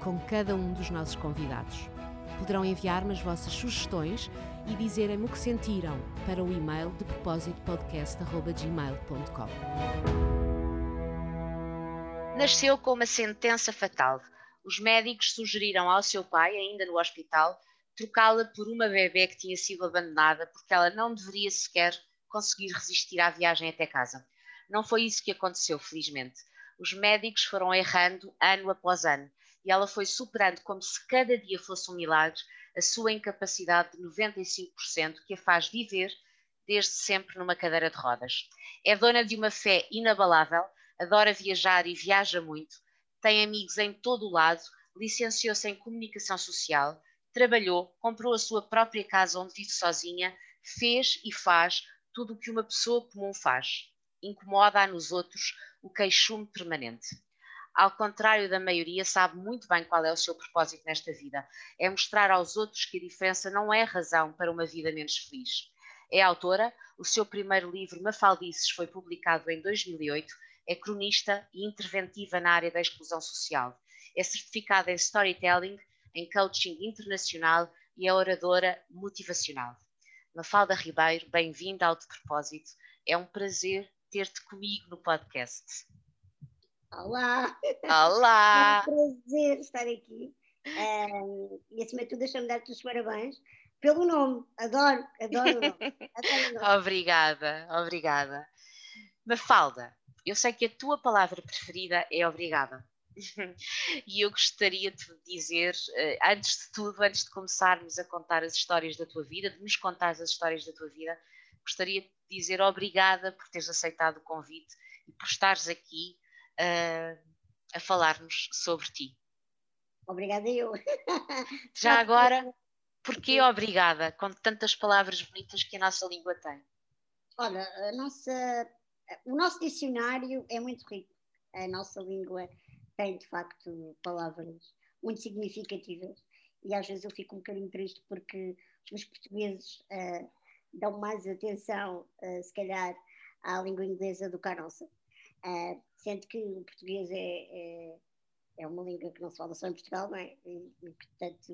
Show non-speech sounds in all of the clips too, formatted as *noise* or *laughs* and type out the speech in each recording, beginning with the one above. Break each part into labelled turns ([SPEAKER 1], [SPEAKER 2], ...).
[SPEAKER 1] com cada um dos nossos convidados. Poderão enviar-me as vossas sugestões e dizerem-me o que sentiram para o e-mail de propósito.podcast.gmail.com.
[SPEAKER 2] Nasceu com uma sentença fatal. Os médicos sugeriram ao seu pai, ainda no hospital, trocá-la por uma bebê que tinha sido abandonada porque ela não deveria sequer conseguir resistir à viagem até casa. Não foi isso que aconteceu, felizmente os médicos foram errando ano após ano e ela foi superando como se cada dia fosse um milagre a sua incapacidade de 95% que a faz viver desde sempre numa cadeira de rodas. É dona de uma fé inabalável, adora viajar e viaja muito, tem amigos em todo o lado, licenciou-se em comunicação social, trabalhou, comprou a sua própria casa onde vive sozinha, fez e faz tudo o que uma pessoa comum faz. Incomoda-a nos outros o queixume permanente. Ao contrário da maioria, sabe muito bem qual é o seu propósito nesta vida: é mostrar aos outros que a diferença não é razão para uma vida menos feliz. É autora, o seu primeiro livro, Mafaldices, foi publicado em 2008, é cronista e interventiva na área da exclusão social. É certificada em storytelling, em coaching internacional e é oradora motivacional. Mafalda Ribeiro, bem-vinda ao De Propósito. É um prazer ter-te comigo no podcast.
[SPEAKER 3] Olá!
[SPEAKER 2] Olá! *laughs*
[SPEAKER 3] É um prazer estar aqui. Um, e acima de tudo, deixa-me dar-te os parabéns pelo nome. Adoro, adoro o nome. Adoro o *laughs* nome.
[SPEAKER 2] obrigada, obrigada. Mafalda, eu sei que a tua palavra preferida é obrigada. *laughs* e eu gostaria de dizer, eh, antes de tudo, antes de começarmos a contar as histórias da tua vida, de nos contar as histórias da tua vida, gostaria de dizer obrigada por teres aceitado o convite e por estares aqui a falar-nos sobre ti.
[SPEAKER 3] Obrigada eu. *laughs*
[SPEAKER 2] Já agora, porquê obrigada, com tantas palavras bonitas que a nossa língua tem?
[SPEAKER 3] Olha, a nossa, o nosso dicionário é muito rico. A nossa língua tem, de facto, palavras muito significativas e às vezes eu fico um bocadinho triste porque os portugueses uh, dão mais atenção, uh, se calhar, à língua inglesa do que à nossa. Uh, sendo que o português é, é, é, uma língua que não se fala só em Portugal, não é? E, e portanto,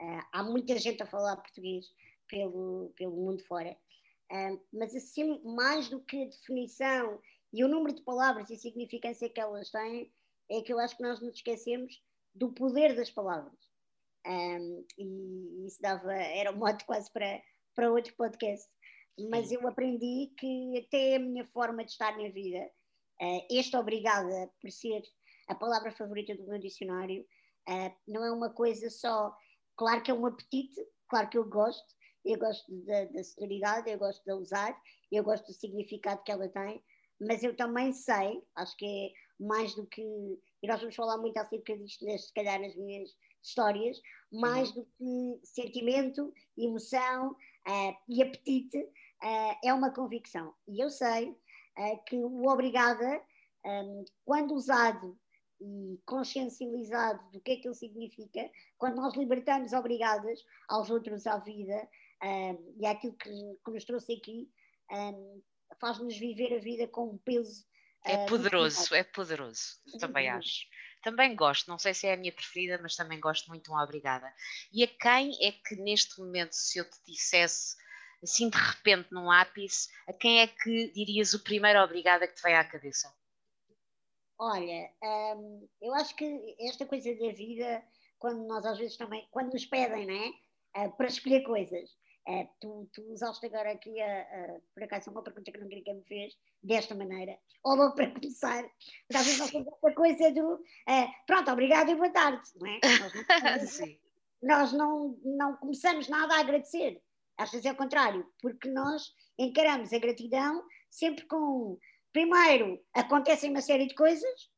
[SPEAKER 3] uh, há muita gente a falar português pelo, pelo mundo fora. mas, assim, mais do que a definição e o número de palavras e significância que elas têm, é que eu acho que nós nos esquecemos do poder das palavras. Um, e isso dava, era um modo quase para, para outro podcast. Mas eu aprendi que até a minha forma de estar na vida, uh, este obrigada por ser a palavra favorita do meu dicionário, uh, não é uma coisa só. Claro que é um apetite, claro que eu gosto, eu gosto da, da sonoridade, eu gosto de usar, eu gosto do significado que ela tem, mas eu também sei, acho que é mais do que. E nós vamos falar muito acerca disto, se calhar, nas minhas histórias, mais uhum. do que sentimento, emoção, uh, e apetite uh, é uma convicção. E eu sei que o obrigada, um, quando usado e consciencializado do que é que ele significa, quando nós libertamos obrigadas aos outros à vida um, e àquilo que, que, nos trouxe aqui, um, faz-nos viver a vida com um peso.
[SPEAKER 2] É poderoso, é poderoso, também acho. Também gosto, não sei se é a minha preferida, mas também gosto muito um obrigada. E a quem é que neste momento, se eu te dissesse assim de repente num ápice, a quem é que dirias o primeiro obrigada que te veio à cabeça?
[SPEAKER 3] Olha, hum, eu acho que esta coisa da vida, quando nós às vezes também, quando nos pedem, né, uh, para escolher coisas, Uh, tu, tu, usaste agora aqui, a, a, por acaso, uma pergunta que não queria que me fez, desta maneira. Ou logo para começar, talvez nós temos essa coisa do uh, pronto, obrigado e boa tarde, não é? Nós, não, *laughs* nós não, não começamos nada a agradecer. Às vezes é o contrário, porque nós encaramos a gratidão sempre com. Primeiro, acontecem uma série de coisas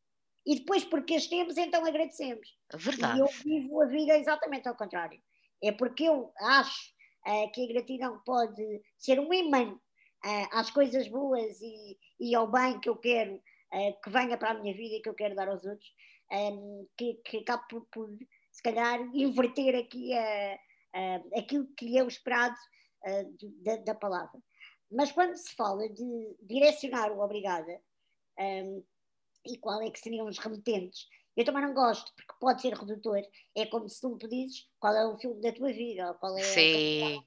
[SPEAKER 3] E depois, porque as temos, então agradecemos.
[SPEAKER 2] Verdade.
[SPEAKER 3] E eu vivo a vida exatamente ao contrário. É porque eu acho uh, que a gratidão pode ser um imã uh, às coisas boas e, e, ao bem que eu quero uh, que venha para a minha vida e que eu quero dar aos outros, um, que, que acabe por, por, se calhar, inverter aqui a, a, aquilo que é o esperado da, da, palavra. Mas quando se fala de direcionar o obrigada, um, e qual é que seriam os remetentes, eu também não gosto, porque pode ser redutor. É como se tu me pedisses qual é o filme da tua vida, ou qual é
[SPEAKER 2] Sim.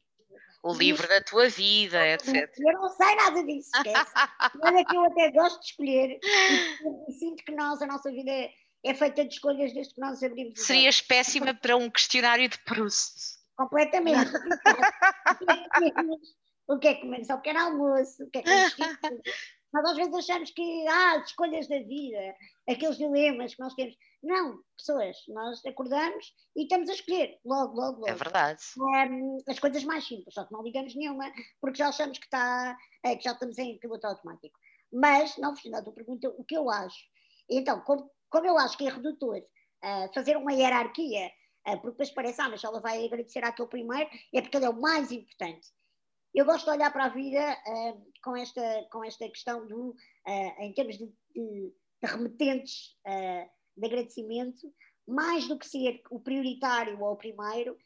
[SPEAKER 2] O livro da tua vida, etc.
[SPEAKER 3] Eu não sei nada disso, esquece. *laughs* Mas é que eu até gosto de escolher e, e sinto que nós, a nossa vida é, é, feita de escolhas desde que nós abrimos.
[SPEAKER 2] Serias péssima para um questionário de Proust.
[SPEAKER 3] Completamente. *laughs* *laughs* o que é que comemos ao pequeno almoço? O que é que *laughs* Nós às vezes achamos que ah, as escolhas da vida, aqueles dilemas que nós temos. Não, pessoas, nós acordamos e estamos a escolher, logo, logo, logo.
[SPEAKER 2] É verdade.
[SPEAKER 3] Um, as coisas mais simples, só que não ligamos nenhuma, porque já achamos que, está, é, que já estamos em piloto automático. Mas, não respondendo a tua pergunta, o que eu acho? Então, como, como eu acho que é redutor uh, fazer uma hierarquia, porque depois parece, ah, mas ela vai agradecer àquele primeiro, é porque ele é o mais importante. Eu gosto de olhar para a vida uh, com, esta, com esta questão do, uh, em termos de, de, de remetentes uh, de agradecimento, mais do que ser o prioritário ou o primeiro,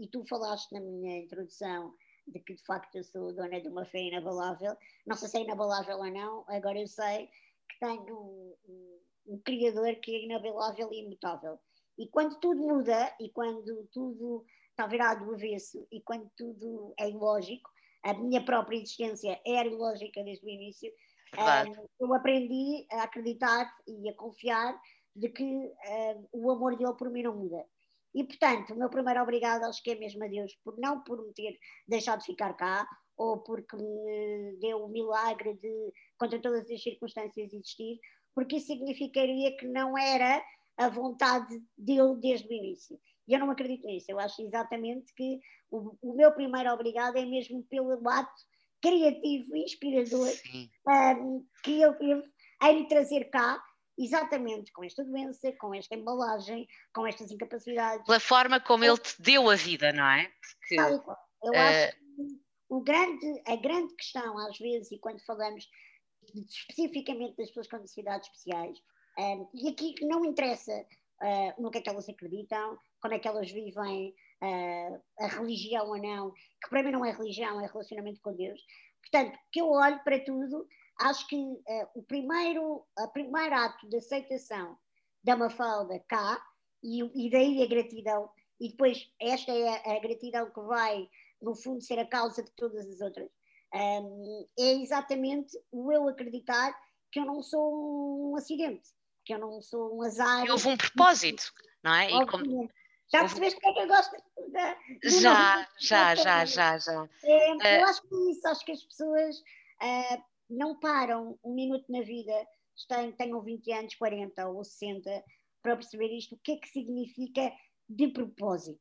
[SPEAKER 3] e tu falaste na minha introdução de que de facto eu sou dona de uma fé inabalável, não sei se é inabalável ou não, agora eu sei que tenho um, um, um criador que é inabalável e imutável. E quando tudo muda e quando tudo está virado do avesso e quando tudo é ilógico, a minha própria existência era ilógica desde o início, um, eu aprendi a acreditar e a confiar de que um, o amor dele por mim não muda. E, portanto, o meu primeiro obrigado acho que é mesmo a Deus, por não por me ter deixado de ficar cá, ou porque me deu o milagre de, contra todas as circunstâncias, existir, porque isso significaria que não era a vontade dele desde o início. E eu não acredito nisso. Eu acho exatamente que o, o meu primeiro obrigado é mesmo pelo ato criativo e inspirador um, que ele teve em trazer cá, exatamente com esta doença, com esta embalagem, com estas incapacidades.
[SPEAKER 2] Pela forma como ele te deu a vida, não é?
[SPEAKER 3] Porque, eu uh... acho que o grande, a grande questão, às vezes, e quando falamos especificamente das pessoas com necessidades especiais, um, e aqui não interessa uh, no que é que elas acreditam, como é que elas vivem uh, a religião ou não, que para mim não é religião, é relacionamento com Deus. Portanto, que eu olho para tudo, acho que uh, o primeiro, o primeiro ato de aceitação da Mafalda cá, e, e daí a gratidão, e depois esta é a, a, gratidão que vai, no fundo, ser a causa de todas as outras, um, é exatamente o eu acreditar que eu não sou um acidente, que eu não sou um azar.
[SPEAKER 2] Houve um propósito, não é?
[SPEAKER 3] Como, já percebeste porque é que eu gosto da.
[SPEAKER 2] Já, já, já, já, já. É,
[SPEAKER 3] eu uh, acho que é isso, acho que as pessoas uh, não param um minuto na vida, têm, tenham 20 anos, 40 ou 60, para perceber isto, o que é que significa de propósito.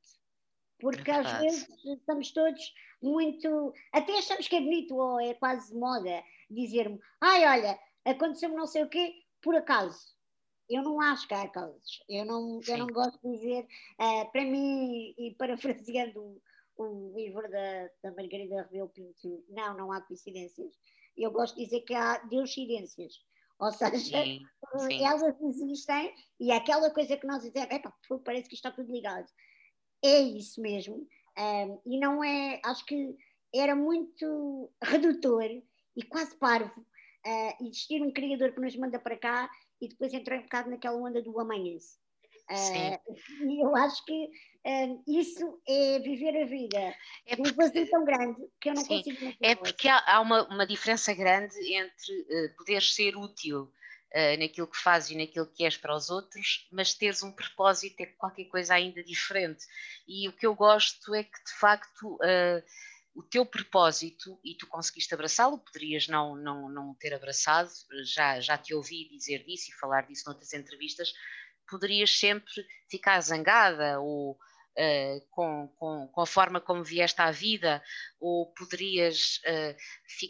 [SPEAKER 3] Porque é às vezes estamos todos muito. Até achamos que é bonito ou é quase moda dizer-me: ai, olha, aconteceu-me não sei o quê, por acaso eu não acho que há causas. Eu não, eu não gosto de dizer, uh, para mim, e parafraseando o, o livro da, da Margarida Rebelo Pinto, não, não há coincidências. Eu gosto de dizer que há deuscidências. Ou seja, sim, sim. elas existem e é aquela coisa que nós dizemos, parece que está tudo ligado. É isso mesmo. Um, e não é, acho que era muito redutor e quase parvo uh, existir um criador que nos manda para cá e depois entrei um bocado naquela onda do amanhece. Uh, e eu acho que uh, isso é viver a vida é porque, um vazio tão grande que eu não sim, consigo
[SPEAKER 2] É porque há, há uma, uma, diferença grande entre uh, poderes ser útil uh, naquilo que fazes e naquilo que és para os outros, mas teres um propósito é qualquer coisa ainda diferente. E o que eu gosto é que, de facto, o teu propósito e tu conseguiste abraçá-lo, poderias não, não, não ter abraçado, já, já te ouvi dizer disso e falar disso noutras entrevistas, poderias sempre ficar zangada ou uh, com, com, com, a forma como vieste à vida, ou poderias uh,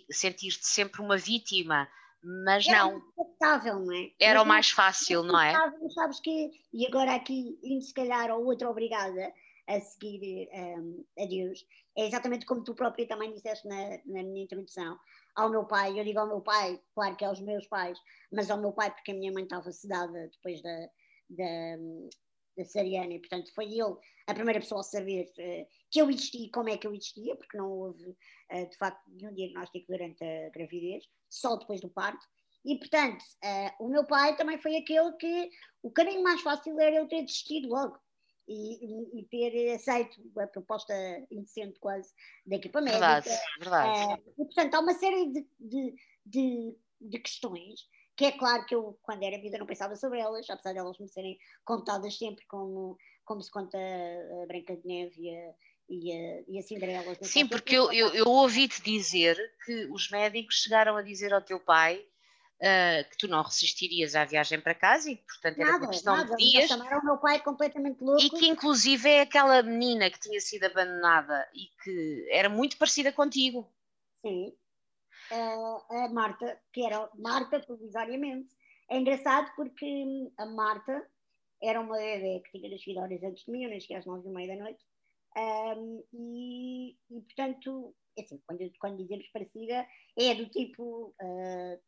[SPEAKER 2] sentir-te sempre uma vítima, mas era não.
[SPEAKER 3] Aceitável, não é?
[SPEAKER 2] Era mas o mais fácil, não é?
[SPEAKER 3] Sabes que, e agora aqui, indo se calhar ao outro obrigada a seguir um, a Deus, é exatamente como tu própria também disseste na, na minha introdução. Ao meu pai, eu digo ao meu pai, claro que aos meus pais, mas ao meu pai porque a minha mãe estava sedada depois da, da, da Sariana, e portanto foi ele a primeira pessoa a saber uh, que eu existia como é que eu existia, porque não houve uh, de facto nenhum diagnóstico durante a gravidez, só depois do parto. E portanto, uh, o meu pai também foi aquele que o caminho mais fácil era eu ter desistido logo. E, e, ter aceito a proposta indecente quase da equipa médica.
[SPEAKER 2] Verdade, verdade.
[SPEAKER 3] e, portanto, há uma série de, de, de, de questões que é claro que eu, quando era vida, não pensava sobre elas, apesar de elas me serem contadas sempre como, como se conta a Branca de Neve e a, e a, e a Cinderela.
[SPEAKER 2] Sim, porque eu, eu, eu ouvi-te dizer que os médicos chegaram a dizer ao teu pai uh, que tu não resistirias à viagem para casa e, portanto, era nada, uma questão nada, de dias.
[SPEAKER 3] Chamaram o meu pai completamente louco.
[SPEAKER 2] E que, inclusive, é aquela menina que tinha sido abandonada e que era muito parecida contigo.
[SPEAKER 3] Sim, a Marta, que era Marta provisoriamente. É engraçado porque a Marta era uma bebê que tinha nascido horas antes de mim, eu nasci às nove e meia da noite, um, e, e, portanto, é assim, quando, quando dizemos parecida, é do tipo. Uh,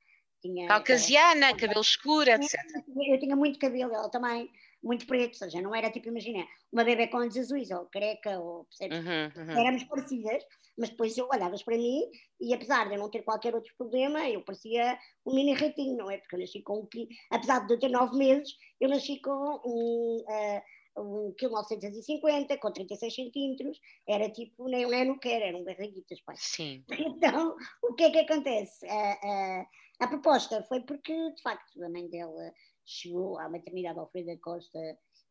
[SPEAKER 2] tinha, Caucasiana, cabelo escuro, etc.
[SPEAKER 3] Eu tinha muito cabelo, ela também, muito preto, ou seja, não era tipo, imagina, uma bebê com olhos azuis, ou careca, ou percebes? Uhum, uhum. Éramos parecidas, mas depois eu olhavas para mim e apesar de eu não ter qualquer outro problema, eu parecia um mini ratinho, não é? Porque eu nasci com um quilo, apesar de eu ter nove meses, eu nasci com um. Uh, um quilo 950, com 36 centímetros, era tipo, nem um ano quer, eram barriguitas, pai.
[SPEAKER 2] Sim. *laughs*
[SPEAKER 3] Então, o que é que acontece? Uh, uh, a proposta foi porque, de facto, a mãe dela chegou à maternidade Alfreda Costa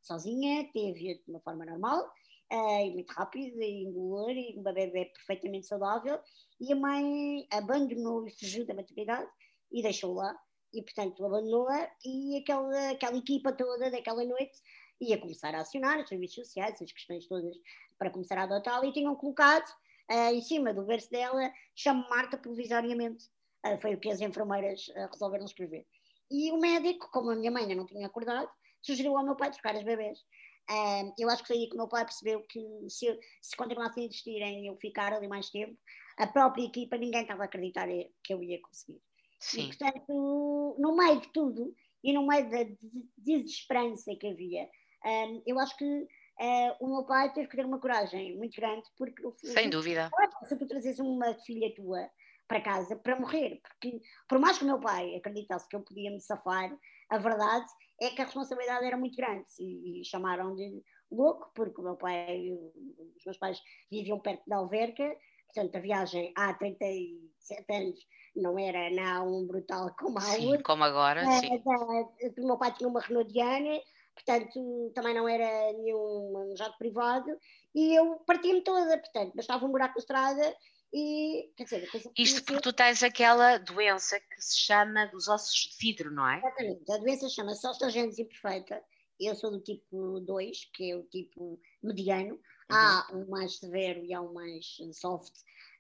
[SPEAKER 3] sozinha, teve de uma forma normal, uh, muito rápida, indolor, e uma bebê perfeitamente saudável, e a mãe abandonou e fugiu da maternidade e deixou lá, e portanto abandonou-a, e aquela, aquela equipa toda daquela noite ia começar a acionar os serviços sociais, as questões todas para começar a adotá-la, e tinham colocado uh, em cima do berço dela, chama Marta provisoriamente. Uh, foi o que as enfermeiras uh, resolveram escrever. E o médico, como a minha mãe ainda não tinha acordado, sugeriu ao meu pai trocar as bebês. Uh, eu acho que foi aí que o meu pai percebeu que se, se continuasse a insistir em eu ficar ali mais tempo, a própria equipa, ninguém estava a acreditar que eu ia conseguir. Sim. E, portanto, no meio de tudo e no meio da desesperança que havia, um, eu acho que uh, o meu pai teve que ter uma coragem muito grande, porque.
[SPEAKER 2] Sem dúvida.
[SPEAKER 3] Se tu trazes uma filha tua para casa para morrer, porque por mais que o meu pai acreditasse que eu podia me safar, a verdade é que a responsabilidade era muito grande e, e chamaram de louco, porque o meu pai, os meus pais viviam perto da alverca, portanto a viagem há 37 anos não era não brutal como há
[SPEAKER 2] hoje. como agora, é, sim.
[SPEAKER 3] o meu pai tinha uma Renault Diane, portanto também não era nenhum jato privado, e eu partia-me toda, portanto bastava um buraco na estrada e, quer dizer,
[SPEAKER 2] Isto porque tu tens aquela doença que se chama dos ossos de vidro, não é?
[SPEAKER 3] Exatamente, a doença chama-se osteogênese imperfeita. Eu sou do tipo 2, que é o tipo mediano. Uhum. Há um mais severo e há um mais soft.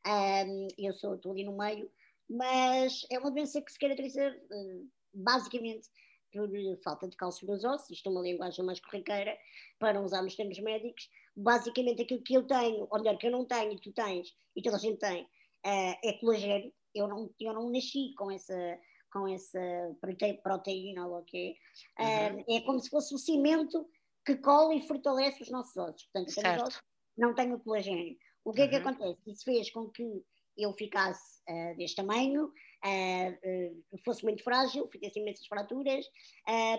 [SPEAKER 3] Um, eu sou, estou ali no meio, mas é uma doença que se caracteriza uh, basicamente por falta de cálcio nos ossos, isto é uma linguagem mais corriqueira para usarmos termos médicos, basicamente aquilo que eu tenho, ou melhor, que eu não tenho e tu tens, e toda a gente tem, uh, é colagênio. Eu não, eu não nasci com essa, com essa proteína, ou okay? uh, uhum. é como se fosse o cimento que cola e fortalece os nossos ossos. Portanto, os ossos não tenho colagênio. O que uhum. é que uhum. acontece? Isso fez com que eu ficasse uh, deste tamanho, uh, fosse muito frágil, fizesse imensas fraturas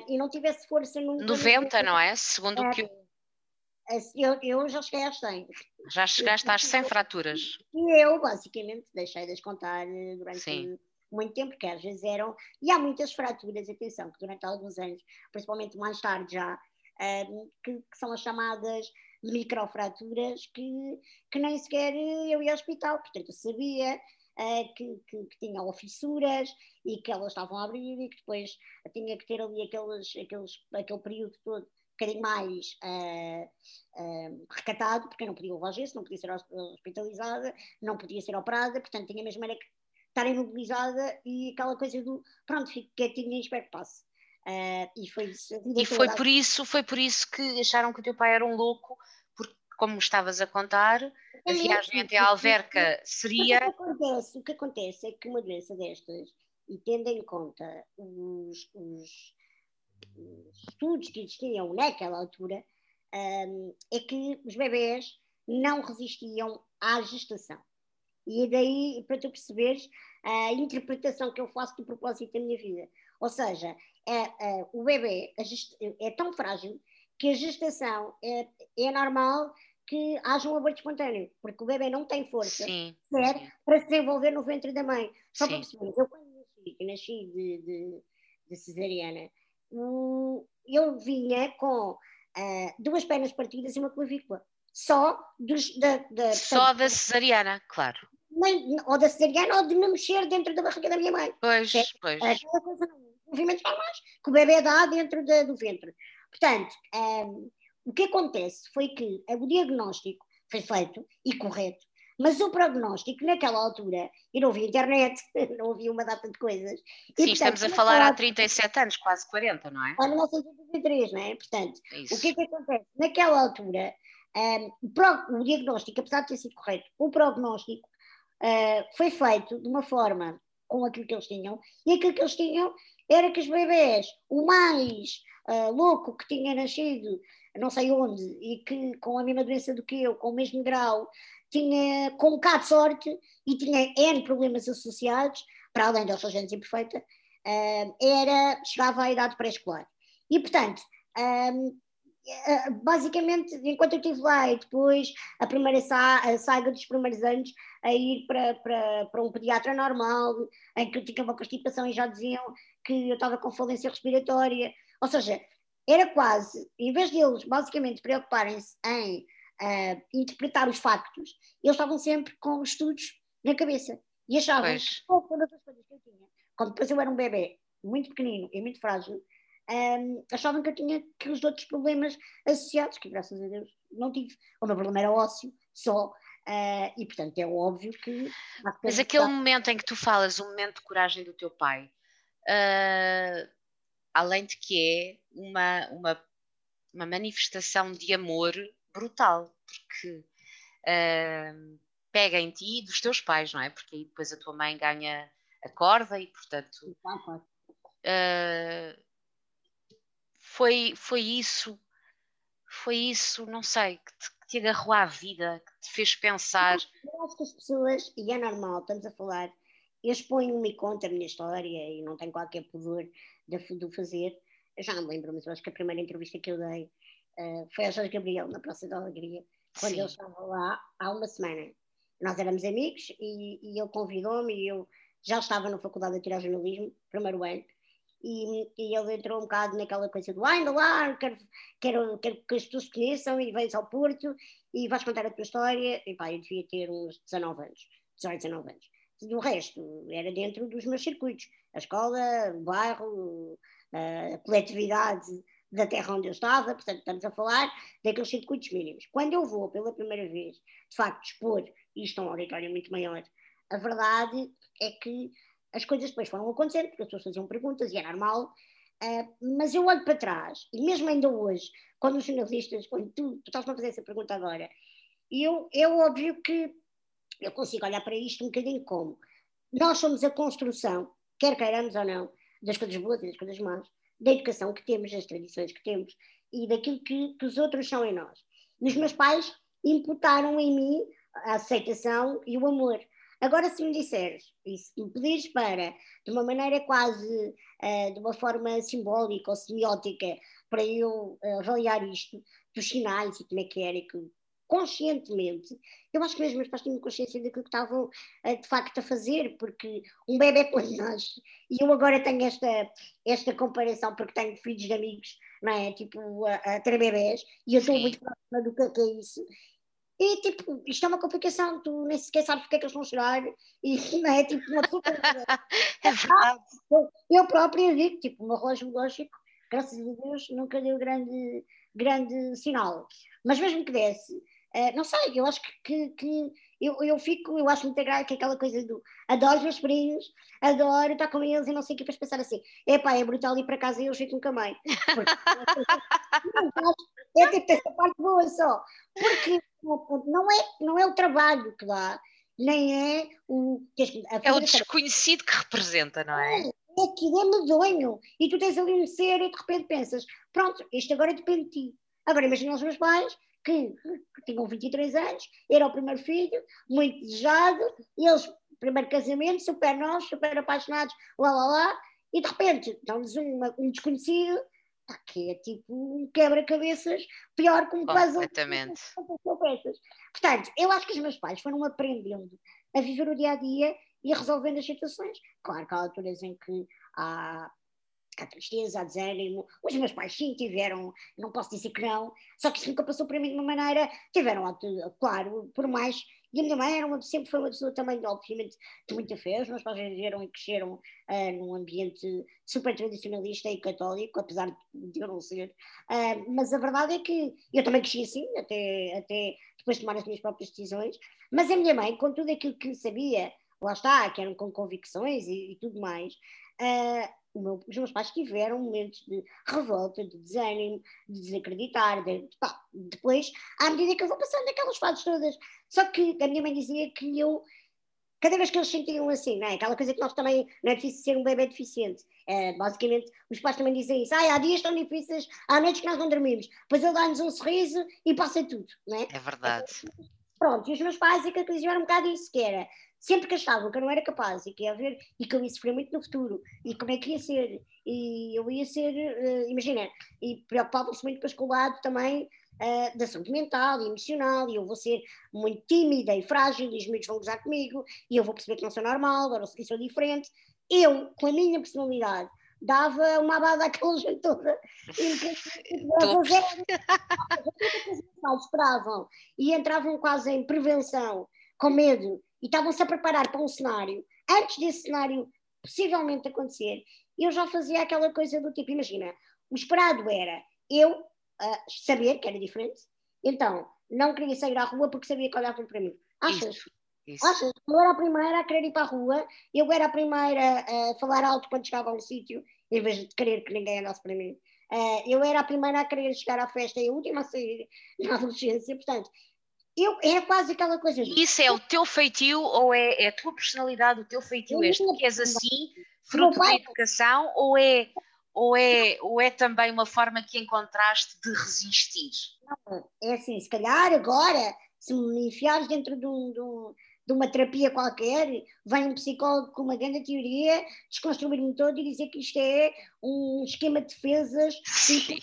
[SPEAKER 3] e não tivesse força nunca.
[SPEAKER 2] 90, não é? Segundo o que
[SPEAKER 3] eu, eu já cheguei às 100.
[SPEAKER 2] Já chegaste às 100 fraturas.
[SPEAKER 3] E eu, basicamente, deixei de as contar durante Sim. muito tempo, porque às vezes eram. E há muitas fraturas, atenção, que durante alguns anos, principalmente mais tarde já, que, que, são as chamadas microfraturas, que, que nem sequer eu ia ao hospital, portanto eu sabia uh, que, que, que, tinham fissuras e que elas estavam a abrir e que depois tinha que ter ali aqueles, aqueles, aquele período todo bocadinho mais uh, uh, recatado, porque não podia levar gesso, não podia ser hospitalizada, não podia ser operada, portanto tinha mesmo era que estar imobilizada e aquela coisa do pronto, fico quietinha e espero que passe. Uh, e foi,
[SPEAKER 2] e foi por isso foi por isso que acharam que o teu pai era um louco como estavas a contar a viagem até a Alverca seria
[SPEAKER 3] o que, acontece, o que acontece é que uma doença destas e tendo em conta os, os, os estudos que existiam naquela altura um, é que os bebés não resistiam à gestação. E é daí para tu perceberes a interpretação que eu faço do propósito da minha vida. Ou seja, é, é, o bebê é tão frágil que a gestação é, é normal que haja um aborto espontâneo, porque o bebê não tem força sim, sim. para se desenvolver no ventre da mãe. Só sim. para perceber, eu quando nasci, nasci de, de, de cesariana, eu vinha com uh, duas pernas partidas e uma clavícula. Só dos, da, da,
[SPEAKER 2] Só portanto, da cesariana, claro.
[SPEAKER 3] Nem, ou da cesariana ou de me mexer dentro da barriga da minha mãe.
[SPEAKER 2] Pois, pois. Aquela
[SPEAKER 3] coisa movimentos normais que o bebê dá dentro de, do ventre. Portanto, um, o que acontece foi que o diagnóstico foi feito e correto, mas o prognóstico, naquela altura, e não havia internet, *laughs* não havia uma data de coisas.
[SPEAKER 2] Sim, e, portanto, estamos a falar há 37 anos, quase 40, não é?
[SPEAKER 3] Há 1983, não é? Portanto, Isso. o que é que acontece? Naquela altura, um, o, diagnóstico, apesar de ter sido correto, o prognóstico uh, foi feito de uma forma com aquilo que eles tinham, e aquilo que eles tinham era que os bebés, o mais uh, louco que tinha nascido, não sei onde, e que com a mesma doença do que eu, com o mesmo grau, tinha com um bocado de sorte e tinha N problemas associados, para além da sua gente imperfeita, uh, era, chegava à idade pré-escolar. E, portanto, um, eh, basicamente, enquanto eu estive lá e depois a primeira sa saga dos primeiros anos a ir para, para, para um pediatra normal, em que eu tinha uma constipação e já diziam que eu estava com falência respiratória, ou seja, era quase, em vez de eles basicamente preocuparem-se em uh, interpretar os factos, eles estavam sempre com estudos na cabeça e achavam pois. que todas as coisas que eu tinha, quando depois eu era um bebê muito pequenino e muito frágil, um, achavam que eu tinha aqueles outros problemas associados, que graças a Deus não tive. O meu problema era ósseo, só. Uh, e portanto é óbvio que.
[SPEAKER 2] Mas aquele momento em que tu falas, o momento de coragem do teu pai, uh, além de que é uma, uma, uma manifestação de amor brutal, porque uh, pega em ti dos teus pais, não é? Porque aí depois a tua mãe ganha a corda e portanto. Uh, foi, foi isso, foi isso, não sei, que te, que te agarrou à vida, que te fez pensar.
[SPEAKER 3] Eu acho que as pessoas, e é normal, estamos a falar, eu exponho-me e conto a minha história e não tenho qualquer pudor de, de fazer. Eu já não me lembro, mas eu acho que a primeira entrevista que eu dei uh, foi ao Jorge Gabriel, na Praça da Alegria, quando Sim. ele estava lá há uma semana. Nós éramos amigos e, e ele convidou-me e eu já estava na Faculdade de Tirar Jornalismo, primeiro ano, e, e, ele entrou um bocado naquela coisa do ainda lá, quero, quero, quero que as pessoas conheçam e vens ao Porto e vais contar a tua história. E pá, eu devia ter uns 19 anos, 18, 19 anos. Do resto, era dentro dos meus circuitos. A escola, o bairro, a coletividade da terra onde eu estava, portanto, estamos a falar daqueles circuitos mínimos. Quando eu vou pela primeira vez, de facto, expor isto a um auditório muito maior, a verdade é que as coisas depois foram acontecendo, porque as pessoas faziam perguntas e é normal, uh, mas eu olho para trás, e mesmo ainda hoje, quando os jornalistas, quando tu, tu estás a fazer essa pergunta agora, eu, é óbvio que eu consigo olhar para isto um bocadinho como nós somos a construção, quer queiramos ou não, das coisas boas e das coisas más, da educação que temos, das tradições que temos e daquilo que, que os outros são em nós. E os meus pais imputaram em mim a aceitação e o amor. Agora, se me disseres, e se me pedires para, de uma maneira quase, uh, de uma forma simbólica ou semiótica, para eu uh, avaliar isto, dos sinais e como é que era, e que conscientemente, eu acho que mesmo os pais tinham consciência daquilo que estavam uh, de facto a fazer, porque um bebê quando *laughs* nasce, e eu agora tenho esta, esta comparação, porque tenho filhos de amigos, não é? Tipo, a, a ter bebés, e eu estou muito próxima do que é isso, e tipo, isto é uma complicação, tu nem sequer sabes porque é que eles vão chorar, e *laughs* não é tipo uma pessoa. *laughs* é. Eu própria digo, tipo, o meu relógio lógico, graças a Deus, nunca deu grande, grande sinal. Mas mesmo que desse, Uh, não sei, eu acho que, que, que, eu, eu fico, eu acho muito graça que aquela coisa do adoro os meus primos, adoro estar com eles e não sei o que, depois pensar assim, epá, é brutal ir para casa e eu jeito nunca mais. *laughs* é tipo essa parte boa só, porque não é, não é o trabalho que dá, nem é o.
[SPEAKER 2] É o desconhecido que representa, não é?
[SPEAKER 3] É, é aquilo é medonho. E tu tens ali um ser e de repente pensas, pronto, isto agora depende de ti. Agora imagina os meus pais que, que tinham 23 anos, era o primeiro filho, muito desejado, eles, primeiro casamento, super nós, super apaixonados, lá lá lá, e de repente dão-lhes um, um desconhecido que é tipo um quebra-cabeças pior que um puzzle.
[SPEAKER 2] Completamente.
[SPEAKER 3] Portanto, eu acho que os meus pais foram aprendendo a viver o dia a dia e a resolvendo as situações. Claro que há alturas em que há há tristeza, há desânimo. Os meus pais sim tiveram, não posso dizer que não, só que isso nunca passou para mim de uma maneira, tiveram, claro, por mais. E a minha mãe era uma, sempre foi uma pessoa também, obviamente, de muita fé. Os meus pais viveram e cresceram uh, num ambiente super tradicionalista e católico, apesar de eu não ser. Uh, mas a verdade é que eu também cresci assim, até, até depois de tomar as minhas próprias decisões. Mas a minha mãe, com tudo aquilo que sabia, lá está, que eram com convicções e, e tudo mais, uh, meu, os meus pais tiveram momentos de revolta, de desânimo, de desacreditar, de, pá, depois, à medida que eu vou passando aquelas fases todas. Só que a minha mãe dizia que eu, cada vez que eles sentiam assim, não é? aquela coisa que nós também, não é difícil ser um bebê deficiente. É, basicamente, os pais também dizem isso. Ah, há dias tão difíceis, há noites que nós não dormimos. Depois ele dá-nos um sorriso e passa tudo, não é?
[SPEAKER 2] É verdade.
[SPEAKER 3] Pronto, e os meus pais, aquilo que diziam era um bocado isso, que era sempre que achavam que eu não era capaz e que ia haver e que eu ia sofrer muito no futuro e como é que ia ser e eu ia ser, uh, imagina, e preocupavam-se muito com o lado também uh, da saúde mental e emocional e eu vou ser muito tímida e frágil e os miúdos vão gozar comigo e eu vou perceber que não sou normal, agora sou diferente. Eu, com a minha personalidade, dava uma abada àquela *laughs* gente toda. E *laughs* esperavam e entravam quase em prevenção, com medo e estavam-se a preparar para um cenário, antes desse cenário possivelmente acontecer, eu já fazia aquela coisa do tipo, imagina, o esperado era eu uh, saber que era diferente, então não queria sair à rua porque sabia que olhavam para mim. Achas? Isso, isso. Achas? Eu era a primeira a querer ir para a rua, eu era a primeira a falar alto quando chegava a um sítio, em vez de querer que ninguém andasse para mim. Uh, eu era a primeira a querer chegar à festa e a última a sair na adolescência, portanto, eu, é quase aquela coisa.
[SPEAKER 2] E isso é o teu feitio ou é, é a tua personalidade, o teu feitio? És tu que és assim, fruto da educação, ou é, ou, é, ou é também uma forma que encontraste de resistir?
[SPEAKER 3] Não, é assim, se calhar agora, se me enfiares dentro de um, de um de uma terapia qualquer, vem um psicólogo com uma grande teoria, desconstruir-me todo e dizer que isto é um esquema de defesas que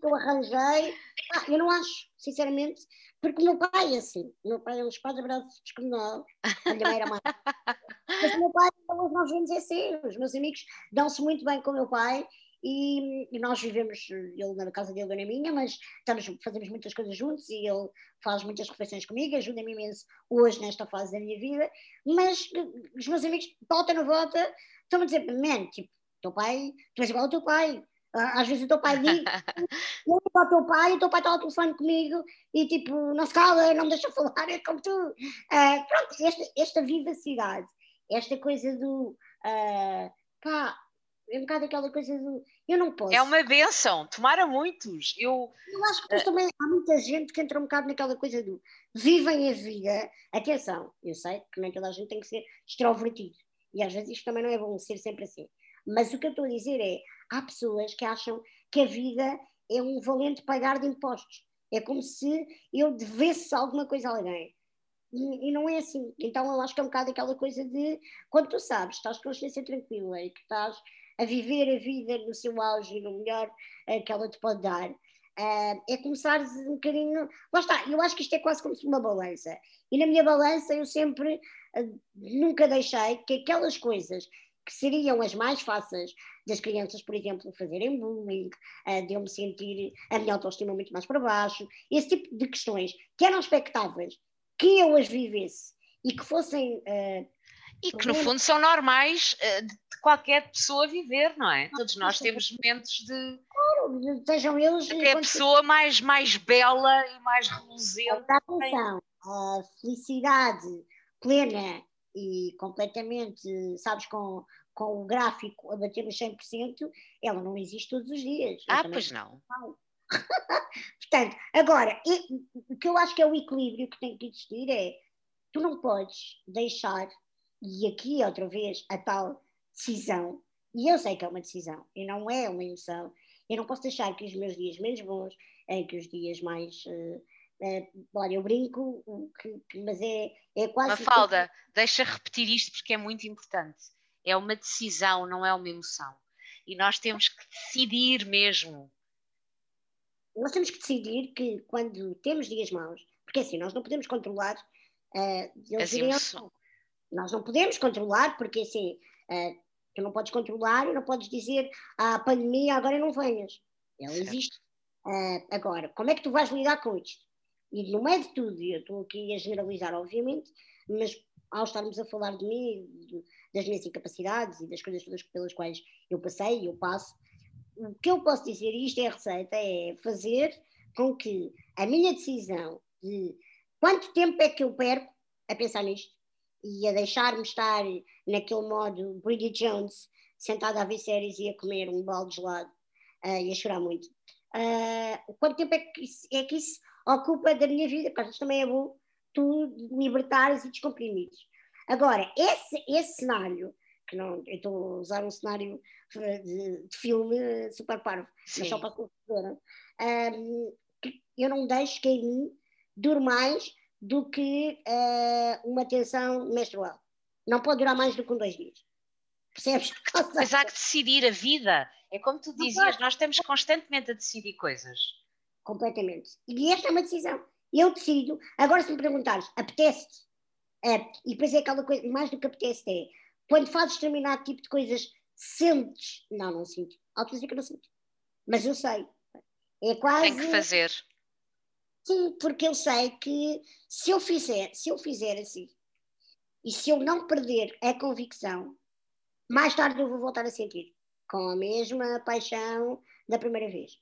[SPEAKER 3] eu arranjei. Ah, eu não acho, sinceramente, porque o meu pai é assim. O meu pai é um espada braços descomunal, ainda era mais. *laughs* Mas o meu pai, nós vemos é assim, os meus amigos dão-se muito bem com o meu pai e, e, nós vivemos, ele na casa dele, eu na minha, mas estamos, fazemos muitas coisas juntos e ele faz muitas refeições comigo, ajuda-me imenso hoje nesta fase da minha vida, mas os meus amigos, volta na volta, estão a dizer, man, tipo, teu pai, tu és igual ao teu pai, às vezes o teu pai diz, *laughs* eu para o teu pai, o teu pai está ao telefone comigo e tipo, não se cala, não me deixa falar, é como tu. Uh, pronto, esta, esta vivacidade, esta coisa do, uh, pá, é um bocado aquela coisa do eu não posso.
[SPEAKER 2] É uma benção, tomara muitos. Eu,
[SPEAKER 3] eu acho que depois uh... também há muita gente que entra um bocado naquela coisa do vivem a vida. Atenção, eu sei que nem toda a gente tem que ser extrovertido. E às vezes isto também não é bom ser sempre assim. Mas o que eu estou a dizer é: há pessoas que acham que a vida é um valente pagar de impostos. É como se eu devesse alguma coisa a alguém. E, e, não é assim. Então eu acho que é um bocado aquela coisa de quando tu sabes, estás com a consciência tranquila e que estás a viver a vida no seu auge e no melhor uh, que ela te pode dar. Uh, é começar um bocadinho. Lá está, eu acho que isto é quase como se uma balança. E na minha balança eu sempre uh, nunca deixei que aquelas coisas que seriam as mais fáceis das crianças, por exemplo, fazerem bullying, uh, de eu me sentir a minha autoestima muito mais para baixo, esse tipo de questões que eram expectáveis que eu as vivesse e que fossem uh,
[SPEAKER 2] e que no fundo são normais uh, de qualquer pessoa viver, não é? Todos nós temos momentos de.
[SPEAKER 3] Claro, Claro, sejam eles.
[SPEAKER 2] Até a pessoa mais, mais bela e mais reluzente.
[SPEAKER 3] Atenção, a felicidade plena e completamente, sabes, com, com o gráfico a bater nos 100%, ela não existe todos os dias.
[SPEAKER 2] Ah, pois não. *laughs*
[SPEAKER 3] Portanto, agora, o que eu acho que é o equilíbrio que tem que existir é tu não podes deixar, e aqui outra vez a tal decisão, e eu sei que é uma decisão, e não é uma emoção, eu não posso deixar que os meus dias menos bons, em que os dias mais. Uh, uh, olha, eu brinco, que, que, mas é, é quase.
[SPEAKER 2] Mafalda, que... deixa repetir isto porque é muito importante. É uma decisão, não é uma emoção. E nós temos que decidir mesmo.
[SPEAKER 3] Nós temos que decidir que quando temos dias maus, porque assim, nós não podemos controlar. Uh, As emoções. Nós não podemos controlar, porque assim, uh, Tu não podes controlar e não podes dizer à ah, pandemia agora não venhas. Ela existe. Uh, agora, como é que tu vais lidar com isto? E no meio de tudo, eu estou aqui a generalizar, obviamente, mas ao estarmos a falar de mim, de, das minhas incapacidades e das coisas todas pelas quais eu passei e eu passo, o que eu posso dizer, e isto é a receita, é fazer com que a minha decisão de quanto tempo é que eu perco a pensar nisto, e a deixar-me estar naquele modo Bridget Jones, sentada a ver séries e a comer um balde de gelado uh, e a chorar muito. Uh, quanto tempo é que, isso, é que isso ocupa da minha vida? Porque também é bom tu libertares e descomprimires. Agora, esse, esse cenário, que não, eu estou a usar um cenário de, de filme super parvo, Sim. mas só para a um, eu não deixo que em mim dure mais do que uh, uma tensão menstrual. Não pode durar mais do que um dois dias. Percebes? *laughs*
[SPEAKER 2] Mas há que decidir a vida. É como tu dizias, nós estamos constantemente a decidir coisas.
[SPEAKER 3] Completamente. E esta é uma decisão. Eu decido. Agora, se me perguntares, apetece-te? É, e depois é aquela coisa, mais do que apetece é, quando fazes determinado tipo de coisas, sentes? Não, não sinto. Dizer que não sinto. Mas eu sei. É quase.
[SPEAKER 2] Tem que fazer.
[SPEAKER 3] Sim, porque eu sei que se eu fizer, se eu fizer assim, e se eu não perder a convicção, mais tarde eu vou voltar a sentir, com a mesma paixão da primeira vez.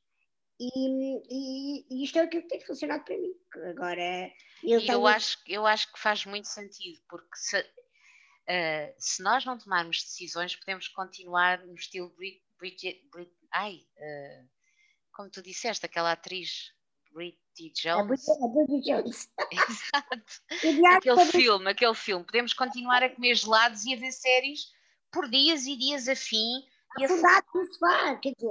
[SPEAKER 3] E, e, e isto é o que tem funcionado para mim. Agora,
[SPEAKER 2] eu, tenho... eu, acho, eu acho que faz muito sentido, porque se, uh, se nós não tomarmos decisões, podemos continuar no estilo Bridget ai, uh, como tu disseste, aquela atriz Bridget Jones.
[SPEAKER 3] A Bridget Jones. *laughs*
[SPEAKER 2] Exato. aquele filme, aquele filme. Podemos continuar a comer gelados e a ver séries por dias e dias a fim.
[SPEAKER 3] E Afundados no sofá, quer dizer.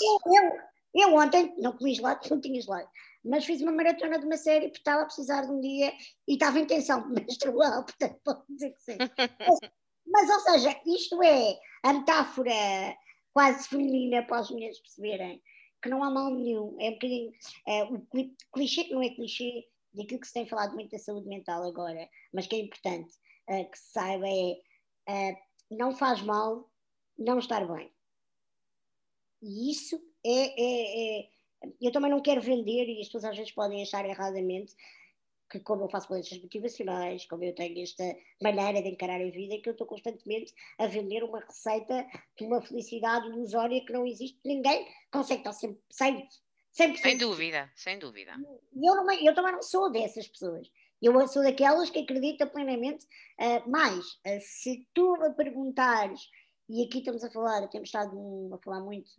[SPEAKER 3] Eu, eu, eu, ontem não comi gelado, *laughs* não tinha gelado, mas fiz uma maratona de uma série porque estava a precisar de um dia e estava em tensão *laughs* menstrual, portanto posso dizer que sim. mas, mas, ou seja, isto é a metáfora quase feminina para as mulheres perceberem que não há mal nenhum. É um bocadinho. É, o clichê que não é clichê daquilo que se tem falado muito da saúde mental agora, mas que é importante uh, que se saiba é uh, não faz mal não estar bem. E isso é, é, é, Eu também não quero vender, e as pessoas às vezes podem achar erradamente, que como eu faço palestras motivacionais, como eu tenho esta maneira de encarar a vida, que eu estou constantemente a vender uma receita de uma felicidade ilusória que não existe, ninguém consegue estar sempre 100%. 100%.
[SPEAKER 2] Sem dúvida, sem dúvida.
[SPEAKER 3] Eu, não, eu também não sou dessas pessoas. Eu sou daquelas que acreditam plenamente. Uh, mas, uh, se tu me perguntares, e aqui estamos a falar, temos estado a falar muito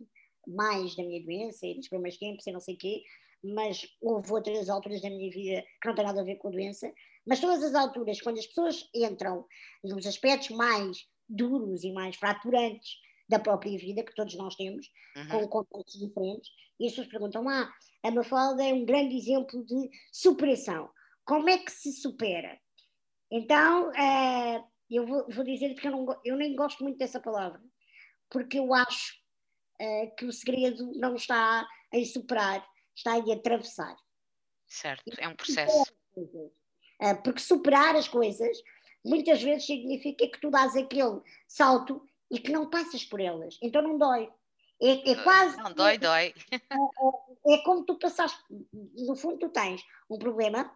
[SPEAKER 3] mais da minha doença e dos primeiros tempos e não sei o quê, mas houve outras alturas da minha vida que não têm nada a ver com a doença. Mas todas as alturas, quando as pessoas entram nos aspectos mais duros e mais fraturantes da própria vida, que todos nós temos, uhum. com contextos diferentes, e as pessoas perguntam: ah, a Mafalda é um grande exemplo de superação. Como é que se supera? Então, uh, eu vou, vou dizer que eu, não, eu nem gosto muito dessa palavra, porque eu acho uh, que o segredo não está em superar, está a atravessar.
[SPEAKER 2] Certo, é um processo.
[SPEAKER 3] Ah, porque superar as coisas muitas vezes significa que tu dás aquele salto e que não passas por elas, então não dói. É, é quase.
[SPEAKER 2] Não, dói, dói. *laughs*
[SPEAKER 3] É, é, é, como tu passaste. No fundo, tu tens um problema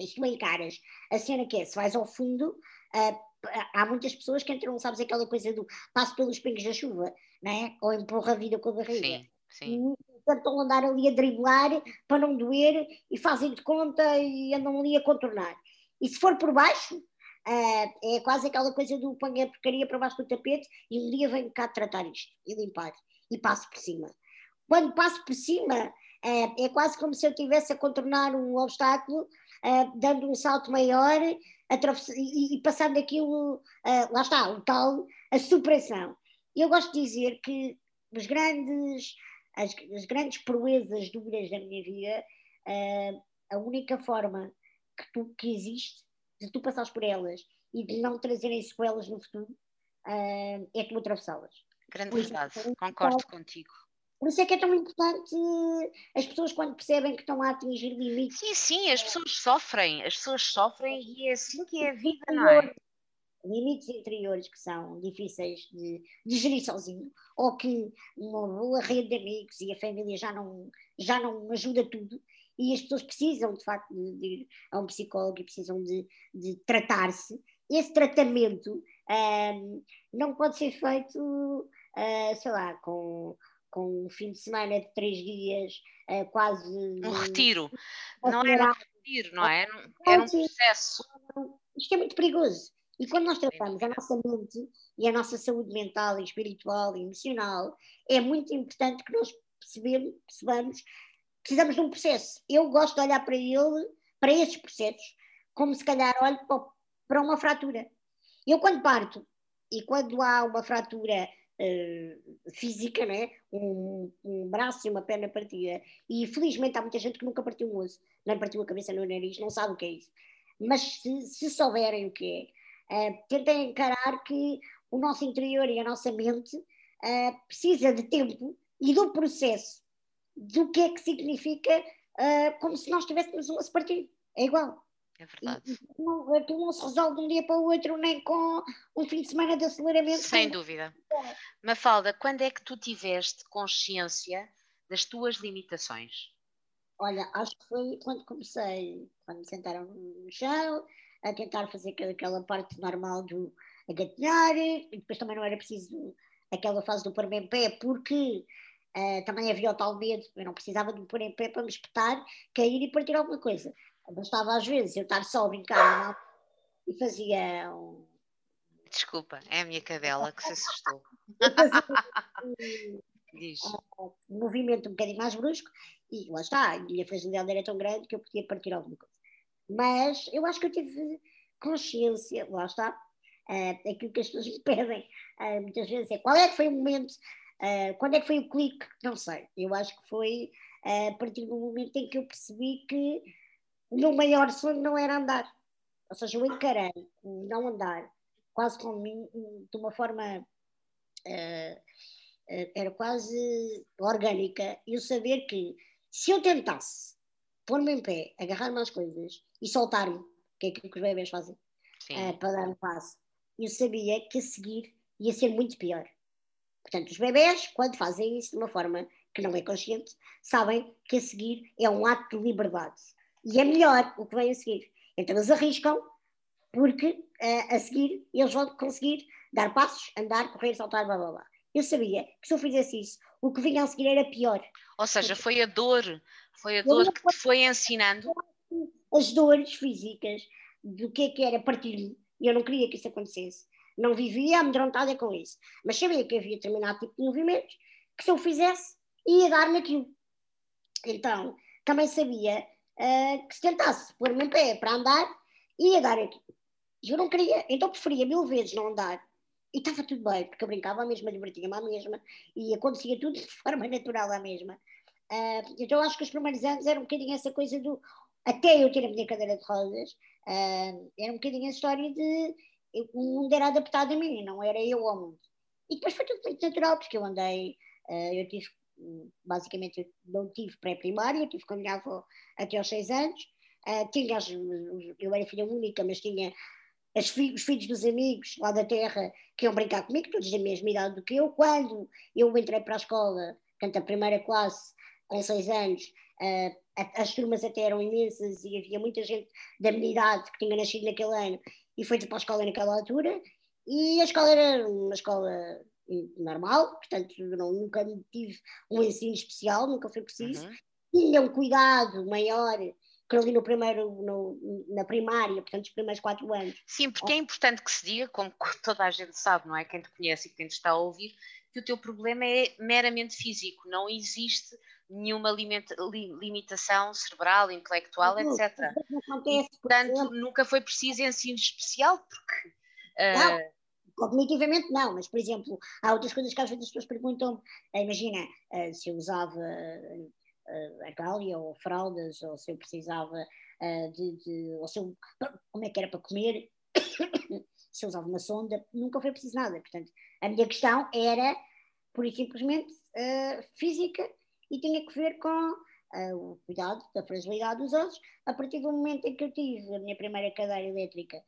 [SPEAKER 3] e tu encaras a cena que é: se vais ao fundo, uh, há muitas pessoas que entram, sabes, aquela coisa do passo pelos pingos da chuva, não é? ou empurra a vida com a barriga.
[SPEAKER 2] Sim, sim.
[SPEAKER 3] tentam andar ali a driblar para não doer e fazem de conta e andam ali a contornar. E se for por baixo, uh, é quase aquela coisa do põe a porcaria para baixo do tapete e um dia venho cá tratar isto e limpar e passo por cima. Quando passo por cima, uh, é quase como se eu estivesse a contornar um obstáculo, uh, dando um salto maior e, e passando aquilo, lá está, o tal, a superação. Eu gosto de dizer que os grandes as, as grandes proezas duras da minha vida, uh, a única forma que, tu, que existe de tu passares por elas e de não trazerem sequelas no futuro uh, é tu atravessá-las.
[SPEAKER 2] Grande por verdade, isso, concordo contigo.
[SPEAKER 3] Por isso é que é tão importante as pessoas quando percebem que estão a atingir limites.
[SPEAKER 2] Sim, sim, as pessoas sofrem, as pessoas sofrem e é assim que é a vida, não é?
[SPEAKER 3] Limites interiores que são difíceis de, de gerir sozinho, ou que uma boa rede de amigos e a família já não, já não ajuda tudo, e as pessoas precisam de facto de, de ir a um psicólogo e precisam de, de tratar-se. Esse tratamento um, não pode ser feito, uh, sei lá, com, com um fim de semana de três dias, uh, quase.
[SPEAKER 2] Um retiro. Não era um retiro, não é? Era um processo.
[SPEAKER 3] Isto é muito perigoso. E quando nós tratamos a nossa mente e a nossa saúde mental e espiritual e emocional, é muito importante que nós percebemos, percebamos precisamos de um processo. Eu gosto de olhar para ele, para esses processos, como se calhar olho para uma fratura. Eu quando parto e quando há uma fratura uh, física, né? Um, um, braço e uma perna partida, e felizmente há muita gente que nunca partiu um osso, nem partiu a cabeça no nariz, não sabe o que é isso. Mas se, se souberem o que é, Uh, tentem encarar que o nosso interior e a nossa mente uh, precisa de tempo e do processo do que é que significa uh, como se nós tivéssemos um partir. É igual.
[SPEAKER 2] É verdade. E,
[SPEAKER 3] não, tu não se resolve de um dia para o outro, nem com um fim de semana de aceleramento.
[SPEAKER 2] Sem dúvida. É. Mafalda, quando é que tu tiveste consciência das tuas limitações?
[SPEAKER 3] Olha, acho que foi quando comecei, quando me sentaram no chão, a tentar fazer aquela parte normal do gatinhar, e depois também não era preciso aquela fase do pôr-me em pé, porque uh, também havia o tal medo, eu não precisava de me pôr em pé para me espetar, cair e partir alguma coisa. Bastava às vezes eu estar só a brincar não? e fazia um...
[SPEAKER 2] Desculpa, é a minha cadela que se assustou. *laughs*
[SPEAKER 3] Diz. Um movimento um bocadinho mais brusco e lá está, a minha fragilidade era tão grande que eu podia partir alguma coisa. Mas eu acho que eu tive consciência, lá está, uh, aquilo que as pessoas me *laughs* pedem uh, muitas vezes é qual é que foi o momento, uh, quando é que foi o clique? Não sei. Eu acho que foi a partir do momento em que eu percebi que o meu maior sonho não era andar. Ou seja, eu encarei o não andar quase como de uma forma. era quase orgânica, eu saber que se eu tentasse pôr-me em pé, agarrar-me às coisas e soltar-me, que é aquilo que os bebês fazem, uh, para dar um passo. Eu sabia que a seguir ia ser muito pior. Portanto, os bebês, quando fazem isso de uma forma que não é consciente, sabem que a seguir é um ato de liberdade. E é melhor o que vem a seguir. Então eles arriscam, porque uh, a seguir eles vão conseguir dar passos, andar, correr, saltar, blá blá blá. Eu sabia que se eu fizesse isso, o que vinha a seguir era pior.
[SPEAKER 2] Ou seja, foi a dor foi a dor que te foi ensinando?
[SPEAKER 3] As dores físicas do que é que era partir-me. Eu não queria que isso acontecesse. Não vivia amedrontada com isso. Mas sabia que havia determinado tipo de movimentos que se eu fizesse ia dar-me aquilo. Então, também sabia uh, que se tentasse pôr-me em pé para andar, ia dar aquilo. Eu não queria, então preferia mil vezes não andar. E estava tudo bem, porque eu brincava à mesma, divertia-me à mesma, e acontecia tudo de forma natural à mesma. Uh, então acho que os primeiros anos era um bocadinho essa coisa do. Até eu ter a minha cadeira de rodas, uh, era um bocadinho a história de. O mundo era adaptado a mim, não era eu ao mundo. E depois foi tudo muito natural, porque eu andei. Uh, eu tive. Basicamente, eu não tive pré-primária, eu tive com a minha avó até aos seis anos. tinha as, eu era filha única, mas tinha os filhos dos amigos lá da terra que iam brincar comigo, todos da mesma idade do que eu. Quando eu entrei para a escola, portanto, a primeira classe, com seis anos, uh, as turmas até eram imensas e havia muita gente da minha idade que tinha nascido naquele ano e foi para a escola naquela altura. E a escola era uma escola normal, portanto não, nunca tive um ensino especial, nunca foi preciso. Uhum. Tinha um cuidado maior que ali no primeiro, no, na primária, portanto, os primeiros quatro anos.
[SPEAKER 2] Sim, porque é importante que se diga, como *laughs* toda a gente sabe, não é? Quem te conhece e quem te está a ouvir, que o teu problema é meramente físico, não existe nenhuma limita, limitação cerebral, intelectual, etc. Não e, portanto, nunca foi preciso ensino especial, porque.
[SPEAKER 3] Não, uh... cognitivamente não, mas, por exemplo, há outras coisas que às vezes as pessoas perguntam, eh, imagina, uh, se eu usava uh, a gália ou fraldas, ou se eu precisava de, de, ou se eu, como é que era para comer, *coughs* se eu usava uma sonda, nunca foi preciso nada. Portanto, a minha questão era, pura e simplesmente, física e tinha que ver com uh, o cuidado da fragilidade dos ossos. A partir do momento em que eu tive a minha primeira cadeira elétrica,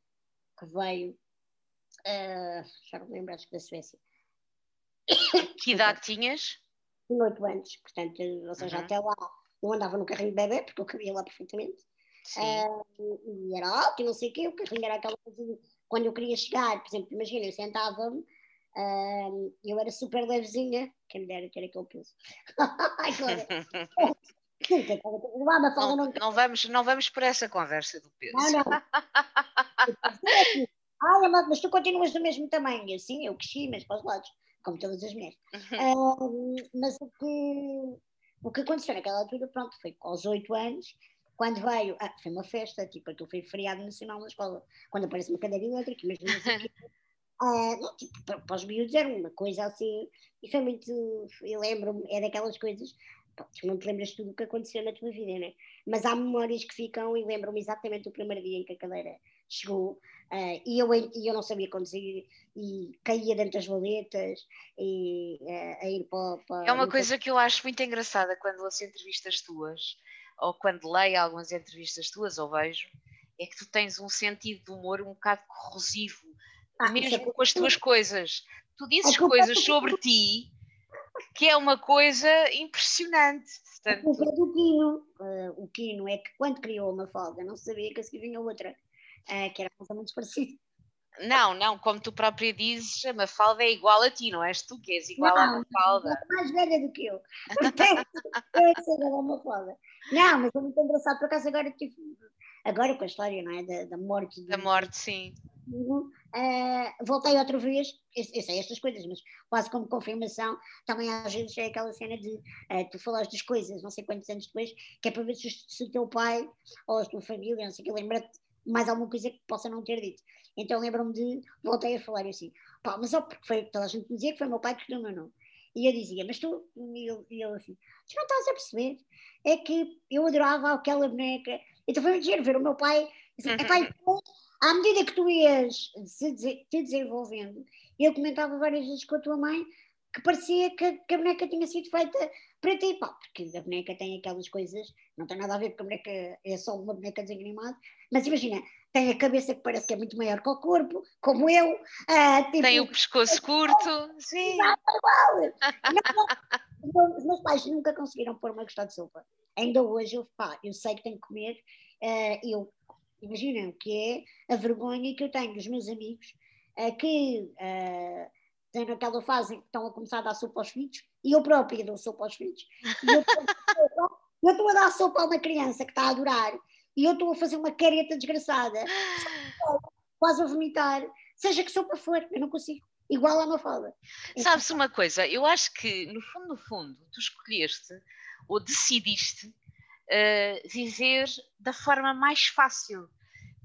[SPEAKER 3] que veio, uh, já não me lembro, acho que da Suécia. *coughs*
[SPEAKER 2] Que idade tinhas?
[SPEAKER 3] Tinha oito anos, portanto, ou seja, uhum. até lá eu andava no carrinho de bebê, porque eu cabia lá perfeitamente. Uh, e era alto e não sei o quê, o carrinho era aquela coisa quando eu queria chegar, por exemplo, imagina, eu sentava-me um, eu era super levezinha, quem me dera ter aquele peso. *laughs* Agora,
[SPEAKER 2] não, não, não, vamos, não vamos por essa conversa do peso. Não, não. *laughs*
[SPEAKER 3] Ai, mas tu continuas do mesmo tamanho. Sim, eu cresci, mas para os lados, como todas as mulheres. um, mas o que, o que aconteceu naquela altura, pronto, foi aos oito anos, quando veio, ah, foi uma festa, tipo, aquilo foi feriado nacional na escola, quando aparece uma cadeira elétrica, imagina não, tipo, para, para os miúdos era uma coisa assim, e foi muito, eu lembro-me, é daquelas coisas, tu não te lembras tudo o que aconteceu na tua vida, né? Mas há memórias que ficam e lembro-me exatamente do primeiro dia em que a cadeira chegou, uh, e, eu, e eu não sabia conduzir, e caía dentro das valetas, e uh, a ir para, para
[SPEAKER 2] É uma coisa que eu acho muito engraçada quando ouço entrevistas tuas, ou quando leio algumas entrevistas tuas, ou vejo, é que tu tens um sentido de humor um bocado corrosivo, ah, é mesmo é com as tuas coisas. Tu dizes coisas sobre ti que é uma coisa impressionante.
[SPEAKER 3] Portanto... A culpa é do Quino. Uh, o Quino é que quando criou uma falda não sabia que a seguir vinha outra, uh, que era menos parecida.
[SPEAKER 2] Não, não, como tu própria dizes, a Mafalda é igual a ti, não és tu que és igual não, à Mafalda.
[SPEAKER 3] É mais velha do que eu. Portanto, *laughs* eu é que sou igual à Mafalda. Não, mas é muito engraçado, por acaso agora tive, agora com a história, não é? Da, da morte.
[SPEAKER 2] Da morte, sim
[SPEAKER 3] uh, voltei outra vez, eu, eu, sei estas coisas, mas quase como confirmação, também às vezes é aquela cena de uh, tu falaste das coisas, não sei quantos anos depois, que é para ver se, se o teu pai ou a tua família, não sei que, lembra-te mais alguma coisa que possa não ter dito. Então lembro-me de, voltei a falar assim, pá, mas ó, porque foi, toda a gente me dizia que foi meu pai que escolheu o meu nome. E eu dizia, mas tu, e ele, e ele assim, tu não estás a perceber? É que eu adorava aquela boneca. Então foi muito giro ver o meu pai, assim, é *laughs* pai, à medida que tu ias te desenvolvendo, eu comentava várias vezes com a tua mãe que parecia que, que a boneca tinha sido feita para ti, pá, porque a boneca tem aquelas coisas, não tem nada a ver porque a boneca é só uma boneca desanimada, mas imagina, tem a cabeça que parece que é muito maior que o corpo, como eu. Uh,
[SPEAKER 2] tipo, tem o pescoço *laughs* curto, sim.
[SPEAKER 3] Não, os meus pais nunca conseguiram pôr uma questão de sopa. Ainda hoje, eu, pá, eu sei que tenho que comer, uh, eu Imaginem o que é a vergonha que eu tenho dos meus amigos uh, que uh, têm naquela fase em que estão a começar a dar sopa aos filhos e eu própria dou sopa aos filhos. E *laughs* eu estou a dar sopa a uma criança que está a adorar e eu estou a fazer uma careta desgraçada, quase a vomitar, seja que sopa for, eu não consigo. Igual a uma fala.
[SPEAKER 2] Sabes uma coisa? Eu acho que, no fundo, no fundo, tu escolheste ou decidiste uh, viver da forma mais fácil.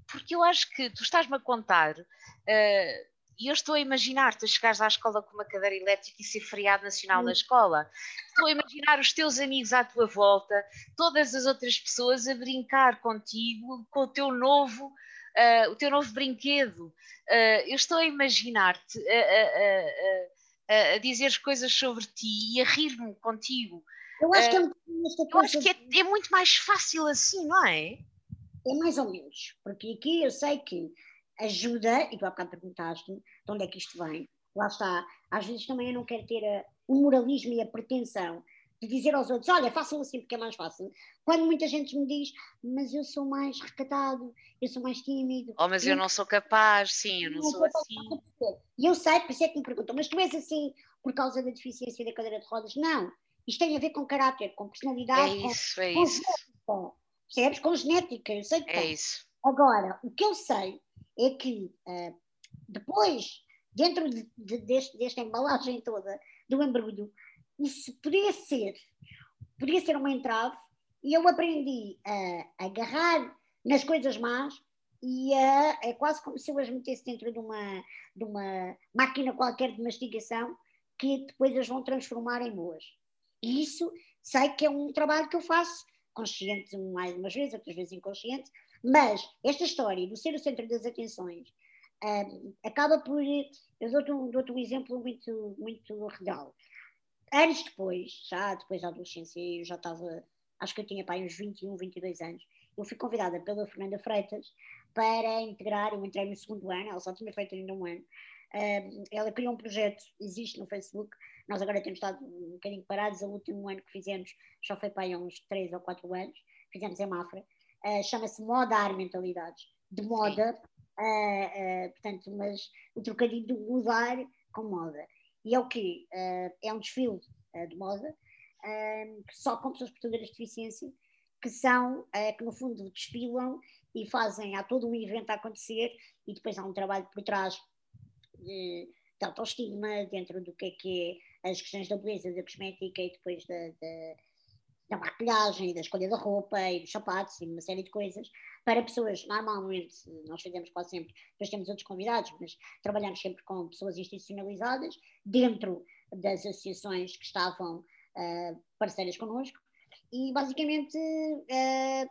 [SPEAKER 2] Porque eu acho que tu estás-me a contar, uh, e eu estou a imaginar-te a chegares à escola com uma cadeira elétrica e ser feriado nacional na escola. Estou a imaginar os teus amigos à tua volta, todas as outras pessoas a brincar contigo, com o teu novo, uh, o teu novo brinquedo. Uh, eu estou a imaginar-te a, a, a, a, dizer coisas sobre ti e a rir-me contigo.
[SPEAKER 3] Eu acho que é,
[SPEAKER 2] eu acho que é, é, muito mais fácil assim, não é?
[SPEAKER 3] É mais ou menos, porque aqui eu sei que ajuda, e tu há bocado perguntaste de onde é que isto vem. Lá está, às vezes também eu não quero ter a, o moralismo e a pretensão de de dizer aos outros, olha, façam assim porque é mais fácil. Quando muita gente me diz, mas eu sou mais recatado, eu sou mais tímido.
[SPEAKER 2] Oh, mas eu, eu não sou capaz, sim, eu não, não sou assim.
[SPEAKER 3] E eu sei, por isso é que me perguntam, mas tu és assim por causa da deficiência da cadeira de rodas? Não, isto tem a ver com caráter, com personalidade,
[SPEAKER 2] é isso,
[SPEAKER 3] com,
[SPEAKER 2] é
[SPEAKER 3] com
[SPEAKER 2] isso.
[SPEAKER 3] genética, percebes? Com genética, eu sei que
[SPEAKER 2] É
[SPEAKER 3] tem.
[SPEAKER 2] isso.
[SPEAKER 3] Agora, o que eu sei é que uh, depois, dentro de, de, deste, desta embalagem toda, do embrulho, isso podia ser, podia ser uma entrave, e eu aprendi a agarrar nas coisas más e a, é quase como se eu as metesse dentro de uma, de uma máquina qualquer de mastigação que depois as vão transformar em boas. E isso sei que é um trabalho que eu faço consciente mais umas vezes, outras vezes inconsciente, mas esta história do ser o centro das atenções um, acaba por. Eu dou-te um, dou um exemplo muito, muito real. Anos depois, já depois da adolescência, eu já estava, acho que eu tinha pai uns 21, 22 anos, eu fui convidada pela Fernanda Freitas para integrar, eu entrei no segundo ano, ela só tinha feito ainda um ano, um, ela criou um projeto, existe no Facebook, nós agora temos estado um bocadinho parados, o último ano que fizemos já foi para aí há uns 3 ou 4 anos, fizemos em Mafra, uh, chama-se Modar Mentalidades, de moda, uh, uh, portanto, mas o trocadilho de mudar com moda. E é o quê? é um desfile de moda, só com pessoas portadoras de deficiência, que são, que no fundo desfilam e fazem, há todo um evento a acontecer e depois há um trabalho por trás de, de autoestima, dentro do que é que é as questões da beleza, da cosmética e depois da, da, da maquilhagem, da escolha da roupa e dos sapatos e uma série de coisas, para pessoas, normalmente, nós fazemos quase sempre, depois temos outros convidados, mas trabalhamos sempre com pessoas institucionalizadas, dentro das associações que estavam uh, parceiras connosco, e basicamente uh,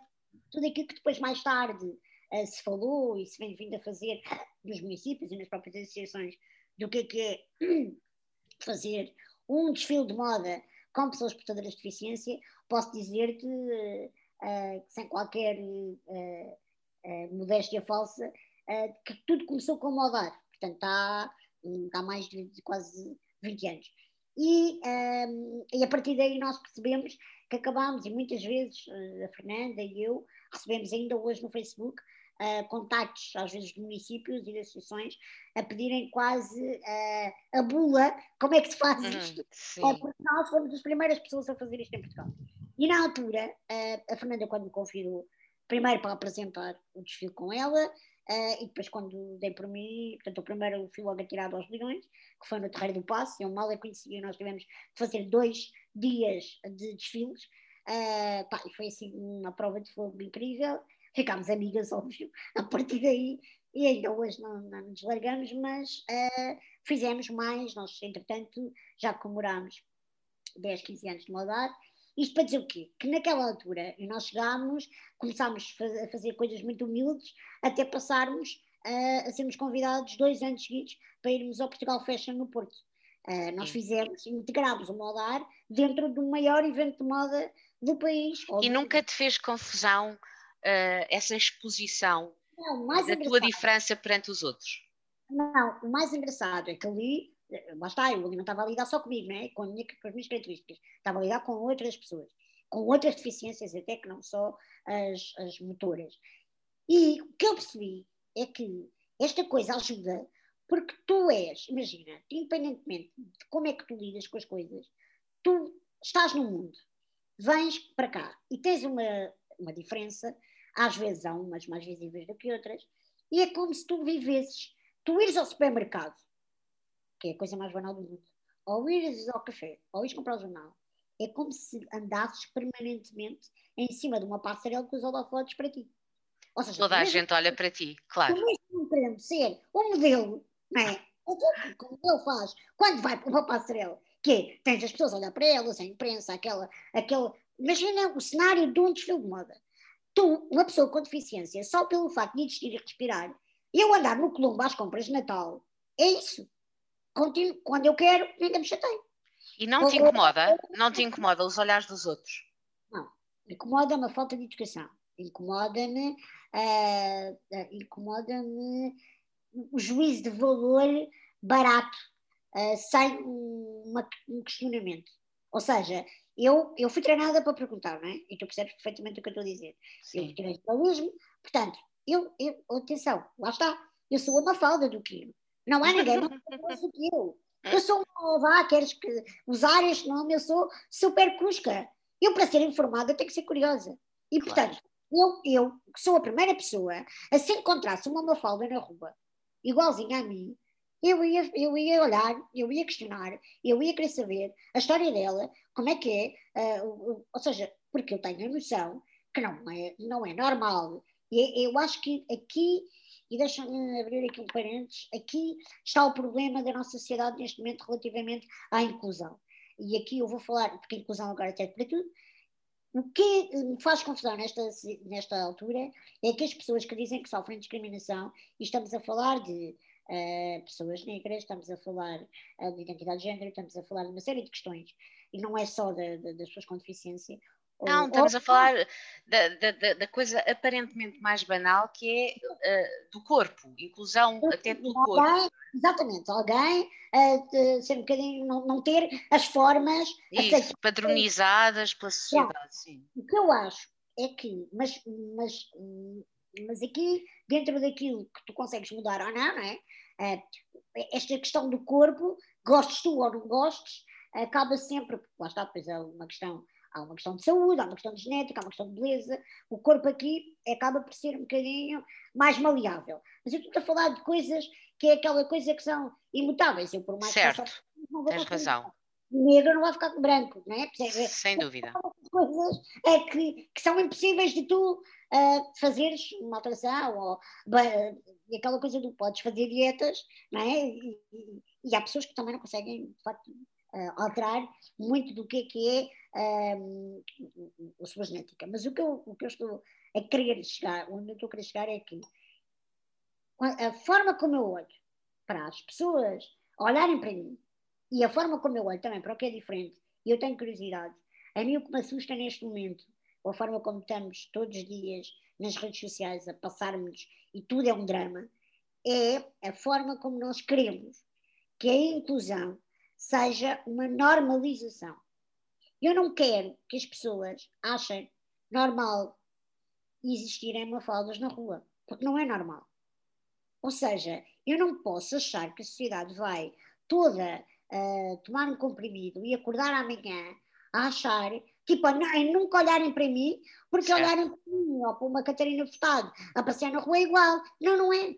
[SPEAKER 3] tudo aquilo que depois mais tarde uh, se falou e se vem vindo a fazer nos municípios e nas próprias associações do que é, que é fazer um desfile de moda com pessoas portadoras de deficiência, posso dizer-te, uh, sem qualquer uh, uh, modéstia falsa, que tudo começou com o modar. Portanto, está, há mais de, de, quase 20 anos. E, um, e a partir daí nós percebemos que acabámos, e muitas vezes a Fernanda e eu recebemos ainda hoje no Facebook uh, contactos, às vezes, de municípios e de associações, a pedirem quase uh, a bula como é que se faz uhum, isto. Uh, porque nós fomos as primeiras pessoas a fazer isto em Portugal. E na altura, a Fernanda, quando me convidou, primeiro para apresentar o desfile com ela, Uh, e depois quando dei por mim, portanto o primeiro fui logo atirado aos leões, que foi no Terreiro do Passo, eu mal a conhecia, nós tivemos de fazer dois dias de desfiles, uh, pá, e foi assim uma prova de fogo incrível, ficámos amigas, óbvio, a partir daí, e ainda hoje não, não nos largamos, mas uh, fizemos mais, nós entretanto já comemorámos 10, 15 anos de modar, isto para dizer o quê? Que naquela altura nós chegámos, começámos a fazer coisas muito humildes, até passarmos uh, a sermos convidados dois anos seguidos para irmos ao Portugal Fashion no Porto. Uh, nós fizemos, integrámos o Modar dentro do maior evento de moda do país.
[SPEAKER 2] E nunca te fez confusão uh, essa exposição não, da tua diferença perante os outros?
[SPEAKER 3] Não, o mais engraçado é que ali, eh, lá está, eu ali não estava a lidar só comigo, né? com, minha, com as minhas características, estava a lidar com outras pessoas, com outras deficiências até que não só as, as motoras. E o que eu percebi é que esta coisa ajuda porque tu és, imagina, independentemente de como é que tu lidas com as coisas, tu estás no mundo, vens para cá e tens uma, uma diferença às vezes há umas mais visíveis do que outras, e é como se tu vivesses, tu ires ao supermercado, que é a coisa mais banal do mundo, ou ires ao café, ou ires comprar o jornal, é como se andasses permanentemente em cima de uma passarela com os holofotes para ti.
[SPEAKER 2] Ou seja, Toda a gente olha para ti, claro.
[SPEAKER 3] Tu mesmo querendo ser o modelo, não é? Como ele faz quando vai para uma passarela, que é, tens as pessoas a olhar para elas, a imprensa, aquela, aquela. Imagina o cenário de um desfile de moda tu, uma pessoa com deficiência, só pelo facto de existir e respirar, eu andar no Colombo às compras de Natal, é isso. Continuo, quando eu quero, ainda me chatei.
[SPEAKER 2] E não te incomoda? Não te incomoda os olhares dos outros?
[SPEAKER 3] Não. Incomoda-me a falta de educação. Incomoda-me uh, incomoda-me o juízo de valor barato, uh, sem uma, um questionamento. Ou seja, eu, eu fui treinada para perguntar, não é? E tu percebes perfeitamente o que eu estou a dizer. Sim. Eu tirei jornalismo, portanto, eu, eu, atenção, lá está, eu sou uma falda do Quilo. Não há ninguém mais do que eu. *laughs* Eu sou uma, vá, queres que usar este nome, eu sou super cusca. Eu, para ser informada, tenho que ser curiosa. E, portanto, eu, eu, que sou a primeira pessoa, a se encontrasse uma mafalda na rua, igualzinha a mim, eu ia, eu ia olhar, eu ia questionar, eu ia querer saber a história dela, como é que é, uh, ou seja, porque eu tenho a noção que não é, não é normal. E eu acho que aqui, e deixa-me abrir aqui um parênteses, aqui está o problema da nossa sociedade neste momento relativamente à inclusão. E aqui eu vou falar, porque inclusão agora é para tudo, o que me faz confusão nesta, nesta altura é que as pessoas que dizem que sofrem discriminação, e estamos a falar de uh, pessoas negras, estamos a falar uh, de identidade de género, estamos a falar de uma série de questões, e não é só de, de, das pessoas com deficiência.
[SPEAKER 2] Não, ou, estamos ou... a falar da, da, da, coisa aparentemente mais banal que é uh, do corpo, inclusão até do alguém, corpo.
[SPEAKER 3] Exatamente, alguém uh, ser um bocadinho, não, não ter as formas
[SPEAKER 2] Isso, padronizadas pela sociedade, sim.
[SPEAKER 3] O que eu acho é que, mas, mas, mas aqui, dentro daquilo que tu consegues mudar ou não, não é? Uh, esta questão do corpo, gostes tu ou não gostes, acaba sempre, lá está, depois é uma questão, há uma questão de saúde, há uma questão de genética, há uma questão de beleza, o corpo aqui acaba por ser um bocadinho mais maleável. Mas eu estou a falar de coisas que é aquela coisa que são imutáveis, eu por mais
[SPEAKER 2] certo, que não tens razão.
[SPEAKER 3] Negro não vai ficar com branco, não é?
[SPEAKER 2] Sem dúvida.
[SPEAKER 3] Coisas é que, que são impossíveis de tu uh, fazeres uma alteração, ou, e aquela coisa do podes fazer dietas, não é? E, e, há pessoas que também não conseguem, de facto, uh, alterar muito do que é que é um, a sua genética. Mas o que, eu, o que eu estou a querer chegar, onde eu estou a querer chegar é que a forma como eu olho para as pessoas olharem para mim e a forma como eu olho também para o que é diferente, e eu tenho curiosidade, a mim o que me assusta neste momento ou a forma como estamos todos os dias nas redes sociais a passarmos e tudo é um drama, é a forma como nós queremos que a inclusão seja uma normalização. Eu não quero que as pessoas achem normal existirem mafaldas na rua, porque não é normal. Ou seja, eu não posso achar que a sociedade vai toda uh, tomar um comprimido e acordar amanhã a achar Tipo, é nunca olharem para mim, porque certo. olharem para mim ou para uma Catarina Furtado a passear na rua é igual. Não, não é.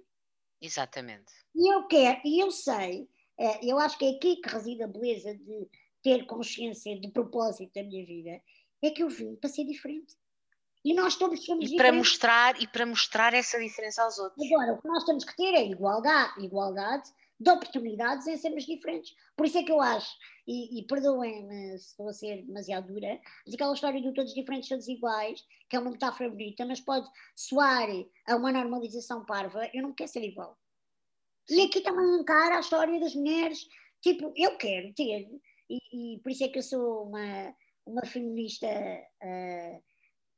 [SPEAKER 2] Exatamente.
[SPEAKER 3] E eu quero, e eu sei, eh, eu acho que é aqui que reside a beleza de ter consciência de propósito da minha vida, é que eu vim para ser diferente. E nós todos somos
[SPEAKER 2] e
[SPEAKER 3] diferentes.
[SPEAKER 2] Para mostrar, e para mostrar essa diferença aos outros.
[SPEAKER 3] Agora, o que nós temos que ter é igualdade, igualdade de oportunidades em sermos diferentes. Por isso é que eu acho, e, e perdoem-me se estou a ser demasiado dura, mas aquela história do todos diferentes, todos iguais, que é uma metáfora bonita, mas pode soar a uma normalização parva, eu não quero ser igual. E aqui também encara a história das mulheres, tipo, eu quero ter, e, e por isso é que eu sou uma, uma feminista, uh,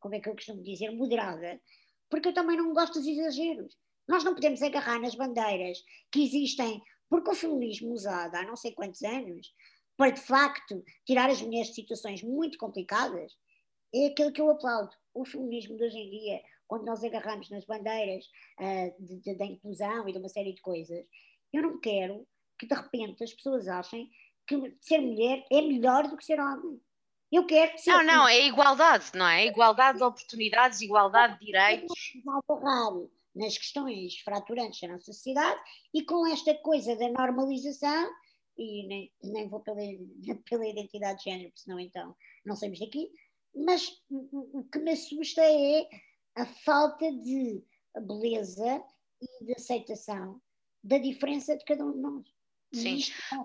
[SPEAKER 3] como é que eu costumo dizer, moderada, porque eu também não gosto dos exageros. Nós não podemos agarrar nas bandeiras que existem, porque o feminismo usado há não sei quantos anos, para de facto tirar as mulheres de situações muito complicadas, é aquilo que eu aplaudo. O feminismo de hoje em dia, quando nós agarramos nas bandeiras uh, da inclusão e de uma série de coisas, eu não quero que de repente as pessoas achem que ser mulher é melhor do que ser homem. Eu quero ser.
[SPEAKER 2] Não, não, é igualdade, não é? Igualdade de oportunidades, igualdade de direitos.
[SPEAKER 3] Agarrar nas questões fraturantes da nossa sociedade e com esta coisa da normalização, e nem, nem vou pela, *laughs* pela identidade de género, porque senão então não saímos daqui, mas o, que me assusta é a falta de beleza e de aceitação da diferença de cada um de nós.
[SPEAKER 2] Sim.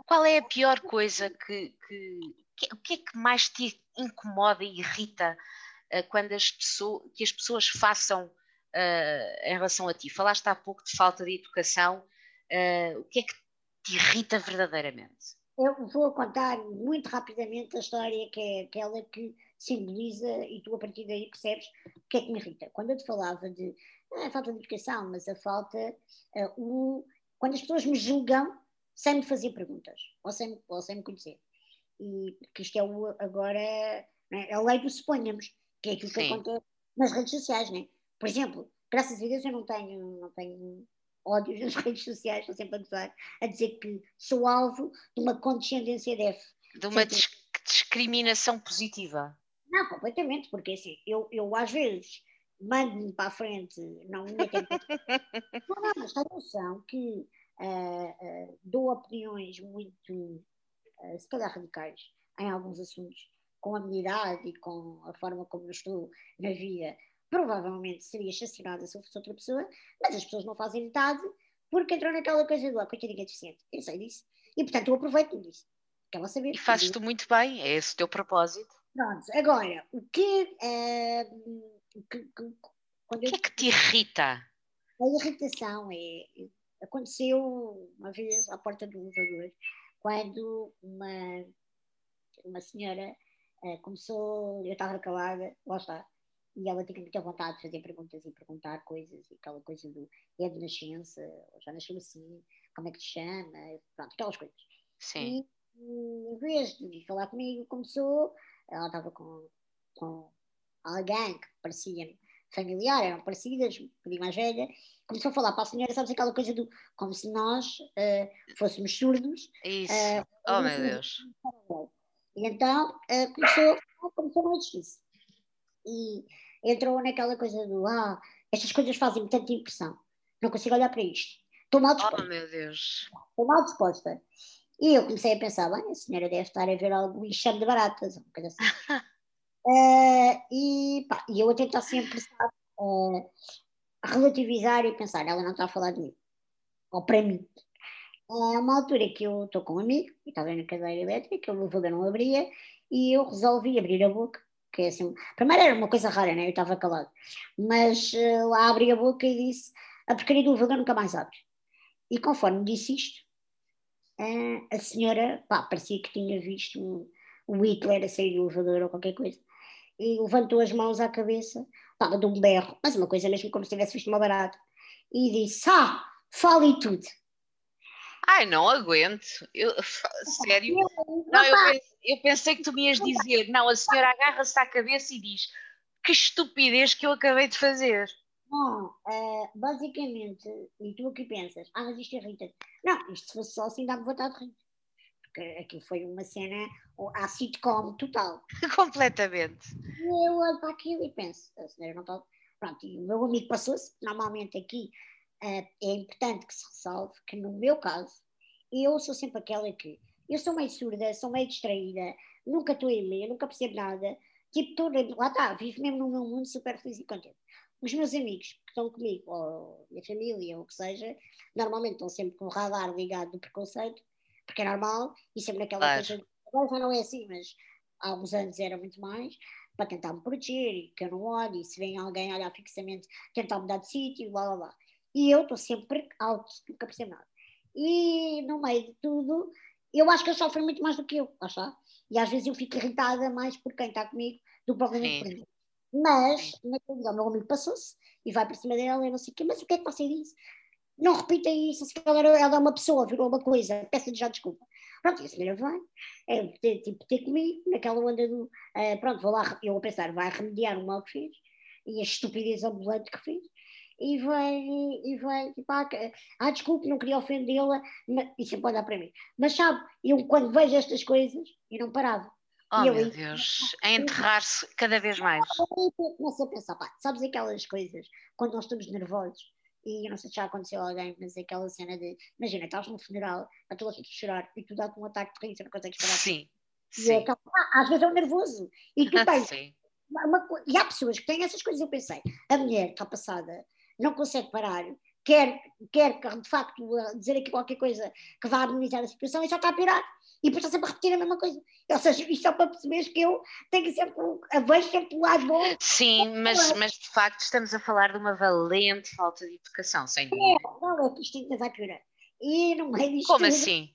[SPEAKER 2] Qual é a pior coisa que, que, que, o que é que mais te incomoda e irrita uh, quando as pessoas, que as pessoas façam uh, em relação a ti? Falaste há pouco de falta de educação. Uh, o que é que te irrita verdadeiramente?
[SPEAKER 3] Eu vou contar muito rapidamente a história que é aquela que simboliza e tu a partir daí percebes o que é que me irrita. Quando eu te falava de a falta de educação, mas a falta, uh, o, quando as pessoas me julgam sem me fazer perguntas ou sem, ou sem me conhecer. E que isto é o, agora é? a lei do suponhamos, que é aquilo Sim. que acontece nas redes sociais, né? Por exemplo, graças a Deus eu não tenho, não tenho ódios nas *laughs* redes sociais, estou sempre a gozar, a dizer que sou alvo de uma condescendência de F.
[SPEAKER 2] De uma discriminação positiva.
[SPEAKER 3] Não, completamente, porque assim, eu, eu às vezes mando-me para a frente, não me tempo. não, não, *laughs* mas tem noção que uh, uh, dou opiniões muito, uh, se calhar radicais, em alguns assuntos, com a minha idade e com a forma como eu estou na vida, provavelmente seria chacinada se eu fosse outra pessoa, mas as pessoas não fazem metade porque entrou naquela coisa do ah, coitadinha deficiente. Eu sei disso. E portanto eu aproveito disso. Quero saber.
[SPEAKER 2] E fazes-te muito bem, é esse o teu propósito.
[SPEAKER 3] Pronto, agora, o que. Uh, que,
[SPEAKER 2] que o que é que te irrita?
[SPEAKER 3] A irritação é. Aconteceu uma vez à porta do elevador, quando uma, uma senhora uh, começou, eu estava calada, lá está, e ela tinha muita vontade de fazer perguntas e perguntar coisas, e aquela coisa do é de nascença, já nasceu assim, como é que te chama, pronto, aquelas coisas.
[SPEAKER 2] Sim.
[SPEAKER 3] E em vez de falar comigo, começou, ela estava com, com alguém que parecia familiar, eram parecidas, um bocadinho mais velha, começou a falar para a senhora, sabes aquela coisa do como se nós uh, fôssemos surdos.
[SPEAKER 2] Isso, uh, oh meu Deus.
[SPEAKER 3] E então uh, começou, começou a disso. E entrou naquela coisa do ah, estas coisas fazem-me tanta impressão, não consigo olhar para isto. Estou mal disposta.
[SPEAKER 2] Oh meu Deus.
[SPEAKER 3] Estou mal disposta. E eu comecei a pensar, bem, a senhora deve estar a ver algum enxame de baratas, um bocadinho assim. Uh, *laughs* e, pá, e eu a tentar sempre uh, relativizar e pensar, ela não está a falar de mim, ou para mim. É uma altura que eu estou com um amigo, estava na cadeira elétrica, o elevador não abria, e eu resolvi abrir a boca, que é assim, primeiro era uma coisa rara, né? eu estava calado, mas uh, lá abri a boca e disse, a porcaria do elevador nunca mais abre. E conforme disse isto, uh, a senhora, pá, parecia que tinha visto um, o Hitler a sair do elevador ou qualquer coisa e levantou as mãos à cabeça, estava de um berro, mas uma coisa mesmo como se tivesse visto uma barata, e disse: Ah, fale tudo.
[SPEAKER 2] Ai, não aguento. Eu, sério. Não, eu, pensei, eu pensei que tu me ias dizer: Não, a senhora agarra-se à cabeça e diz: Que estupidez que eu acabei de fazer.
[SPEAKER 3] Não, uh, basicamente, e tu aqui pensas: Ah, mas isto irrita. Não, isto se fosse só assim, dá-me vontade de rir porque aquilo foi uma cena à sitcom total. *laughs*
[SPEAKER 2] Completamente.
[SPEAKER 3] E eu olho para aquilo e penso, a senhora não está. Pronto, e o meu amigo passou-se, normalmente aqui é importante que se resolve que no meu caso, eu sou sempre aquela que eu sou meio surda, sou meio distraída, nunca estou a ler, nunca percebo nada, tipo, estou, lá está, vivo mesmo no meu mundo super feliz e contente. Os meus amigos que estão comigo, ou minha família, ou o que seja, normalmente estão sempre com o radar ligado do preconceito, porque é normal, e sempre naquela claro. coisa, agora já não é assim, mas há uns anos era muito mais, para tentar me proteger, e que eu não olhe, e se vem alguém olhar fixamente, tentar mudar de sítio, blá blá blá. E eu estou sempre alto, nunca percebo nada. E no meio de tudo, eu acho que eles sofrem muito mais do que eu, está? E às vezes eu fico irritada mais por quem está comigo do que provavelmente por mim. Mas, naquele dia, o meu amigo passou-se e vai para cima dela e não sei o quê, mas o que é que você disse? não repita isso, se calhar ela é uma pessoa, virou uma coisa, peço-lhe já desculpa. Pronto, e a senhora vai, é, tipo, ter comigo, naquela onda do, uh, pronto, vou lá, eu a pensar, vai remediar o mal que fez, e a estupidez ambulante que fez, e vai, e tipo, ah, ah desculpe, não queria ofendê-la, e sempre olhar para mim. Mas sabe, eu quando vejo estas coisas, eu não parava.
[SPEAKER 2] Oh eu, meu Deus, a enterrar-se cada vez mais.
[SPEAKER 3] Eu começo a pensar, pá, sabes aquelas coisas, quando nós estamos nervosos, e eu não sei se já aconteceu a alguém, mas aquela cena de, imagina, estás num funeral, a tua filha chorar e tu dá-te um ataque de riso, não consegues parar.
[SPEAKER 2] Sim.
[SPEAKER 3] Sim. É aquela, ah, às vezes é um nervoso. E tu tens. *laughs* Uma, uma, e há pessoas que têm essas coisas. Eu pensei, a mulher está passada, não consegue parar, quer, quer de facto dizer aqui qualquer coisa que vá amenizar a situação e já está a pirar e depois está sempre a repetir a mesma coisa. Ou seja, isto é para perceberes que eu tenho que sempre, a vejo sempre o lado bom.
[SPEAKER 2] Sim, mas, mas de facto estamos a falar de uma valente falta de educação, sem dúvida.
[SPEAKER 3] É, não, é que isto ainda vai piorar. E no meio disto.
[SPEAKER 2] Como assim?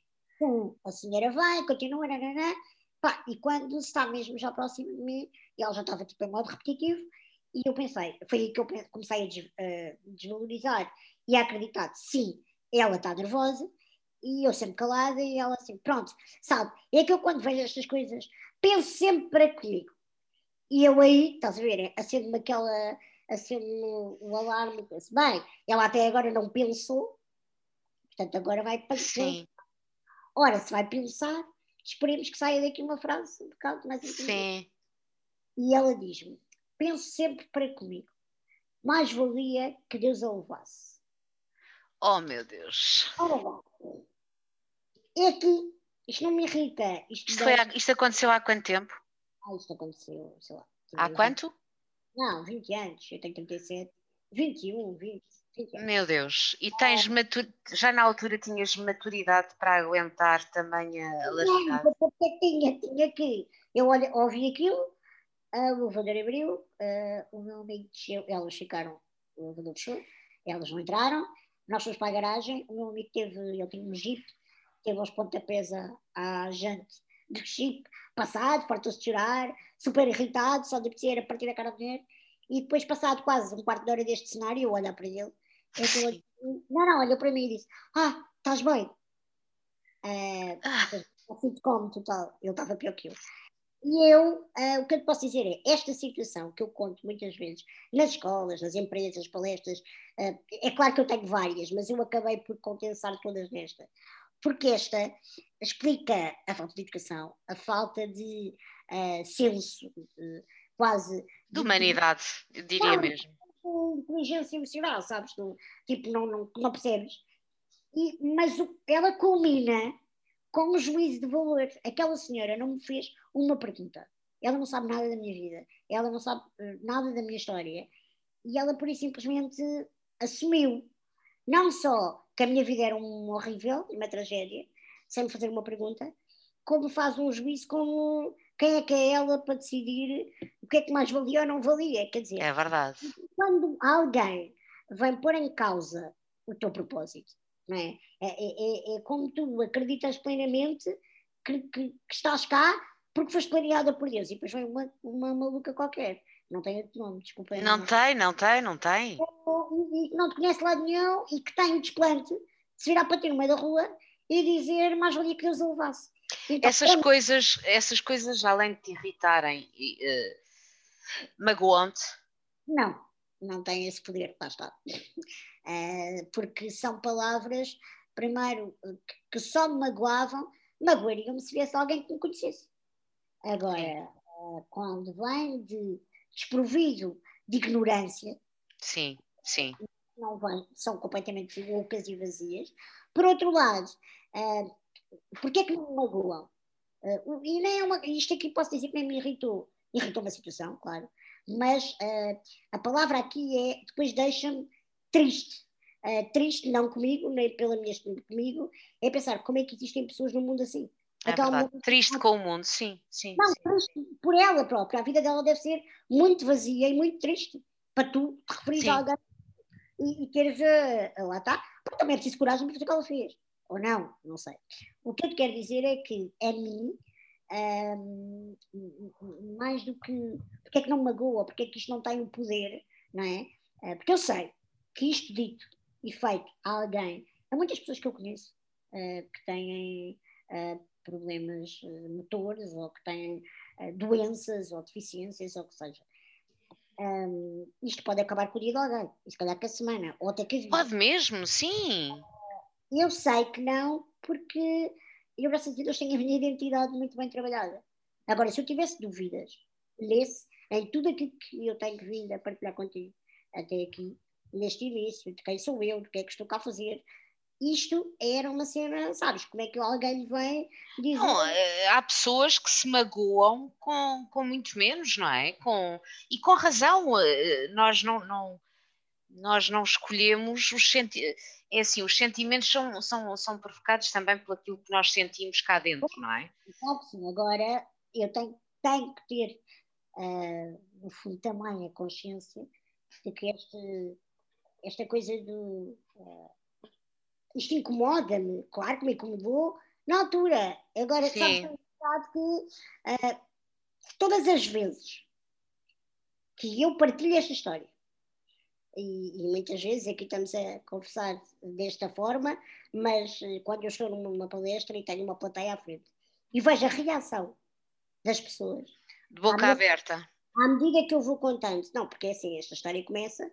[SPEAKER 3] A senhora vai, continua, nananã, pá, e quando está mesmo já próximo de mim, e ela já estava tipo em modo repetitivo, e eu pensei, foi aí que eu comecei a des, desvalorizar e a acreditar, sim, ela está nervosa, E eu sempre calada e ela assim, pronto, sabe, é que eu quando vejo estas coisas penso sempre para comigo. E eu aí, estás a ver, acendo-me aquela, acendo-me o alarme, penso, bem, ela até agora não pensou, portanto agora vai
[SPEAKER 2] Sim.
[SPEAKER 3] Ora, se vai pensar, esperemos que saia daqui uma frase um bocado mais
[SPEAKER 2] Sim.
[SPEAKER 3] E ela diz-me, penso sempre para comigo, mais valia que Deus a levasse.
[SPEAKER 2] Oh meu Deus.
[SPEAKER 3] Ora, é que isto não me irrita. Isto,
[SPEAKER 2] Isto, foi há- isto aconteceu há quanto tempo?
[SPEAKER 3] Ah, isto aconteceu, sei lá.
[SPEAKER 2] Há quanto?
[SPEAKER 3] Não, 20 anos, eu tenho 37, 21, 20, 20 anos.
[SPEAKER 2] Meu Deus. E tens matu- já na altura tinhas maturidade para aguentar também a
[SPEAKER 3] Não, porque tinha, tinha que. Eu olha, ouvi aquilo, a elevador abriu, ah, o meu amigo desceu, elas ficaram, o elevador desceu, elas não entraram, nós fomos para a garagem, o meu amigo teve, ele tinha um jeep, teve aos pontapés à, jante do jeep, passado, fartou-se de chorar, super irritado, só de apetecer a partir da cara do dinheiro, e depois passado quase um quarto de hora deste cenário, eu olhar para ele,
[SPEAKER 2] Sim.
[SPEAKER 3] não, não, olhou para mim e disse, ah, estás bem? Ah,
[SPEAKER 2] Ah,
[SPEAKER 3] assim como total, ele estava pior que eu. E eu, ah, o que eu te posso dizer é, esta situação que eu conto muitas vezes nas escolas, nas empresas, palestras, ah, é claro que eu tenho várias, mas eu acabei por condensar todas nesta. Porque esta explica a falta de educação, a falta de ah, senso, de- quase
[SPEAKER 2] de humanidade, eu diria
[SPEAKER 3] Não.
[SPEAKER 2] mesmo.
[SPEAKER 3] de inteligência emocional, sabes? Tu, tipo, não, não, não percebes. E, mas o- ela culmina com um juízo de valor. Aquela senhora não me fez uma pergunta. Ela não sabe nada da minha vida. Ela não sabe eh, nada da minha história. E ela, por e simplesmente, assumiu. Não só que a minha vida era um horrível, uma tragédia, sem me fazer uma pergunta, como faz um juízo como quem é que é ela para decidir o que é que mais valia ou não valia. Quer dizer,
[SPEAKER 2] É verdade.
[SPEAKER 3] quando alguém vem pôr em causa o teu propósito, não é? É, é- é- é como tu acreditas plenamente que, que- que estás cá porque foste planeada por Deus e depois vem uma, uma maluca qualquer, não tem outro nome, desculpa.
[SPEAKER 2] Não tem, não tem, não tem.
[SPEAKER 3] E que não te conhece de lado nenhum e que tem o desplante de se virar para ti no meio da rua e dizer mais valia que Deus a levasse. Então,
[SPEAKER 2] Essas
[SPEAKER 3] mim,
[SPEAKER 2] coisas, essas coisas, além de te irritarem, eh, magoam-te.
[SPEAKER 3] Não, não tem esse poder, lá está. Eh, porque são palavras, primeiro, que- só me magoavam, magoariam-me se viesse alguém que me conhecesse. Agora, eh, quando vem de desprovido de ignorância,
[SPEAKER 2] Sim, sim.
[SPEAKER 3] não vem, são completamente loucas e vazias. Por outro lado, uh, porquê é que não me magoam? Eh, o- e nem é uma, isto aqui posso dizer que nem me irritou. Irritou uma situação, claro. Mas eh, a palavra aqui é, depois deixa-me triste. Eh, triste, não comigo, nem pela minha comigo, é pensar como é que existem pessoas no mundo assim.
[SPEAKER 2] É
[SPEAKER 3] mulher-
[SPEAKER 2] Triste com o mundo, sim, sim.
[SPEAKER 3] não,
[SPEAKER 2] sim.
[SPEAKER 3] triste por ela própria. A vida dela deve ser muito vazia e muito triste para tu te referires
[SPEAKER 2] Sim.
[SPEAKER 3] a alguém e, e teres a, a- lá está. Porque também é preciso coragem para fazer o que ela fez. Ou não, não sei. O que eu te quero dizer é que a mim, ahm, mais do que porque é que não me magoa, porque é que isto não tem o poder, não é? Ah, porque eu sei que isto dito e feito a alguém, há muitas pessoas que eu conheço ah, que têm ah, problemas ah, motores ou que têm doenças ou deficiências ou o que seja. Ahm, isto pode acabar com o dia de alguém, e se calhar com a semana, ou até com a vida.
[SPEAKER 2] Pode mesmo, sim.
[SPEAKER 3] Eu sei que não, porque eu, graças a Deus, tenho a minha identidade muito bem trabalhada. Agora, se eu tivesse dúvidas, lesse em tudo aquilo que eu tenho vindo a partilhar contigo até aqui, neste início, de quem sou eu, do que é que estou cá a fazer, isto era uma cena, sabes, como é que alguém lhe vem dizer.
[SPEAKER 2] Não, eh, há pessoas que se magoam com, com muito menos, não é? Com, e com razão, eh, nós não, não- nós não escolhemos os sentimentos. É assim, os sentimentos são, são, são provocados também por aquilo que nós sentimos cá dentro, não é?
[SPEAKER 3] Claro que sim. Agora, eu tenho, tenho que ter, ah, no fundo, também a consciência de que este, esta coisa do. ah, isto incomoda-me, claro que me incomodou na altura. Agora,
[SPEAKER 2] Sim.
[SPEAKER 3] sabes, que ah, todas as vezes que eu partilho esta história, e, e, muitas vezes aqui estamos a conversar desta forma, mas eh, quando eu estou numa palestra e tenho uma plateia à frente e vejo a reação das pessoas.
[SPEAKER 2] De boca à aberta.
[SPEAKER 3] À medida que eu vou contando, não, porque é assim, esta história começa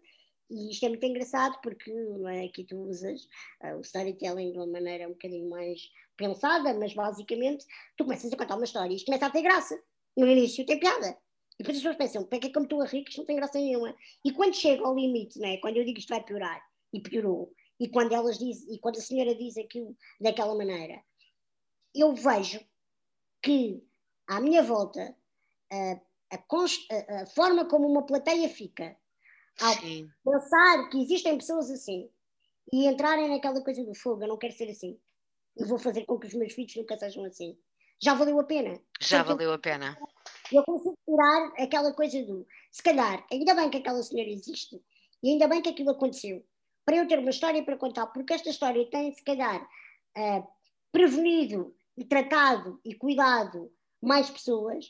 [SPEAKER 3] e isto é muito engraçado porque é, aqui tu usas uh, o storytelling de uma maneira um bocadinho mais pensada, mas basicamente tu começas a contar uma história e isto começa a ter graça. No início tem piada. E depois as pessoas pensam, para que é que eu estou a rir, isto não tem graça nenhuma. E quando chega ao limite, né, quando eu digo isto vai piorar, e piorou, e quando elas dizem, e quando a senhora diz aquilo daquela maneira, eu vejo que à minha volta a, a, a forma como uma plateia fica ao Sim. pensar que existem pessoas assim e entrarem naquela coisa do fogo, eu não quero ser assim. E vou fazer com que os meus filhos nunca sejam assim. Já valeu a pena.
[SPEAKER 2] Já valeu a pena.
[SPEAKER 3] Eu consigo tirar aquela coisa do se calhar, ainda bem que aquela senhora existe e ainda bem que aquilo aconteceu, para eu ter uma história para contar, porque esta história tem, se calhar, uh, prevenido e tratado e cuidado mais pessoas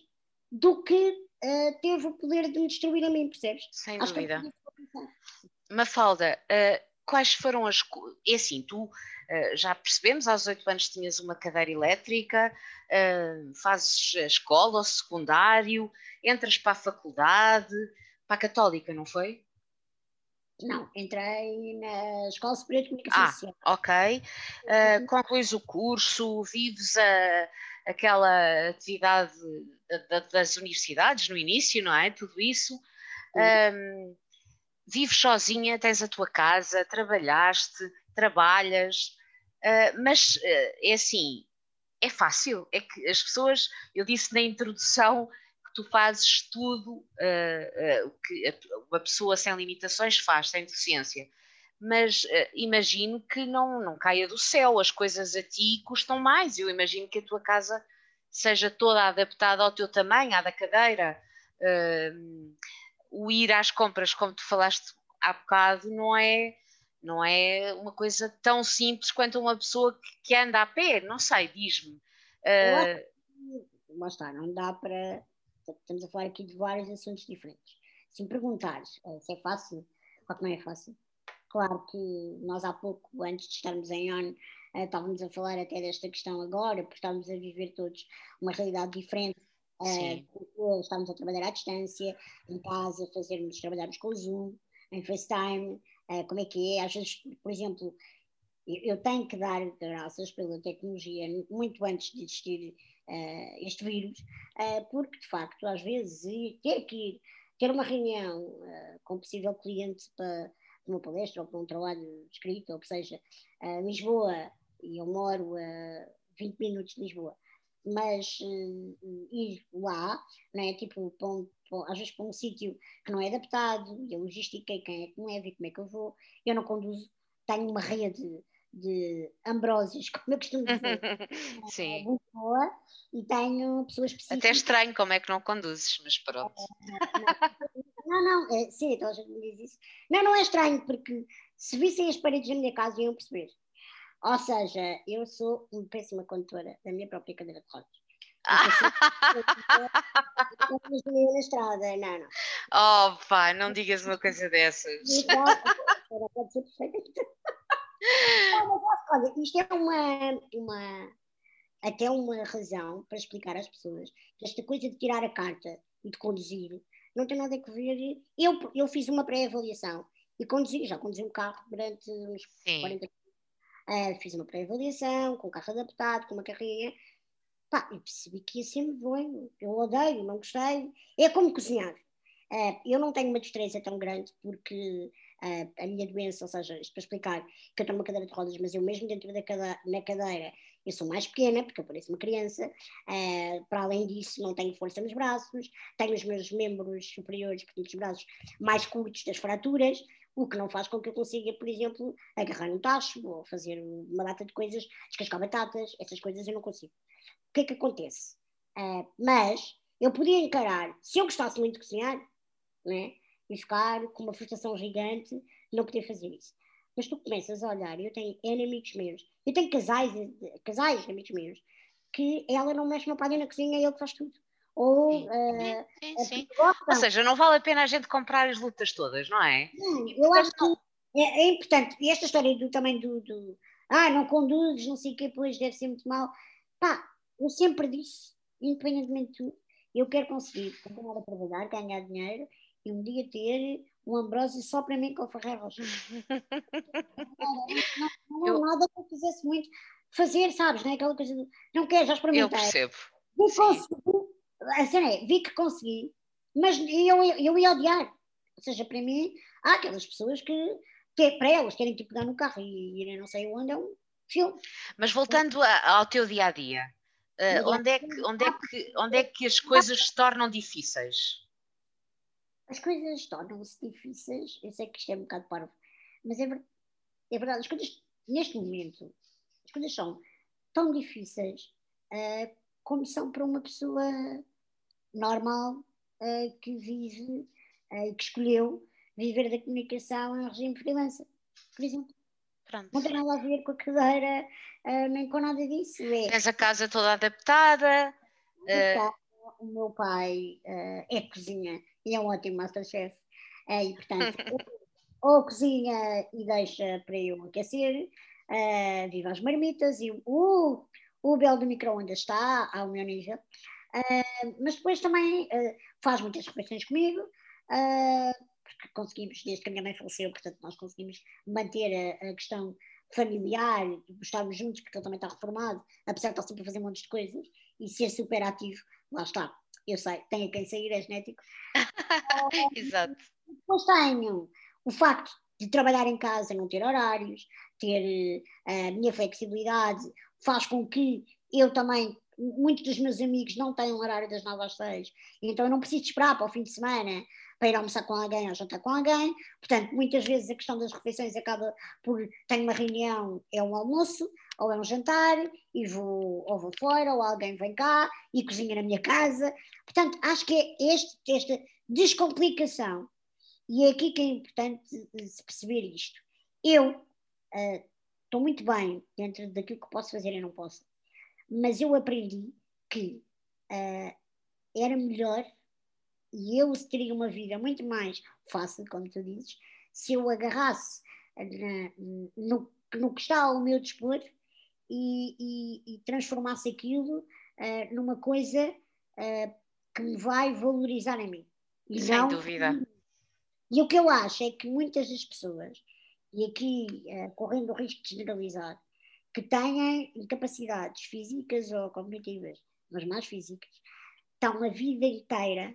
[SPEAKER 3] do que uh, teve o poder de me destruir a mim, percebes?
[SPEAKER 2] Sem Acho dúvida. É Mafalda, uh, quais foram as. É assim, tu uh, já percebemos, aos oito anos tinhas uma cadeira elétrica, uh, fazes a escola, o secundário, entras para a faculdade, para a Católica, não foi?
[SPEAKER 3] Não, entrei na Escola Superior de Comunicação
[SPEAKER 2] ah, Social. ok. Uh, concluís o curso, vives a, aquela atividade das universidades no início, não é? Tudo isso. Um, vives sozinha, tens a tua casa, trabalhaste, trabalhas, uh, mas uh, é assim, é fácil, é que as pessoas, eu disse na introdução que tu fazes tudo uh, o que uma pessoa sem limitações faz, sem deficiência, mas imagino que não, não caia do céu, as coisas a ti custam mais, eu imagino que a tua casa seja toda adaptada ao teu tamanho, à da cadeira, o ir às compras, como tu falaste há bocado, não é, não é uma coisa tão simples quanto uma pessoa que, que anda a pé, não sei, diz-me.
[SPEAKER 3] Uh... Lá está, não dá para. Estamos a falar aqui de vários assuntos diferentes. Se me perguntares uh, se é fácil, claro que não é fácil. Claro que nós há pouco, antes de estarmos em ON, uh, estávamos a falar até desta questão agora, porque estávamos a viver todos uma realidade diferente. Uh, estamos a trabalhar à distância, em casa, fazermos, trabalharmos com o Zoom, em FaceTime, uh, como é que é? Às vezes, por exemplo, eu, eu tenho que dar graças pela tecnologia muito antes de existir uh, este vírus, porque de facto, às vezes, ter que ir, ter uma reunião com um possível cliente para uma palestra ou para um trabalho escrito, ou que seja, Lisboa, e eu moro a 20 minutos de Lisboa, mas uh, ir lá, né, tipo, para um, para, às vezes para um sítio que não é adaptado, e a logística, quem é que me leva e como é que eu vou, eu não conduzo, tenho uma rede de ambrósios, como eu costumo dizer,
[SPEAKER 2] Sim.
[SPEAKER 3] muito boa, e tenho pessoas específicas.
[SPEAKER 2] Até estranho como é que não conduzes, mas pronto.
[SPEAKER 3] não, não, é, sim, então a gente me diz isso. Não, não é estranho, porque se vissem as paredes da minha casa iam perceber. Ou seja, eu sou uma péssima condutora da minha própria cadeira de rodas. Não na estrada, não, não.
[SPEAKER 2] Oh, pá, não digas uma coisa dessas.
[SPEAKER 3] Pode ser perfeitamente. Olha, isto é uma, uma, até uma razão para explicar às pessoas que esta coisa de tirar a carta e de conduzir não tem nada a ver. Eu, eu fiz uma pré-avaliação e conduzi, já conduzi um carro durante uns Sim. 40 Uh, fiz uma pré-avaliação, com o carro adaptado, com uma carrinha. Pá, eu percebi que ia ser medonho. Eu odeio, não gostei. É como cozinhar. Uh, eu não tenho uma destreza tão grande porque uh, a minha doença, ou seja, isto para explicar, que eu estou numa cadeira de rodas, mas eu mesmo dentro da cadeira, na cadeira, eu sou mais pequena, porque eu pareço uma criança, uh, para além disso não tenho força nos braços, tenho os meus membros superiores, portanto os braços mais curtos das fraturas, o que não faz com que eu consiga, por exemplo, agarrar um tacho ou fazer uma data de coisas, descascar batatas, essas coisas eu não consigo. O que é que acontece? Uh, mas eu podia encarar, se eu gostasse muito de cozinhar, né, e ficar com uma frustração gigante, não poder fazer isso. Mas tu começas a olhar, eu tenho N amigos meus, eu tenho casais, casais amigos meus, que ela não mexe uma palha na cozinha, é ele que faz tudo. ou
[SPEAKER 2] Sim,
[SPEAKER 3] uh,
[SPEAKER 2] sim, sim. Ou seja, não vale a pena a gente comprar as lutas todas, não é?
[SPEAKER 3] Não, eu acho que é, é, importante. E esta história do, também do, do ah, não conduzes, não sei o quê, pois deve ser muito mal. Pá, eu sempre disse, independentemente de tudo, eu quero conseguir continuar a trabalhar, ganhar dinheiro e um dia ter um Ambrósio só para mim com o Ferreiro Rocha. *laughs* não, não, não, nada que eu quisesse muito fazer, sabes, não é aquela coisa de, não quero, já experimentei.
[SPEAKER 2] Eu percebo.
[SPEAKER 3] Vi, consegui, a cena é, vi que consegui, mas eu, eu ia odiar. Ou seja, para mim, há aquelas pessoas que, que é para elas querem tipo pegar no carro e irem não sei onde, é um filme.
[SPEAKER 2] Mas voltando a, ao teu dia a dia, uh, onde, é que, onde, é que, onde é que as coisas se tornam difíceis?
[SPEAKER 3] As coisas tornam-se difíceis, eu sei que isto é um bocado parvo, mas é, é verdade, as coisas, neste momento, as coisas são tão difíceis uh, como são para uma pessoa normal uh, que vive e uh, que escolheu viver da comunicação em regime freelancer, por exemplo. Pronto. Não tem nada a ver com a cadeira, nem com nada disso. É,
[SPEAKER 2] Tens a casa toda adaptada.
[SPEAKER 3] O meu pai é cozinha e é um ótimo Masterchef. e, portanto, *laughs* ou, ou cozinha e deixa para eu aquecer, uh, viva as marmitas e o, o belo do micro-ondas está ao meu nível. Uh, mas depois também uh, faz muitas refeições comigo, uh, porque conseguimos, desde que a minha mãe faleceu, portanto, nós conseguimos manter a, a questão familiar, estarmos juntos, porque ele também está reformado, apesar de estar sempre a fazer um monte de coisas e ser super ativo, lá está. Eu sei, tem a quem sair, é genético. *laughs*
[SPEAKER 2] Exato.
[SPEAKER 3] Depois tenho o facto de trabalhar em casa, não ter horários, ter a minha flexibilidade, faz com que eu também, muitos dos meus amigos não têm um horário das 9 às 6, então eu não preciso esperar para o fim de semana para ir almoçar com alguém ou jantar com alguém. Portanto, muitas vezes a questão das refeições acaba por tenho uma reunião, é um almoço ou é um jantar e vou ou vou fora ou alguém vem cá e cozinha na minha casa. Portanto, acho que é este, esta descomplicação e é aqui que é importante se perceber isto. Eu uh, estou muito bem dentro daquilo que posso fazer e não posso. Mas eu aprendi que uh, era melhor e eu teria uma vida muito mais fácil, como tu dizes, se eu agarrasse na, no, no que está ao meu dispor e, e, e transformasse aquilo uh, numa coisa uh, que me vai valorizar a mim.
[SPEAKER 2] E Sem não, dúvida.
[SPEAKER 3] E o que eu acho é que muitas das pessoas e aqui uh, correndo o risco de generalizar, que têm incapacidades físicas ou cognitivas, mas mais físicas, estão a vida inteira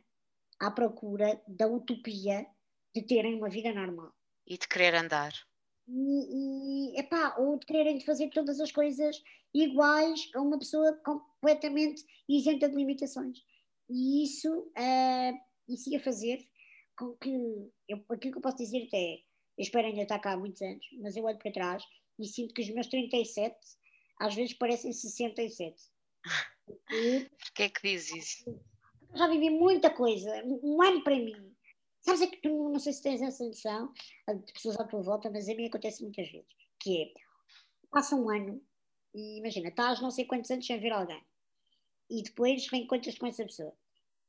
[SPEAKER 3] à procura da utopia de terem uma vida normal.
[SPEAKER 2] E de querer andar.
[SPEAKER 3] E, e epá, ou de quererem fazer todas as coisas iguais a uma pessoa completamente isenta de limitações. E isso, uh, isso ia fazer com que, eu, aquilo que eu posso dizer até é, eu espero ainda estar cá há muitos anos, mas eu olho para trás e sinto que os meus 37 às vezes parecem 67.
[SPEAKER 2] Porquê é que diz isso?
[SPEAKER 3] Já vivi muita coisa, um ano para mim. Sabes é que tu não sei se tens essa noção de pessoas à tua volta, mas a mim acontece muitas vezes, que é, passa um ano e imagina, estás não sei quantos anos sem ver alguém e depois reencontras com essa pessoa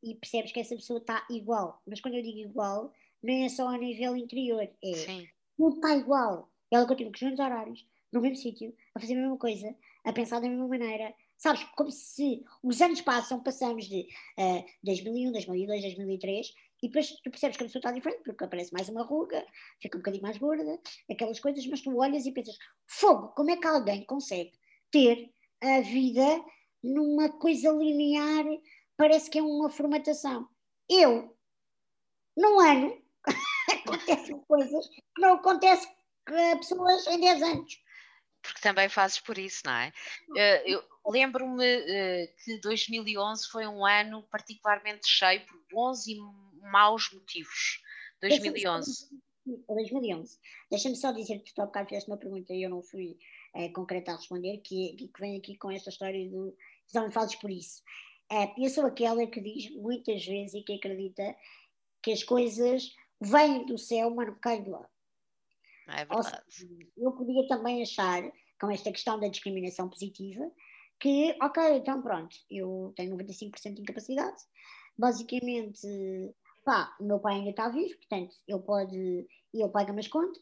[SPEAKER 3] e percebes que essa pessoa está igual, mas quando eu digo igual, nem é só a nível interior, é Sim. tudo está igual. Ela continua com os mesmos horários, no mesmo sítio, a fazer a mesma coisa, a pensar da mesma maneira. Sabes, como se os anos passam, passamos de uh, 2001, 2002, 2003, e depois tu percebes que a pessoa está diferente, porque aparece mais uma ruga, fica um bocadinho mais gorda, aquelas coisas, mas tu olhas e pensas: fogo, como é que alguém consegue ter a vida numa coisa linear? Parece que é uma formatação. Eu, num ano, *laughs* acontecem coisas que não acontecem a pessoas em 10 anos.
[SPEAKER 2] Porque também fazes por isso, não é? Eh, eu lembro-me eh, que 2011 foi um ano particularmente cheio por bons e maus motivos. 2011.
[SPEAKER 3] 2011. Deixa-me só dizer que tu há bocado fizeste uma pergunta e eu não fui é, concreta a responder, que, que vem aqui com esta história do não me fazes por isso. É, eu sou aquela que diz muitas vezes e que acredita que as coisas vêm do céu, mas não caem do lado.
[SPEAKER 2] É verdade.
[SPEAKER 3] eu podia também achar, com esta questão da discriminação positiva, que, ok, então pronto, eu tenho 95% de incapacidade, basicamente, pá, o meu pai ainda está vivo, portanto, ele pode, ele paga-me as contas,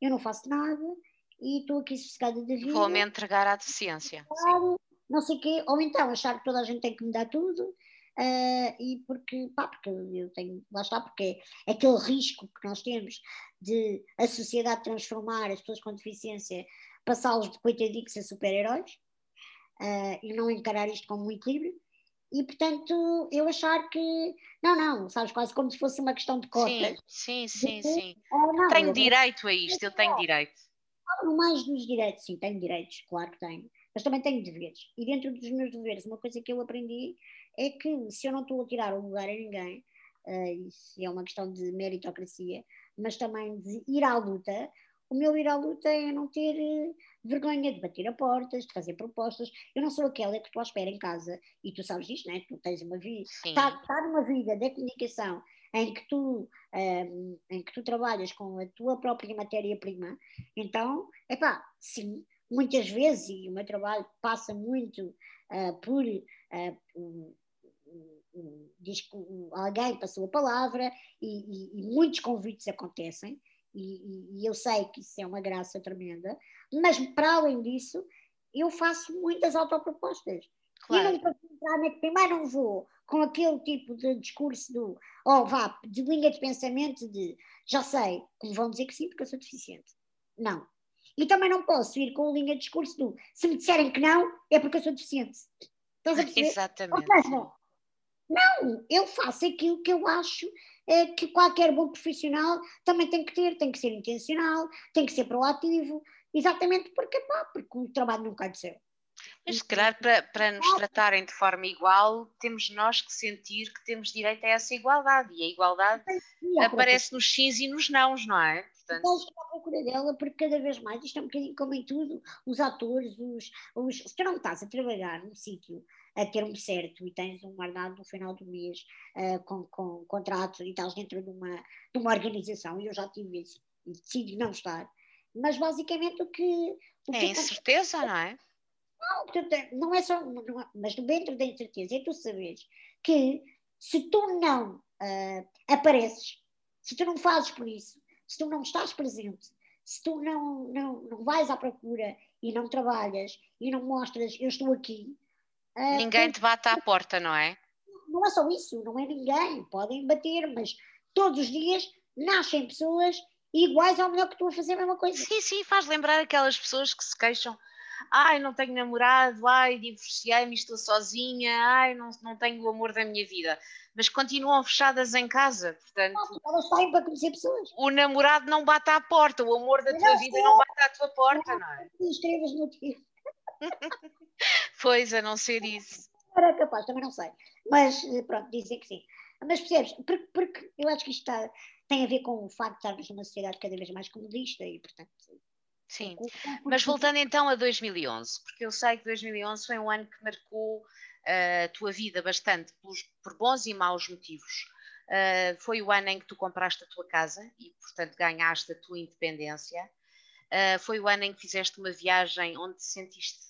[SPEAKER 3] eu não faço nada e estou aqui sossegada da vida.
[SPEAKER 2] Vou-me entregar à deficiência.
[SPEAKER 3] Claro, não sei o quê, ou então achar que toda a gente tem que me dar tudo, uh, e porque, pá, porque eu tenho, lá está, porque é aquele risco que nós temos de a sociedade transformar as pessoas com deficiência, passá-los de coitadinhos a super-heróis, uh, e não encarar isto como um equilíbrio, e portanto eu achar que não, não, sabes, quase como se fosse uma questão de cotas.
[SPEAKER 2] Sim, sim, sim, sim. Ah, não, tenho eu direito a isto, eu tenho direito.
[SPEAKER 3] Falo mais dos direitos, sim, tenho direitos, claro que tenho, mas também tenho deveres. E dentro dos meus deveres, uma coisa que eu aprendi é que se eu não estou a tirar o lugar a ninguém, uh, isso é uma questão de meritocracia, mas também de ir à luta, o meu ir à luta é não ter uh, vergonha de bater a portas, de fazer propostas. Eu não sou aquela que estou à espera em casa, e tu sabes disto, não é? Tu tens uma vida, está tá numa vida da comunicação em que tu, um, em que tu trabalhas com a tua própria matéria-prima, então, é pá, sim, muitas vezes, e o meu trabalho passa muito uh, por. Uh, um, um, alguém passou a palavra e, e, e muitos convites acontecem, e, e, eu sei que isso é uma graça tremenda, mas para além disso, eu faço muitas autopropostas. Claro. E não entrar primeiro não vou com aquele tipo de discurso do, oh vá, de linha de pensamento de já sei, como vão dizer que sim, porque eu sou deficiente. Não. E também não posso ir com a linha de discurso do se me disserem que não, é porque eu sou deficiente. Estás a perceber?
[SPEAKER 2] Exatamente.
[SPEAKER 3] Seja, não, eu faço aquilo que eu acho é, que qualquer bom profissional também tem que ter, tem que ser intencional, tem que ser proativo, exatamente porque, pá, porque o trabalho nunca do céu.
[SPEAKER 2] Mas se calhar para, para nos tratarem de forma igual, temos nós que sentir que temos direito a essa igualdade. E a igualdade aparece nos sims e nos nãos, não é?
[SPEAKER 3] Portanto... Estás à procura dela porque cada vez mais, isto é um bocadinho como em tudo, os atores, os, os, se tu não estás a trabalhar num sítio a termo certo e tens um guardado no final do mês uh, com, com contratos e estás dentro de uma, de uma organização, e eu já tive isso e decidi não estar, mas basicamente o que. O
[SPEAKER 2] é que incerteza, não é?
[SPEAKER 3] Não, não é só, não é, mas dentro da incerteza é tu saberes que se tu não uh, apareces, se tu não fazes por isso, se tu não estás presente, se tu não, não, não vais à procura e não trabalhas e não mostras eu estou aqui.
[SPEAKER 2] Uh, ninguém te bate à porta, não é?
[SPEAKER 3] Não é só isso, não é ninguém. Podem bater, mas todos os dias nascem pessoas iguais ao melhor que tu a fazer a mesma coisa.
[SPEAKER 2] Sim, sim, faz lembrar aquelas pessoas que se queixam ai, não tenho namorado, ai, divorciei-me, estou sozinha, ai, não, não tenho o amor da minha vida. Mas continuam fechadas em casa, portanto.
[SPEAKER 3] Elas saem para conhecer pessoas.
[SPEAKER 2] O namorado não bate à porta, o amor da tua vida não bate à tua porta, não é?
[SPEAKER 3] Escrevas no tio. *laughs*
[SPEAKER 2] pois, a não ser isso.
[SPEAKER 3] Era capaz, também não sei. Mas pronto, dizem que sim. Mas percebes? Porque, porque eu acho que isto está, tem a ver com o facto de estarmos numa sociedade cada vez mais comodista e, portanto,
[SPEAKER 2] Sim, mas voltando então a 2011, porque eu sei que 2011 foi um ano que marcou uh, a tua vida bastante por bons e maus motivos. Uh, foi o ano em que tu compraste a tua casa e, portanto, ganhaste a tua independência. Uh, foi o ano em que fizeste uma viagem onde te sentiste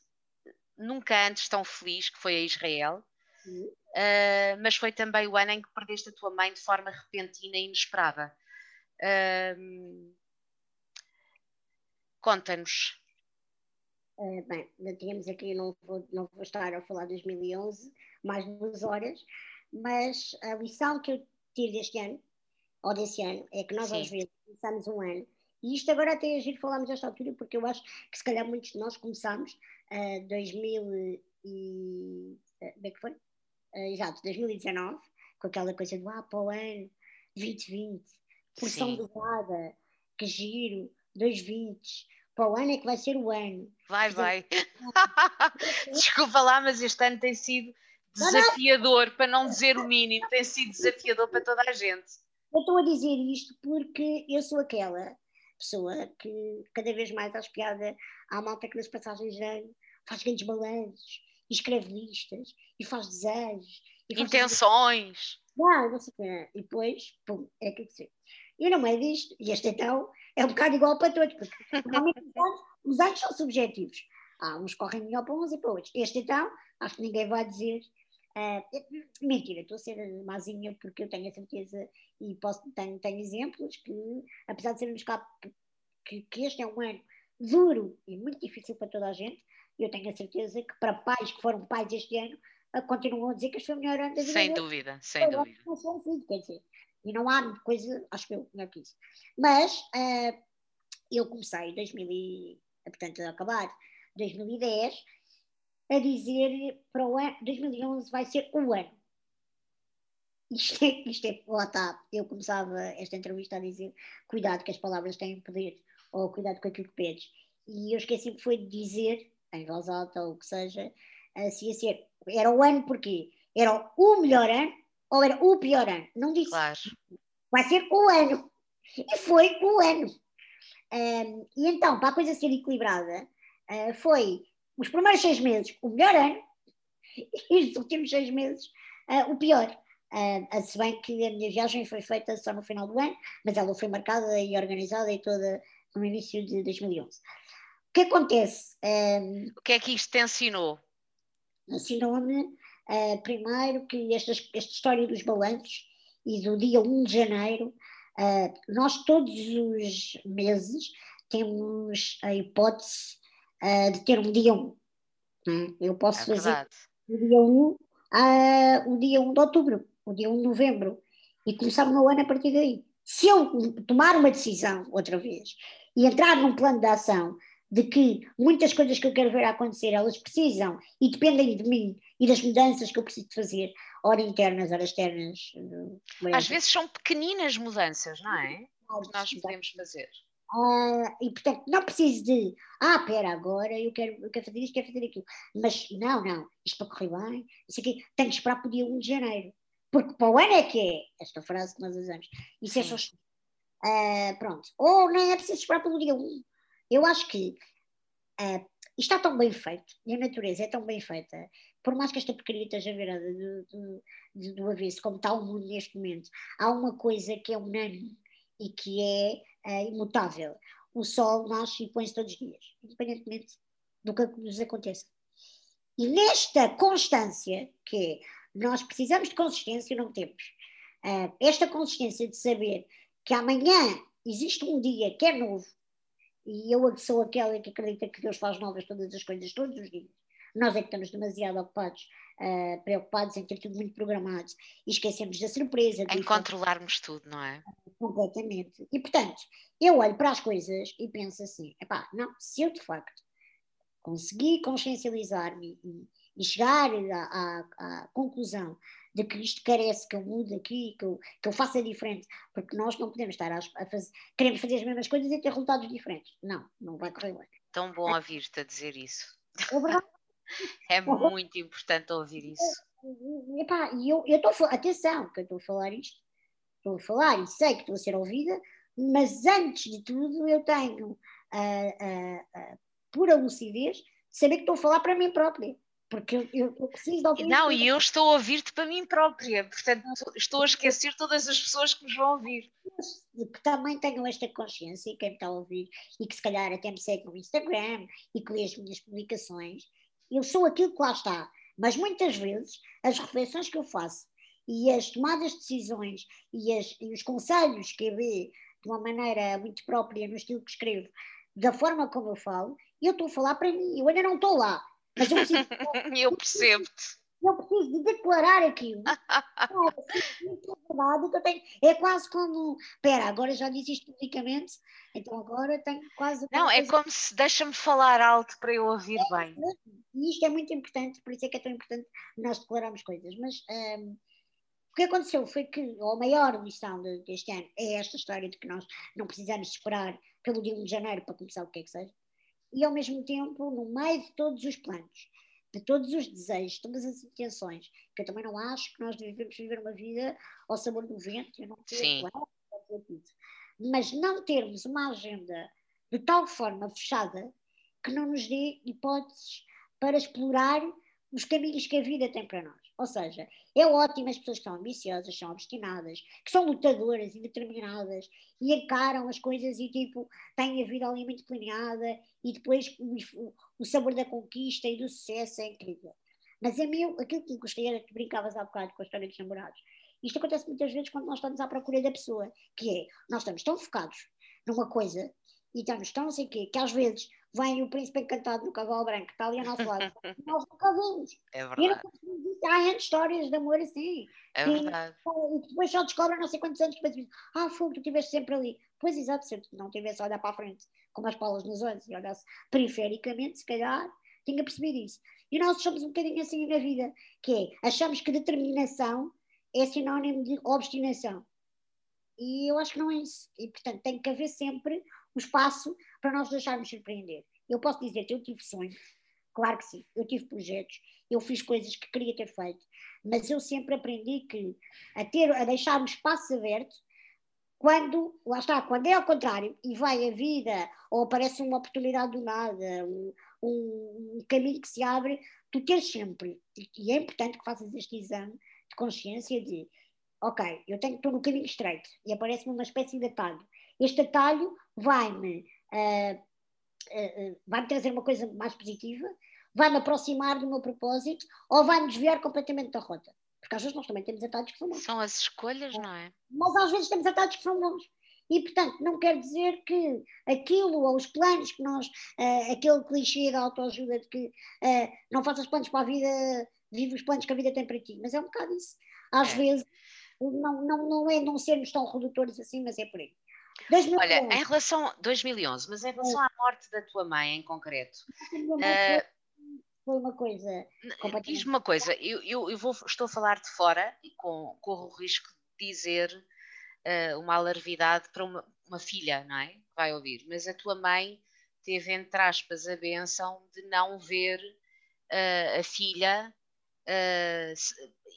[SPEAKER 2] nunca antes tão feliz, que foi a Israel. Uh, mas foi também o ano em que perdeste a tua mãe de forma repentina e inesperada. Conta-nos.
[SPEAKER 3] Uh, bem, tínhamos aqui, não vou, não vou estar a falar de 2011, mais duas horas, mas a lição que eu tiro deste ano, ou desse ano, é que nós Sim. às vezes começamos um ano, e isto agora até é giro falarmos desta altura, porque eu acho que se calhar muitos de nós começamos uh, 2000 e... Uh, como é que foi? Uh, exato, 2019, com aquela coisa do ah, para o ano 2020, porção dosada, que giro, 2020, para o ano é que vai ser o ano.
[SPEAKER 2] Vai, vai. *laughs* Desculpa lá, mas este ano tem sido desafiador, para não dizer o mínimo, tem sido desafiador para toda a gente.
[SPEAKER 3] Eu estou a dizer isto porque eu sou aquela pessoa que cada vez mais acho piada à malta que nas passagens de ano faz grandes balanços, e escreve listas, e faz desejos.
[SPEAKER 2] E faz Intenções.
[SPEAKER 3] Não, não sei o quê. E depois, pum, é que dizer. E não é disto, e este então é um bocado igual para todos, porque normalmente os anos, os anos são subjetivos. Há uns correm melhor para uns e para outros. Este então, acho que ninguém vai dizer. Uh, mentira, estou a ser mazinha porque eu tenho a certeza e posso, tenho, tenho exemplos que, apesar de ser um escape, que, que este é um ano duro e muito difícil para toda a gente, eu tenho a certeza que para pais que foram pais este ano, continuam a dizer que este foi o melhor ano da vida.
[SPEAKER 2] Sem dúvida, sem dúvida.
[SPEAKER 3] Não são filho, quer dizer, e não há coisa, acho que eu, melhor que isso. Mas uh, eu comecei em 2000 e, portanto, a acabar 2010 a dizer para o ano 2011 vai ser o ano. Isto é, isto é, eu começava esta entrevista a dizer cuidado que as palavras têm poder, ou cuidado com aquilo que pedes. E eu esqueci que foi de dizer, em voz alta ou o que seja, se ia ser, era o ano porque era o melhor ano ou era o pior ano. Não disse.
[SPEAKER 2] Claro.
[SPEAKER 3] Vai ser o ano. E foi o ano. Um, e então, para a coisa ser equilibrada, uh, foi os primeiros seis meses o melhor ano *laughs* e os últimos seis meses uh, o pior. Uh, se bem que a minha viagem foi feita só no final do ano, mas ela foi marcada e organizada e toda no início de 2011. O que acontece? Um,
[SPEAKER 2] o que é que isto te ensinou?
[SPEAKER 3] Ensinou-me, uh, primeiro, que esta, esta história dos balanços e do dia 1 de janeiro Uh, nós todos os meses temos a hipótese uh, de ter um dia 1. Né? Eu posso é fazer o dia 1, uh, o dia 1 de outubro, o dia 1 de novembro, e começar o meu ano a partir daí. Se eu tomar uma decisão outra vez e entrar num plano de ação de que muitas coisas que eu quero ver acontecer, elas precisam e dependem de mim e das mudanças que eu preciso fazer, ora internas, ora externas.
[SPEAKER 2] Às vezes são pequeninas mudanças, não é? Que nós podemos fazer.
[SPEAKER 3] Uh, e portanto, não preciso de, ah, pera, agora eu quero, eu quero fazer isto, quero fazer aquilo. Mas não, não, isto para correr bem, isso aqui, tenho que esperar para o dia 1 de janeiro. Porque para o ano é que é, esta frase que nós usamos. Isso é Sim. é só. Uh, pronto. Ou nem é preciso esperar pelo dia 1. Eu acho que uh, isto está tão bem feito, e a natureza é tão bem feita, por mais que esta porcaria esteja virada do, do, do avesso, como está o mundo neste momento, há uma coisa que é unânime e que é uh, imutável. O sol nasce e põe-se todos os dias, independentemente do que nos aconteça. E nesta constância, que é, nós precisamos de consistência e não temos, uh, esta consistência de saber que amanhã existe um dia que é novo, e eu sou aquela que acredita que Deus faz novas todas as coisas, todos os dias. Nós é que estamos demasiado ocupados, uh, preocupados em ter tudo muito programado e esquecemos da surpresa.
[SPEAKER 2] Em controlarmos tudo, não é?
[SPEAKER 3] Completamente. E portanto, eu olho para as coisas e penso assim: epá, não, se eu de facto conseguir consciencializar-me e, e, chegar à, à, à conclusão de que isto carece, que eu mude aqui, que eu, que eu faça diferente, porque nós não podemos estar a, a fazer, queremos fazer as mesmas coisas e ter resultados diferentes. Não, não vai correr bem.
[SPEAKER 2] Tão bom ouvir-te a dizer isso. É verdade. *laughs* é muito importante ouvir isso. *laughs*
[SPEAKER 3] Epá, e eu estou, atenção, que eu estou a falar isto, estou a falar e sei que estou a ser ouvida, mas antes de tudo eu tenho a, a, a pura lucidez de saber que estou a falar para mim própria porque eu, eu, preciso de ouvir.
[SPEAKER 2] Não, e eu estou a ouvir-te para mim própria, portanto estou a esquecer todas as pessoas que nos vão ouvir.
[SPEAKER 3] Que também tenham esta consciência, quem me está a ouvir, e que se calhar até me segue no Instagram e que lê as minhas publicações, eu sou aquilo que lá está. Mas muitas vezes as reflexões que eu faço e as tomadas de decisões e, as, e os conselhos que eu dê de uma maneira muito própria no estilo que escrevo, da forma como eu falo, eu estou a falar para mim, eu ainda não estou lá
[SPEAKER 2] mas eu, *laughs* eu percebo-te.
[SPEAKER 3] Eu preciso de declarar aquilo. *laughs* é verdade que eu tenho. É quase como. Espera, agora já disse isto publicamente, então agora tenho quase.
[SPEAKER 2] Não, é como se deixa-me falar alto para eu ouvir é, bem.
[SPEAKER 3] E isto é muito importante, por isso é que é tão importante nós declararmos coisas. Mas um, o que aconteceu foi que a maior lição deste ano é esta história de que nós não precisamos esperar pelo dia 1 de janeiro para começar o que é que seja e ao mesmo tempo, no meio de todos os planos, de todos os desejos, todas as intenções, que eu também não acho que nós devemos viver uma vida ao sabor do vento, eu não
[SPEAKER 2] tenho
[SPEAKER 3] mas não termos uma agenda de tal forma fechada que não nos dê hipóteses para explorar os caminhos que a vida tem para nós. Ou seja, é ótimo as pessoas que são ambiciosas, são obstinadas, que são lutadoras e determinadas e encaram as coisas e tipo têm a vida ali muito planeada e depois o, o sabor da conquista e do sucesso é incrível. Mas a mim, aquilo que gostaria que brincavas há bocado com a história dos namorados. Isto acontece muitas vezes quando nós estamos à procura da pessoa, que é, nós estamos tão focados numa coisa e estamos tão sei quê, que às vezes vem o príncipe encantado no cavalo branco, que está ali ao nosso lado, *laughs* nós nunca vimos.
[SPEAKER 2] É verdade.
[SPEAKER 3] E há histórias de amor assim.
[SPEAKER 2] É verdade.
[SPEAKER 3] E, depois só descobrem não sei quantos anos depois dizem, ah, fogo, tu estiveste sempre ali. Pois exato, se não tivesse a olhar para a frente com umas palas nos olhos e olhasse perifericamente, se calhar, tinha percebido isso. E nós somos um bocadinho assim na vida, que é, achamos que determinação é sinónimo de obstinação. E eu acho que não é isso. E, portanto, tem que haver sempre um espaço para nós deixarmos surpreender. Eu posso dizer que eu tive sonhos, claro que sim, eu tive projetos, eu fiz coisas que queria ter feito, mas eu sempre aprendi que a, ter, a deixar um espaço aberto quando, lá está, quando é ao contrário e vai a vida ou aparece uma oportunidade do nada, um, um, caminho que se abre, tu tens sempre, e é importante que faças este exame de consciência de ok, eu tenho, estou no caminho estreito e aparece-me uma espécie de atalho. Este atalho vai-me uh, uh, uh, vai trazer uma coisa mais positiva, vai-me aproximar do meu propósito ou vai-me desviar completamente da rota. Porque às vezes nós também temos atalhos que são bons.
[SPEAKER 2] São as escolhas, não é?
[SPEAKER 3] Mas às vezes temos atalhos que são bons. E, portanto, não quer dizer que aquilo ou os planos que nós, uh, aquele clichê da autoajuda de que uh, não faças planos para a vida, vive os planos que a vida tem para ti. Mas é um bocado isso. Às é. vezes, não, não, não é não sermos tão redutores assim, mas é por aí.
[SPEAKER 2] 2011. Olha, em relação 2011, mas em relação à morte da tua mãe em concreto, uh,
[SPEAKER 3] foi uma coisa.
[SPEAKER 2] Diz-me uma coisa, eu, eu, eu vou, estou a falar de fora e com, corro o risco de dizer uh, uma alarvidade para uma, uma, filha, não é? Que vai ouvir, mas a tua mãe teve, entre aspas, a benção de não ver uh, a filha uh,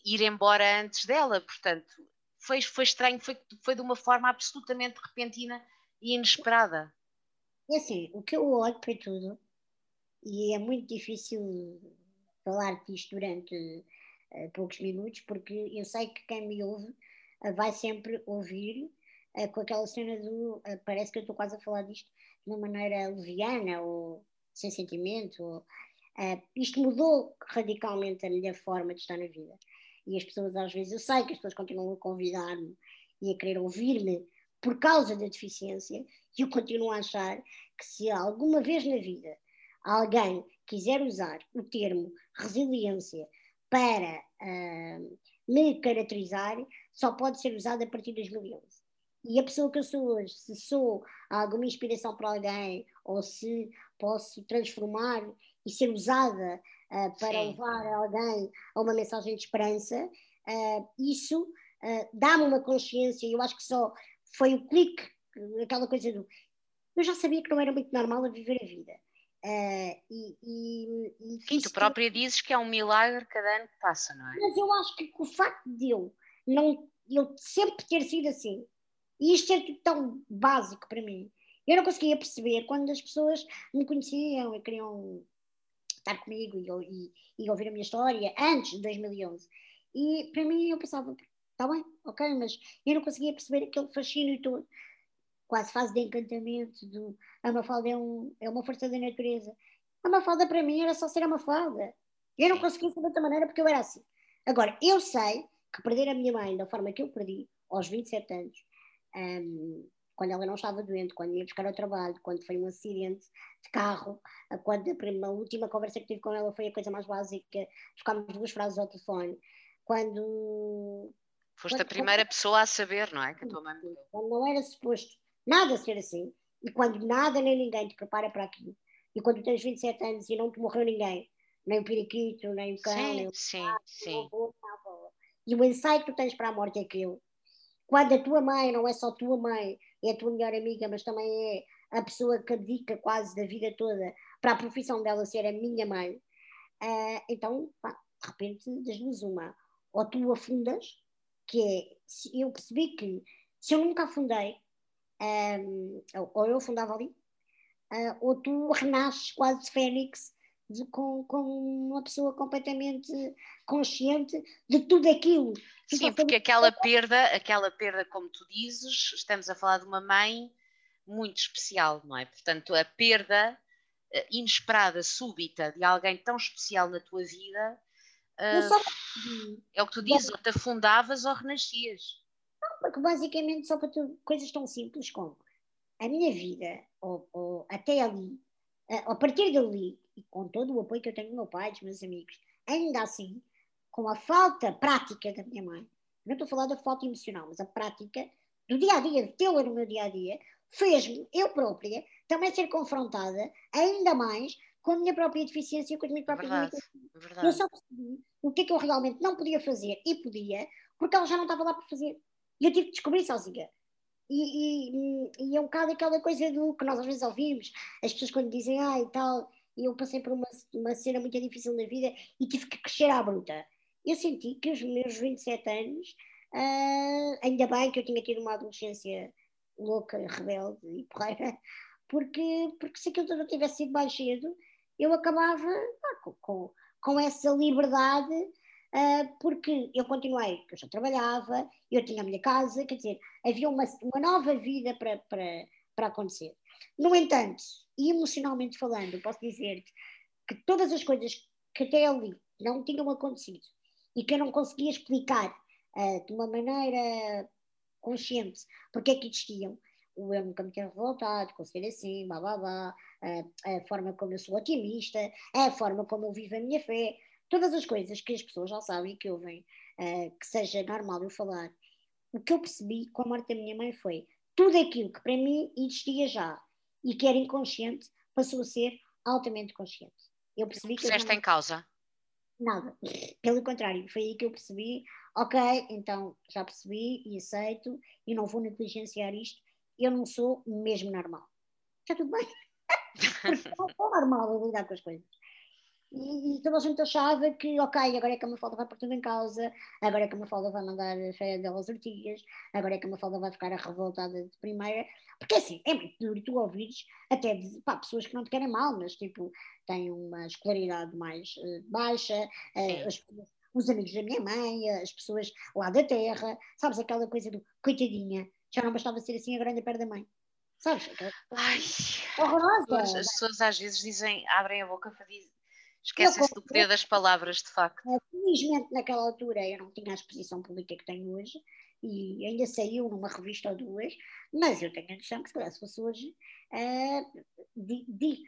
[SPEAKER 2] ir embora antes dela, portanto, foi, foi estranho, foi, foi de uma forma absolutamente repentina e inesperada.
[SPEAKER 3] É assim, o que eu olho para tudo, e é muito difícil falar disto durante uh, poucos minutos, porque eu sei que quem me ouve vai sempre ouvir uh, com aquela cena do uh, parece que eu estou quase a falar disto de uma maneira leviana ou sem sentimento. Ou, uh, isto mudou radicalmente a minha forma de estar na vida. E as pessoas, às vezes, eu sei que as pessoas continuam a convidar-me e a querer ouvir-me por causa da deficiência, e eu continuo a achar que se alguma vez na vida alguém quiser usar o termo resiliência para uh, me caracterizar, só pode ser usado a partir de 2011. E a pessoa que eu sou hoje, se sou alguma inspiração para alguém, ou se posso transformar e ser usada uh, para Sim. levar alguém a uma mensagem de esperança, uh, isso uh, dá-me uma consciência, e eu acho que só foi o clique, aquela coisa do. Eu já sabia que não era muito normal a viver a vida. Uh, e, e,
[SPEAKER 2] e Sim, tu própria dizes que é um milagre cada ano que passa, não é?
[SPEAKER 3] Mas eu acho que o facto de eu, não, eu sempre ter sido assim, e isto é tão básico para mim, eu não conseguia perceber quando as pessoas me conheciam e queriam estar comigo e, e, e ouvir a minha história antes de 2011. E para mim eu pensava, está bem, ok, mas eu não conseguia perceber aquele fascínio todo quase fase de encantamento do a Mafalda é, um, é uma força da natureza. A Mafalda para mim era só ser a Mafalda. Eu não conseguia ser de outra maneira porque eu era assim. Agora, eu sei que perder a minha mãe da forma que eu perdi, aos 27 anos, um, quando ela não estava doente, quando ia buscar ao trabalho, quando foi um acidente de carro, quando a, a última conversa que tive com ela foi a coisa mais básica, trocámos duas frases ao telefone, quando...
[SPEAKER 2] Foste quando, a primeira quando, pessoa a saber, não é? Que a tua mãe
[SPEAKER 3] Quando não era suposto nada ser assim, e quando nada nem ninguém te prepara para aquilo, e quando tens 27 anos e não te morreu ninguém, nem o periquito, nem o cão, sim, nem o
[SPEAKER 2] sim, sim.
[SPEAKER 3] e o insight que tu tens para a morte é aquele. Quando a tua mãe não é só tua mãe, é a tua melhor amiga, mas também é a pessoa que dedica quase da vida toda para a profissão dela ser a minha mãe, uh, então, pá, de repente, das uma. Ou tu afundas, que é, eu percebi que se eu nunca afundei, um, ou eu fundava ali, uh, ou tu renasces quase fênix de, com, com uma pessoa completamente consciente de tudo aquilo.
[SPEAKER 2] Sim, porque aquela perda, aquela perda, como tu dizes, estamos a falar de uma mãe muito especial, não é? Portanto, a perda uh, inesperada, súbita de alguém tão especial na tua vida uh, é o que tu dizes, ou te afundavas ou renascias.
[SPEAKER 3] Não, porque basicamente só para tu, coisas tão simples como a minha vida, ou, ou até ali, uh, a partir dali, e com todo o apoio que eu tenho do meu pai, dos meus amigos, ainda assim, com a falta prática da minha mãe, não estou a falar da falta emocional, mas a prática do dia a dia, de tê-la no meu dia a dia, fez-me, eu própria, também ser confrontada ainda mais com a minha própria deficiência, com as minhas próprias
[SPEAKER 2] verdade,
[SPEAKER 3] limitações.
[SPEAKER 2] verdade.
[SPEAKER 3] Eu só percebi o que é que eu realmente não podia fazer e podia, porque ela já não estava lá para fazer. E eu tive que descobrir sozinha. E, e, e, é um bocado aquela coisa do que nós às vezes ouvimos, as pessoas quando dizem, ah, e tal, e eu passei por uma, uma cena muito difícil na vida e tive que crescer à bruta. Eu senti que os meus 27 anos, uh, ainda bem que eu tinha tido uma adolescência louca, rebelde e porreira, porque, porque se aquilo tudo tivesse sido mais cedo, eu acabava com, com, com, essa liberdade, uh, porque eu continuei, eu já trabalhava, eu tinha a minha casa, quer dizer, havia uma, uma nova vida para, para, para acontecer. No entanto, emocionalmente falando, posso dizer-te que todas as coisas que até ali não tinham acontecido e que eu não conseguia explicar uh, de uma maneira consciente porque é que existiam, o eu nunca me ter revoltado, conselho assim, blá blá blá, a, a forma como eu sou otimista, a forma como eu vivo a minha fé, todas as coisas que as pessoas já sabem que ouvem, uh, que seja normal eu falar. O que eu percebi com a morte da minha mãe foi tudo aquilo que para mim existia já e que era inconsciente passou a ser altamente consciente. Eu percebi que.
[SPEAKER 2] Puseste em causa?
[SPEAKER 3] Nada. *laughs* Pelo contrário, foi aí que eu percebi, ok, então já percebi e aceito e não vou negligenciar isto eu não sou mesmo normal. Está tudo bem. *laughs* Porque não sou normal a lidar com as coisas. E, e toda a gente achava que, ok, agora é que a Mafalda vai pôr tudo em causa, agora é que a Mafalda vai mandar a feia delas ortigas, agora é que a Mafalda vai ficar revoltada de primeira. Porque assim, é muito duro tu ouvires até de pá, pessoas que não te querem mal, mas tipo, têm uma escolaridade mais uh, baixa, uh, as, os amigos da minha mãe, as pessoas lá da terra, sabes aquela coisa do coitadinha, já não bastava ser assim a grande perto da mãe. Sabes?
[SPEAKER 2] Ai, horrorosa. As pessoas às vezes dizem, abrem a boca e esquecem-se do poder das palavras, de facto.
[SPEAKER 3] É, felizmente, naquela altura, eu não tinha a exposição pública que tenho hoje e ainda saiu numa revista ou duas, mas eu tenho a noção que se calhar se fosse hoje, uh, de, de,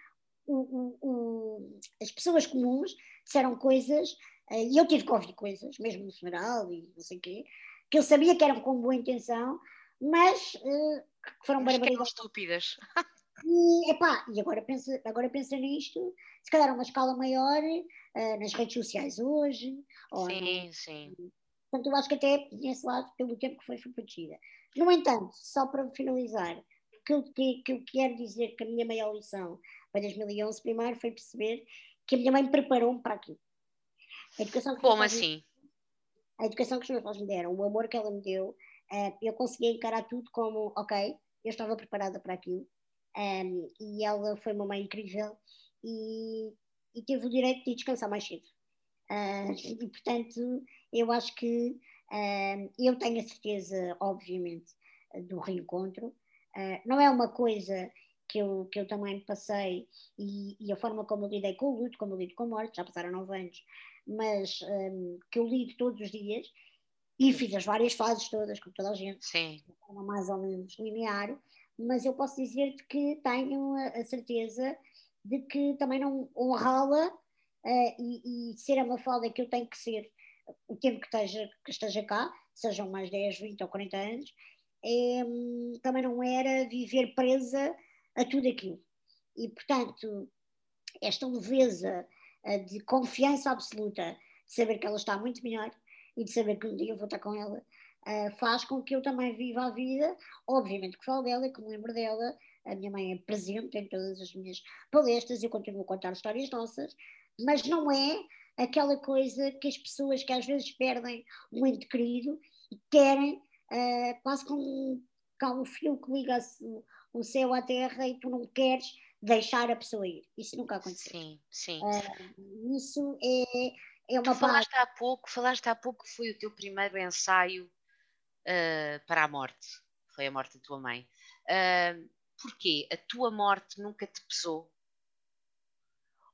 [SPEAKER 3] o, o, as pessoas comuns disseram coisas, uh, e eu tive que ouvir coisas, mesmo no funeral e não sei o quê, que eu sabia que eram com boa intenção, mas uh, que foram
[SPEAKER 2] barbaridades. estúpidas. *laughs*
[SPEAKER 3] E, epá, e agora pensa, agora pensa nisto, se calhar a uma escala maior, uh, nas redes sociais hoje.
[SPEAKER 2] sim, no, sim.
[SPEAKER 3] Portanto, eu acho que até nesse lado, pelo tempo que foi, foi protegida. No entanto, só para finalizar, que que, que eu quero dizer que a minha maior lição para 2011, primeiro, foi perceber que a minha mãe preparou-me para aquilo.
[SPEAKER 2] A educação que Como assim?
[SPEAKER 3] a educação que os meus pais me deram, o amor que ela me deu, uh, eu conseguia encarar tudo como, ok, eu estava preparada para aquilo. Um, e ela foi uma mãe incrível e, e teve o direito de descansar mais cedo. Uh, e, portanto, eu acho que uh, eu tenho a certeza, obviamente, do reencontro. Uh, não é uma coisa que eu, que eu também passei e, e, a forma como eu lidei com o luto, como eu lido com a morte, já passaram nove anos, mas um, que eu lido todos os dias e fiz as várias fases todas, com toda a gente,
[SPEAKER 2] Sim.
[SPEAKER 3] de forma mais ou menos linear, mas eu posso dizer-te que tenho a, certeza de que também não honrá-la uh, e, e, ser a Mafalda que eu tenho que ser o tempo que esteja, que esteja cá, sejam mais 10, 20 ou 40 anos, é, também não era viver presa a tudo aquilo. E, portanto, esta leveza uh, de confiança absoluta, de saber que ela está muito melhor, e de saber que um dia eu vou estar com ela, uh, faz com que eu também viva a vida. Obviamente que falo dela, que me lembro dela. A minha mãe é presente em todas as minhas palestras, eu continuo a contar histórias nossas, mas não é aquela coisa que as pessoas que às vezes perdem um ente querido e querem, uh, quase como um, um fio que liga o céu à terra e tu não queres deixar a pessoa ir. Isso nunca aconteceu.
[SPEAKER 2] Sim, sim.
[SPEAKER 3] Uh, isso é, é uma
[SPEAKER 2] tu falaste há pouco, falaste há pouco que foi o teu primeiro ensaio uh, para a morte. Foi a morte da tua mãe. Uh, porquê? A tua morte nunca te pesou?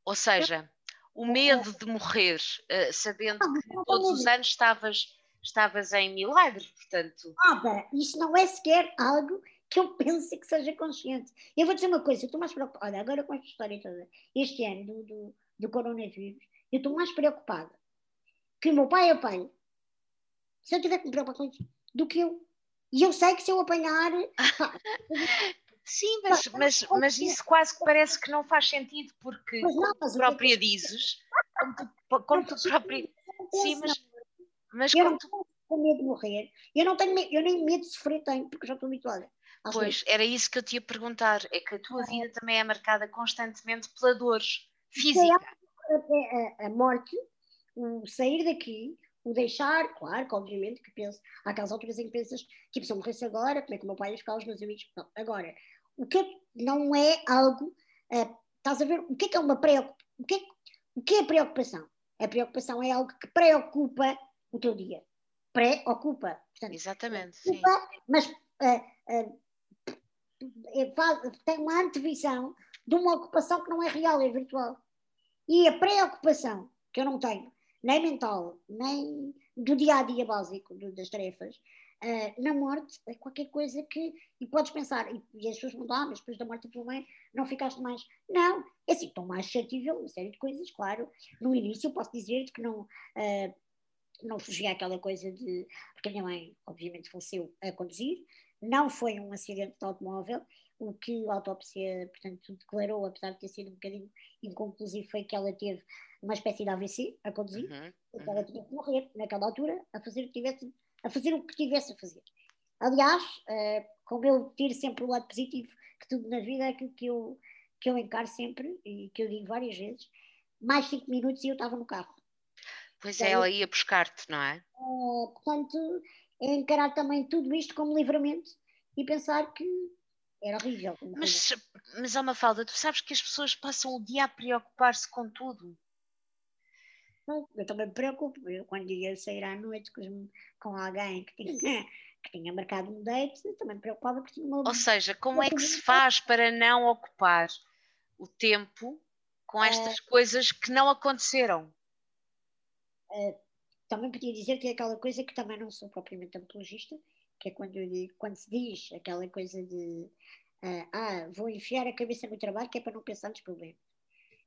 [SPEAKER 2] Ou seja, o medo de morrer, uh, sabendo que todos os anos estavas, estavas em milagre, portanto.
[SPEAKER 3] Nada, isso não é sequer algo que eu *laughs* pense que seja consciente. Eu vou dizer uma coisa, eu estou mais preocupada, olha, agora com esta história toda, este ano do, do, do coronavírus, eu estou mais preocupada que o meu pai apanhe, se eu tiver que me preocupar com isso, do que eu. E eu sei que se eu apanhar.
[SPEAKER 2] Sim, *laughs* mas, mas, mas isso quase que parece que não faz sentido, porque, não, como tu própria dizes, *laughs* como tu, como tu própria. Sim, mas, mas
[SPEAKER 3] eu não tu... tenho medo de morrer, eu, não tenho medo, eu nem medo de sofrer tenho, porque já estou habituada.
[SPEAKER 2] Pois, era isso que eu te ia perguntar, é que a tua vida também é marcada constantemente pela dor física.
[SPEAKER 3] A morte, o sair daqui, o deixar, claro que obviamente que penso, há aquelas alturas em que pensas, tipo, se eu morresse agora, como é que o meu pai ia ficar, os meus amigos, não, agora, o que não é algo, uh, estás a ver, o que é que é uma preocupação, o que é, o que é preocupação? A preocupação é algo que preocupa o teu dia, preocupa,
[SPEAKER 2] portanto, Exatamente,
[SPEAKER 3] preocupa, sim. mas uh, uh, tem uma antevisão de uma ocupação que não é real, é virtual. E a preocupação, que eu não tenho, nem mental, nem do dia a dia básico das tarefas, uh, na morte é qualquer coisa que. E podes pensar, e, e as pessoas vão ah, mas depois da morte da tua mãe não ficaste mais. Não, é assim, estou mais suscetível uma série de coisas, claro. No início eu posso dizer-te que não. Uh, não fugia aquela coisa de. Porque a minha mãe, obviamente, faleceu a conduzir, não foi um acidente de automóvel, o que a autópsia, portanto, declarou, apesar de ter sido um bocadinho inconclusivo, foi que ela teve uma espécie de AVC a conduzir, uhum, uhum. ela tinha que morrer naquela altura a fazer o que tivesse a, fazer, o que tivesse a fazer. Aliás, uh, como eu tiro sempre o lado positivo, que tudo na vida é aquilo que eu, que eu encaro sempre e que eu digo várias vezes, mais cinco minutos e eu estava no carro.
[SPEAKER 2] Pois é, ela ia buscar-te, não é?
[SPEAKER 3] Uh, portanto, é encarar também tudo isto como livramento e pensar que era horrível.
[SPEAKER 2] Mas, mas há uma falda, tu sabes que as pessoas passam o dia a preocupar-se com tudo.
[SPEAKER 3] Eu também me preocupo. Eu, quando ia sair à noite com, com alguém que tinha, *laughs* que tinha marcado um date, também me preocupava que tinha uma.
[SPEAKER 2] Ou seja, como é que se faz para não ocupar o tempo com ah. estas uh, coisas que não aconteceram?
[SPEAKER 3] Uh, também podia dizer que é aquela coisa que também não sou propriamente apologista, que é quando, quando se diz aquela coisa de uh, ah, vou enfiar a cabeça no trabalho que é para não pensar nos problemas.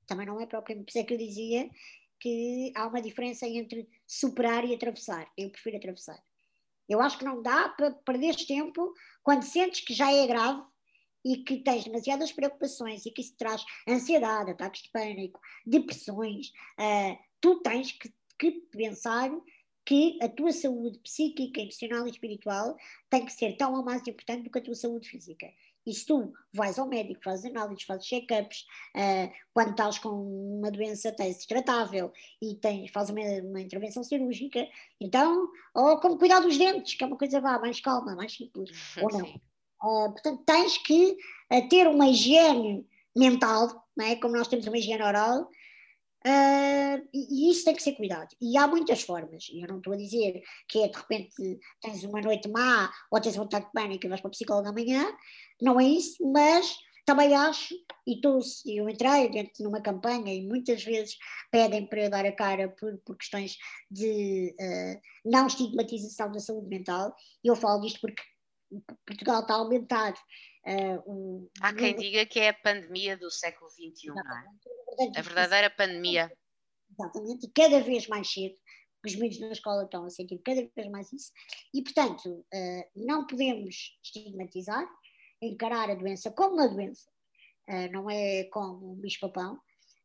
[SPEAKER 3] Também não é propriamente, por isso é que eu dizia que há uma diferença entre superar e atravessar. Eu prefiro atravessar. Eu acho que não dá para perder tempo quando sentes que já é grave e que tens demasiadas preocupações e que isso traz ansiedade, ataques de pânico, depressões. Uh, tu tens que que pensar que a tua saúde psíquica, emocional e espiritual tem que ser tão ou mais importante do que a tua saúde física. E se tu vais ao médico, fazes análises, fazes check-ups, uh, quando estás com uma doença tens tratável e tens, fazes uma, uma, intervenção cirúrgica, então, ou como cuidar dos dentes, que é uma coisa vá, mais calma, mais simples, ou não. *laughs* Uh, portanto, tens que uh, ter uma higiene mental, não é? como nós temos uma higiene oral, Uh, e isso tem que ser cuidado. E há muitas formas. Eu não estou a dizer que é de repente tens uma noite má ou tens um ataque de pânico e vais para o psicólogo amanhã. Não é isso, mas também acho, e tô, eu entrei dentro de uma campanha e muitas vezes pedem para eu dar a cara por, por questões de uh, não estigmatização da saúde mental. E eu falo disto porque Portugal está a aumentar. Uh, um,
[SPEAKER 2] Há quem diga que é a pandemia do século XXI, não, não é? A verdadeira pandemia.
[SPEAKER 3] Exatamente, e cada vez mais cedo, os miúdos na escola estão a sentir cada vez mais isso, e portanto uh, não podemos estigmatizar, encarar a doença como uma doença, uh, não é como um bicho-papão.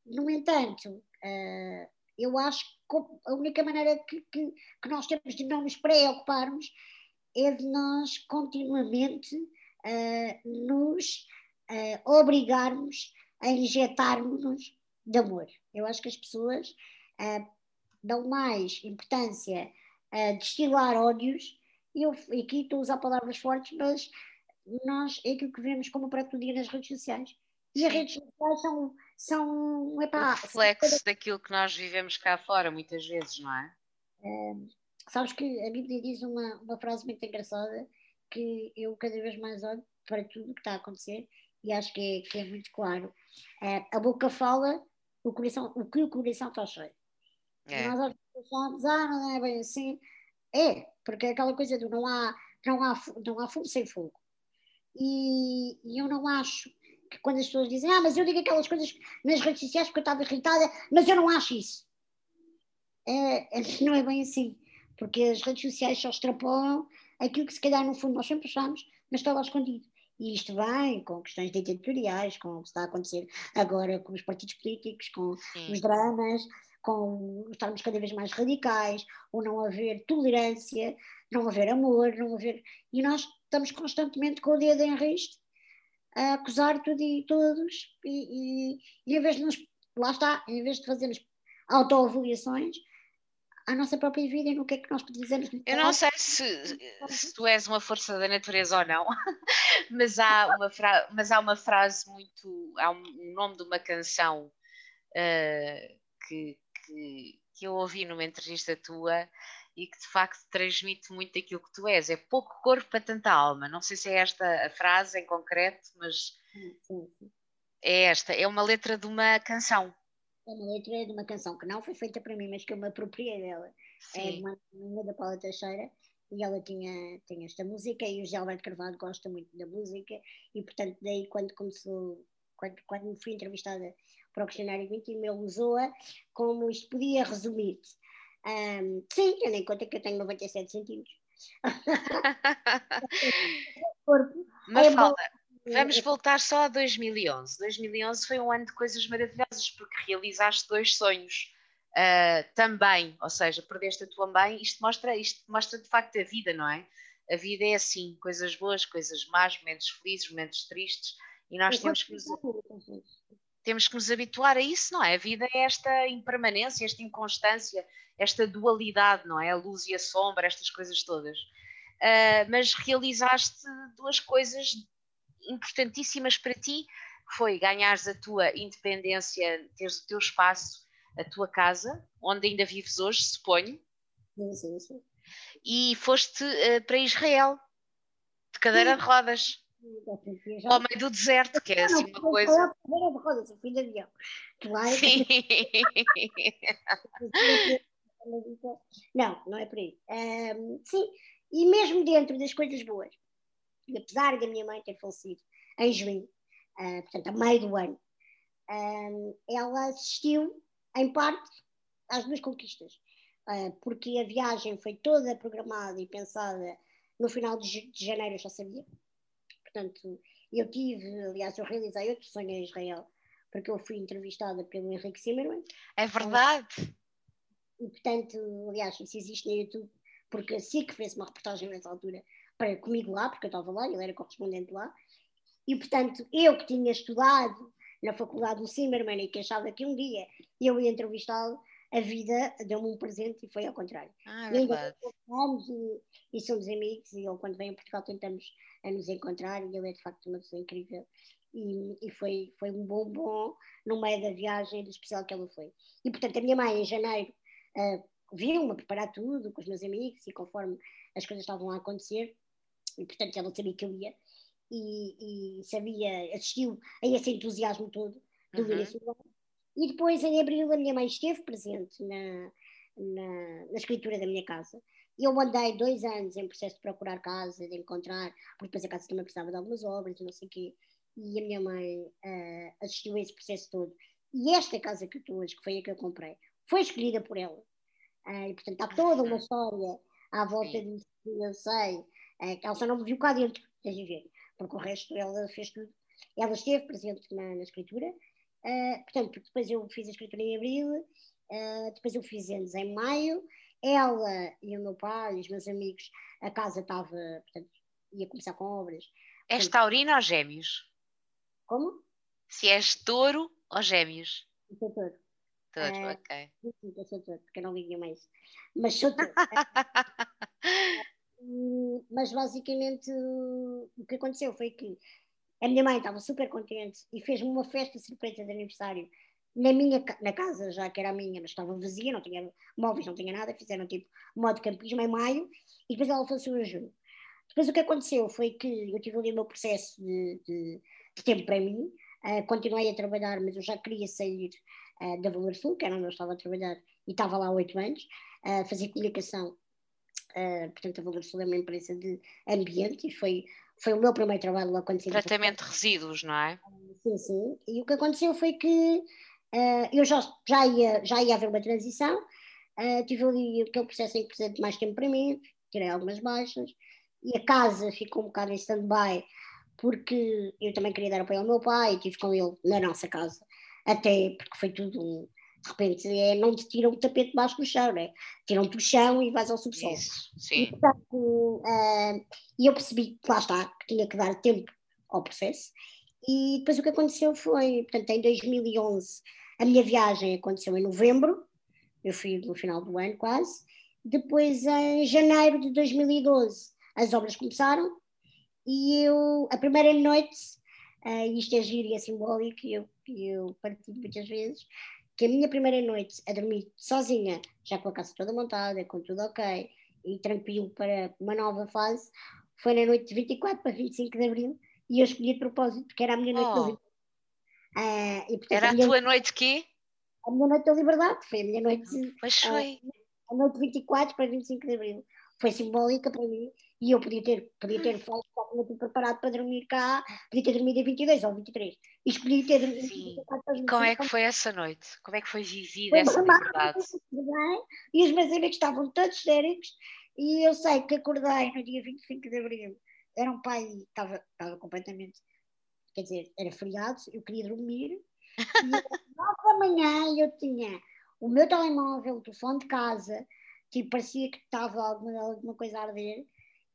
[SPEAKER 3] No entanto, uh, eu acho que a única maneira que, que, que, nós temos de não nos preocuparmos é de nós continuamente nos obrigarmos a injetarmos de amor. Eu acho que as pessoas uh, dão mais importância a destilar ódios, e eu aqui estou a usar palavras fortes, mas nós é aquilo que vemos como prato dia nas redes sociais. E as redes sociais são, são epá,
[SPEAKER 2] reflexo daquilo que nós vivemos cá fora, muitas vezes, não é?
[SPEAKER 3] é sabes que a Bíblia diz uma, uma frase muito engraçada que eu cada vez mais olho para tudo o que está a acontecer e acho que é, que é muito claro. É, a boca fala o, coração, o que o coração está cheio. É. Nós pensamos, ah, não é bem assim. É, porque é aquela coisa do não há, não há, não há fogo sem fogo. E, e eu não acho que quando as pessoas dizem, ah, mas eu digo aquelas coisas nas redes sociais porque eu estava irritada, mas eu não acho isso. É, *laughs* não é bem assim, porque as redes sociais só extrapolam aquilo que se calhar no fundo nós sempre achamos, mas está lá escondido. E isto vem com questões ditatoriais, com o que está a acontecer agora com os partidos políticos, com Sim. os dramas, com estarmos cada vez mais radicais, ou não haver tolerância, não haver amor, não haver. E nós estamos constantemente com o dedo em riste a acusar tudo e todos, e, e, e em vez de nos, lá está, em vez de fazermos autoavaliações, a nossa própria vida e no que é que nós dizemos.
[SPEAKER 2] Eu não sei se, se tu és uma força da natureza ou não, *laughs* mas há uma, fra mas há uma frase muito. Há um, um nome de uma canção uh, que, que, que eu ouvi numa entrevista tua e que de facto transmite muito aquilo que tu és. É pouco corpo para tanta alma. Não sei se é esta a frase em concreto, mas é esta. É uma letra de uma canção.
[SPEAKER 3] É uma letra de uma canção que não foi feita para mim, mas que eu me apropriei dela. Sim. É de uma menina da Paula Teixeira e ela tinha, tinha esta música e o José Alberto Carvalho gosta muito da música e portanto daí quando começou, quando, quando me fui entrevistada para o questionário íntimo, ele usou-a como isto podia resumir-te um, sim, tendo em conta que eu tenho 97 centímetros. *laughs* *laughs*
[SPEAKER 2] Mas fala, vamos voltar só a 2011. 2011 foi um ano de coisas maravilhosas porque realizaste dois sonhos. Uh, também, ou seja, perdeste a tua mãe, isto mostra, isto mostra de facto a vida, não é? A vida é assim, coisas boas, coisas más, momentos felizes, momentos tristes, e nós temos que nos, temos que nos habituar a isso, não é? A vida é esta impermanência, esta inconstância, esta dualidade, não é? A luz e a sombra, estas coisas todas. Uh, mas realizaste duas coisas importantíssimas para ti, que foi ganhares a tua independência, teres o teu espaço, a tua casa, onde ainda vives hoje, suponho.
[SPEAKER 3] Sim, sim, sim.
[SPEAKER 2] E foste uh, para Israel, de cadeira sim. de rodas. Ao meio do deserto, que é assim uma coisa.
[SPEAKER 3] Cadeira de rodas, o fim de avião. Claro.
[SPEAKER 2] Sim. *laughs*
[SPEAKER 3] Não, não é por aí. Um, sim, e mesmo dentro das coisas boas, e apesar da minha mãe ter falecido em junho, uh, portanto, a meio do ano, um, ela assistiu, em parte, às duas conquistas. Uh, porque a viagem foi toda programada e pensada no final de, de janeiro, eu já sabia. Portanto, eu tive, aliás, eu realizei outro sonho em Israel, porque eu fui entrevistada pelo Henrique Zimmermann.
[SPEAKER 2] É verdade.
[SPEAKER 3] E, portanto, aliás, isso existe no YouTube, porque a SIC fez uma reportagem nessa altura para comigo lá, porque eu estava lá, ele era correspondente lá. E, portanto, eu que tinha estudado na faculdade do Zimmermann e que achava que um dia eu ia entrevistá-lo, a vida deu-me um presente e foi ao contrário.
[SPEAKER 2] Ah, é verdade.
[SPEAKER 3] E, e, somos amigos e ele, quando vem a Portugal, tentamos a nos encontrar e ele é de facto uma pessoa incrível. E, e, foi, foi um bom bom no meio da viagem do especial que ela foi. E portanto a minha mãe em janeiro uh, viu-me a preparar tudo com os meus amigos e conforme as coisas estavam a acontecer, e portanto ela sabia que eu ia e, e sabia, assistiu a esse entusiasmo todo do uhum. ano. E depois em abril a minha mãe esteve presente na, na, na escritura da minha casa. E eu andei dois anos em processo de procurar casa, de encontrar, porque depois a casa também precisava de algumas obras, não sei o quê. E a minha mãe uh, assistiu a esse processo todo. E esta casa que eu estou hoje, que foi a que eu comprei, foi escolhida por ela. Uh, e, portanto, há toda uma história à volta Sim. disso, eu sei. Uh, ela só não me viu cá dentro, estás a ver? Porque o resto ela fez tudo. Ela esteve presente na, na escritura. Uh, portanto, depois eu fiz a escritura em abril, depois eu fiz anos em maio. Ela e o meu pai, os meus amigos, a casa estava, portanto, ia começar com obras.
[SPEAKER 2] És taurina ou gêmeos?
[SPEAKER 3] Como?
[SPEAKER 2] Se és touro ou gêmeos?
[SPEAKER 3] Sou touro.
[SPEAKER 2] Touro, uh, ok.
[SPEAKER 3] Eu sou touro, porque eu não ligo mais. Mas sou touro. *laughs* mas basicamente o que aconteceu foi que A minha mãe estava super contente e fez-me uma festa surpresa de aniversário na minha na casa, já que era a minha, mas estava vazia, não tinha móveis, não tinha nada, fizeram tipo modo campismo em maio e depois ela faleceu em junho. Depois o que aconteceu foi que eu tive ali o meu processo de, de, de tempo para mim, uh, continuei a trabalhar, mas eu já queria sair uh, da Valor Sul, que era onde eu estava a trabalhar, e estava lá oito anos, uh, fazer comunicação. Uh, portanto, a Sul é uma empresa de ambiente e foi, foi o meu primeiro trabalho lá quando
[SPEAKER 2] Tratamento de resíduos, não é?
[SPEAKER 3] Sim, sim. E o que aconteceu foi que Uh, eu já, já, ia, já ia haver uma transição, uh, tive ali aquele processo em que precisei de mais tempo para mim, tirei algumas baixas, e a casa ficou um bocado em stand-by, porque eu também queria dar apoio ao meu pai, e estive com ele na nossa casa, até porque foi tudo um, de repente é, não te tiram o tapete baixo do chão, né? tiram-te o chão e vais ao subsolo.
[SPEAKER 2] Isso, sim.
[SPEAKER 3] E, portanto, uh, eu percebi que lá está, que tinha que dar tempo ao processo, e depois o que aconteceu foi, portanto, em 2011 a minha viagem aconteceu em novembro, eu fui no final do ano quase. Depois, em janeiro de 2012, as obras começaram e eu, a primeira noite, uh, isto é giro e é simbólico, eu, eu partilho muitas vezes, que a minha primeira noite a dormir sozinha, já com a casa toda montada, com tudo ok, e tranquilo para uma nova fase, foi na noite de 24 para 25 de abril, e eu escolhi de propósito, porque era a minha noite oh.
[SPEAKER 2] Uh, e, portanto, Era a, minha, tua noite quê?
[SPEAKER 3] A minha noite da liberdade, foi a minha noite.
[SPEAKER 2] Ah, foi. Uh,
[SPEAKER 3] a noite de 24 para 25 de abril. Foi simbólica para mim e eu podia ter, podia ter feito, tinha preparado para dormir cá, podia ter dormido em 22 ou 23. E escolhi ter dormido
[SPEAKER 2] 24 25, Como é que foi essa noite? Como é que foi vivida essa liberdade?
[SPEAKER 3] E os meus amigos estavam todos histéricos e eu sei que acordei no dia 25 de abril. Era um pai, estava, estava completamente quer dizer, era feriado, eu queria dormir, e às *laughs* da manhã eu tinha o meu telemóvel, o telefone de casa, tipo, parecia que estava alguma, alguma coisa a arder,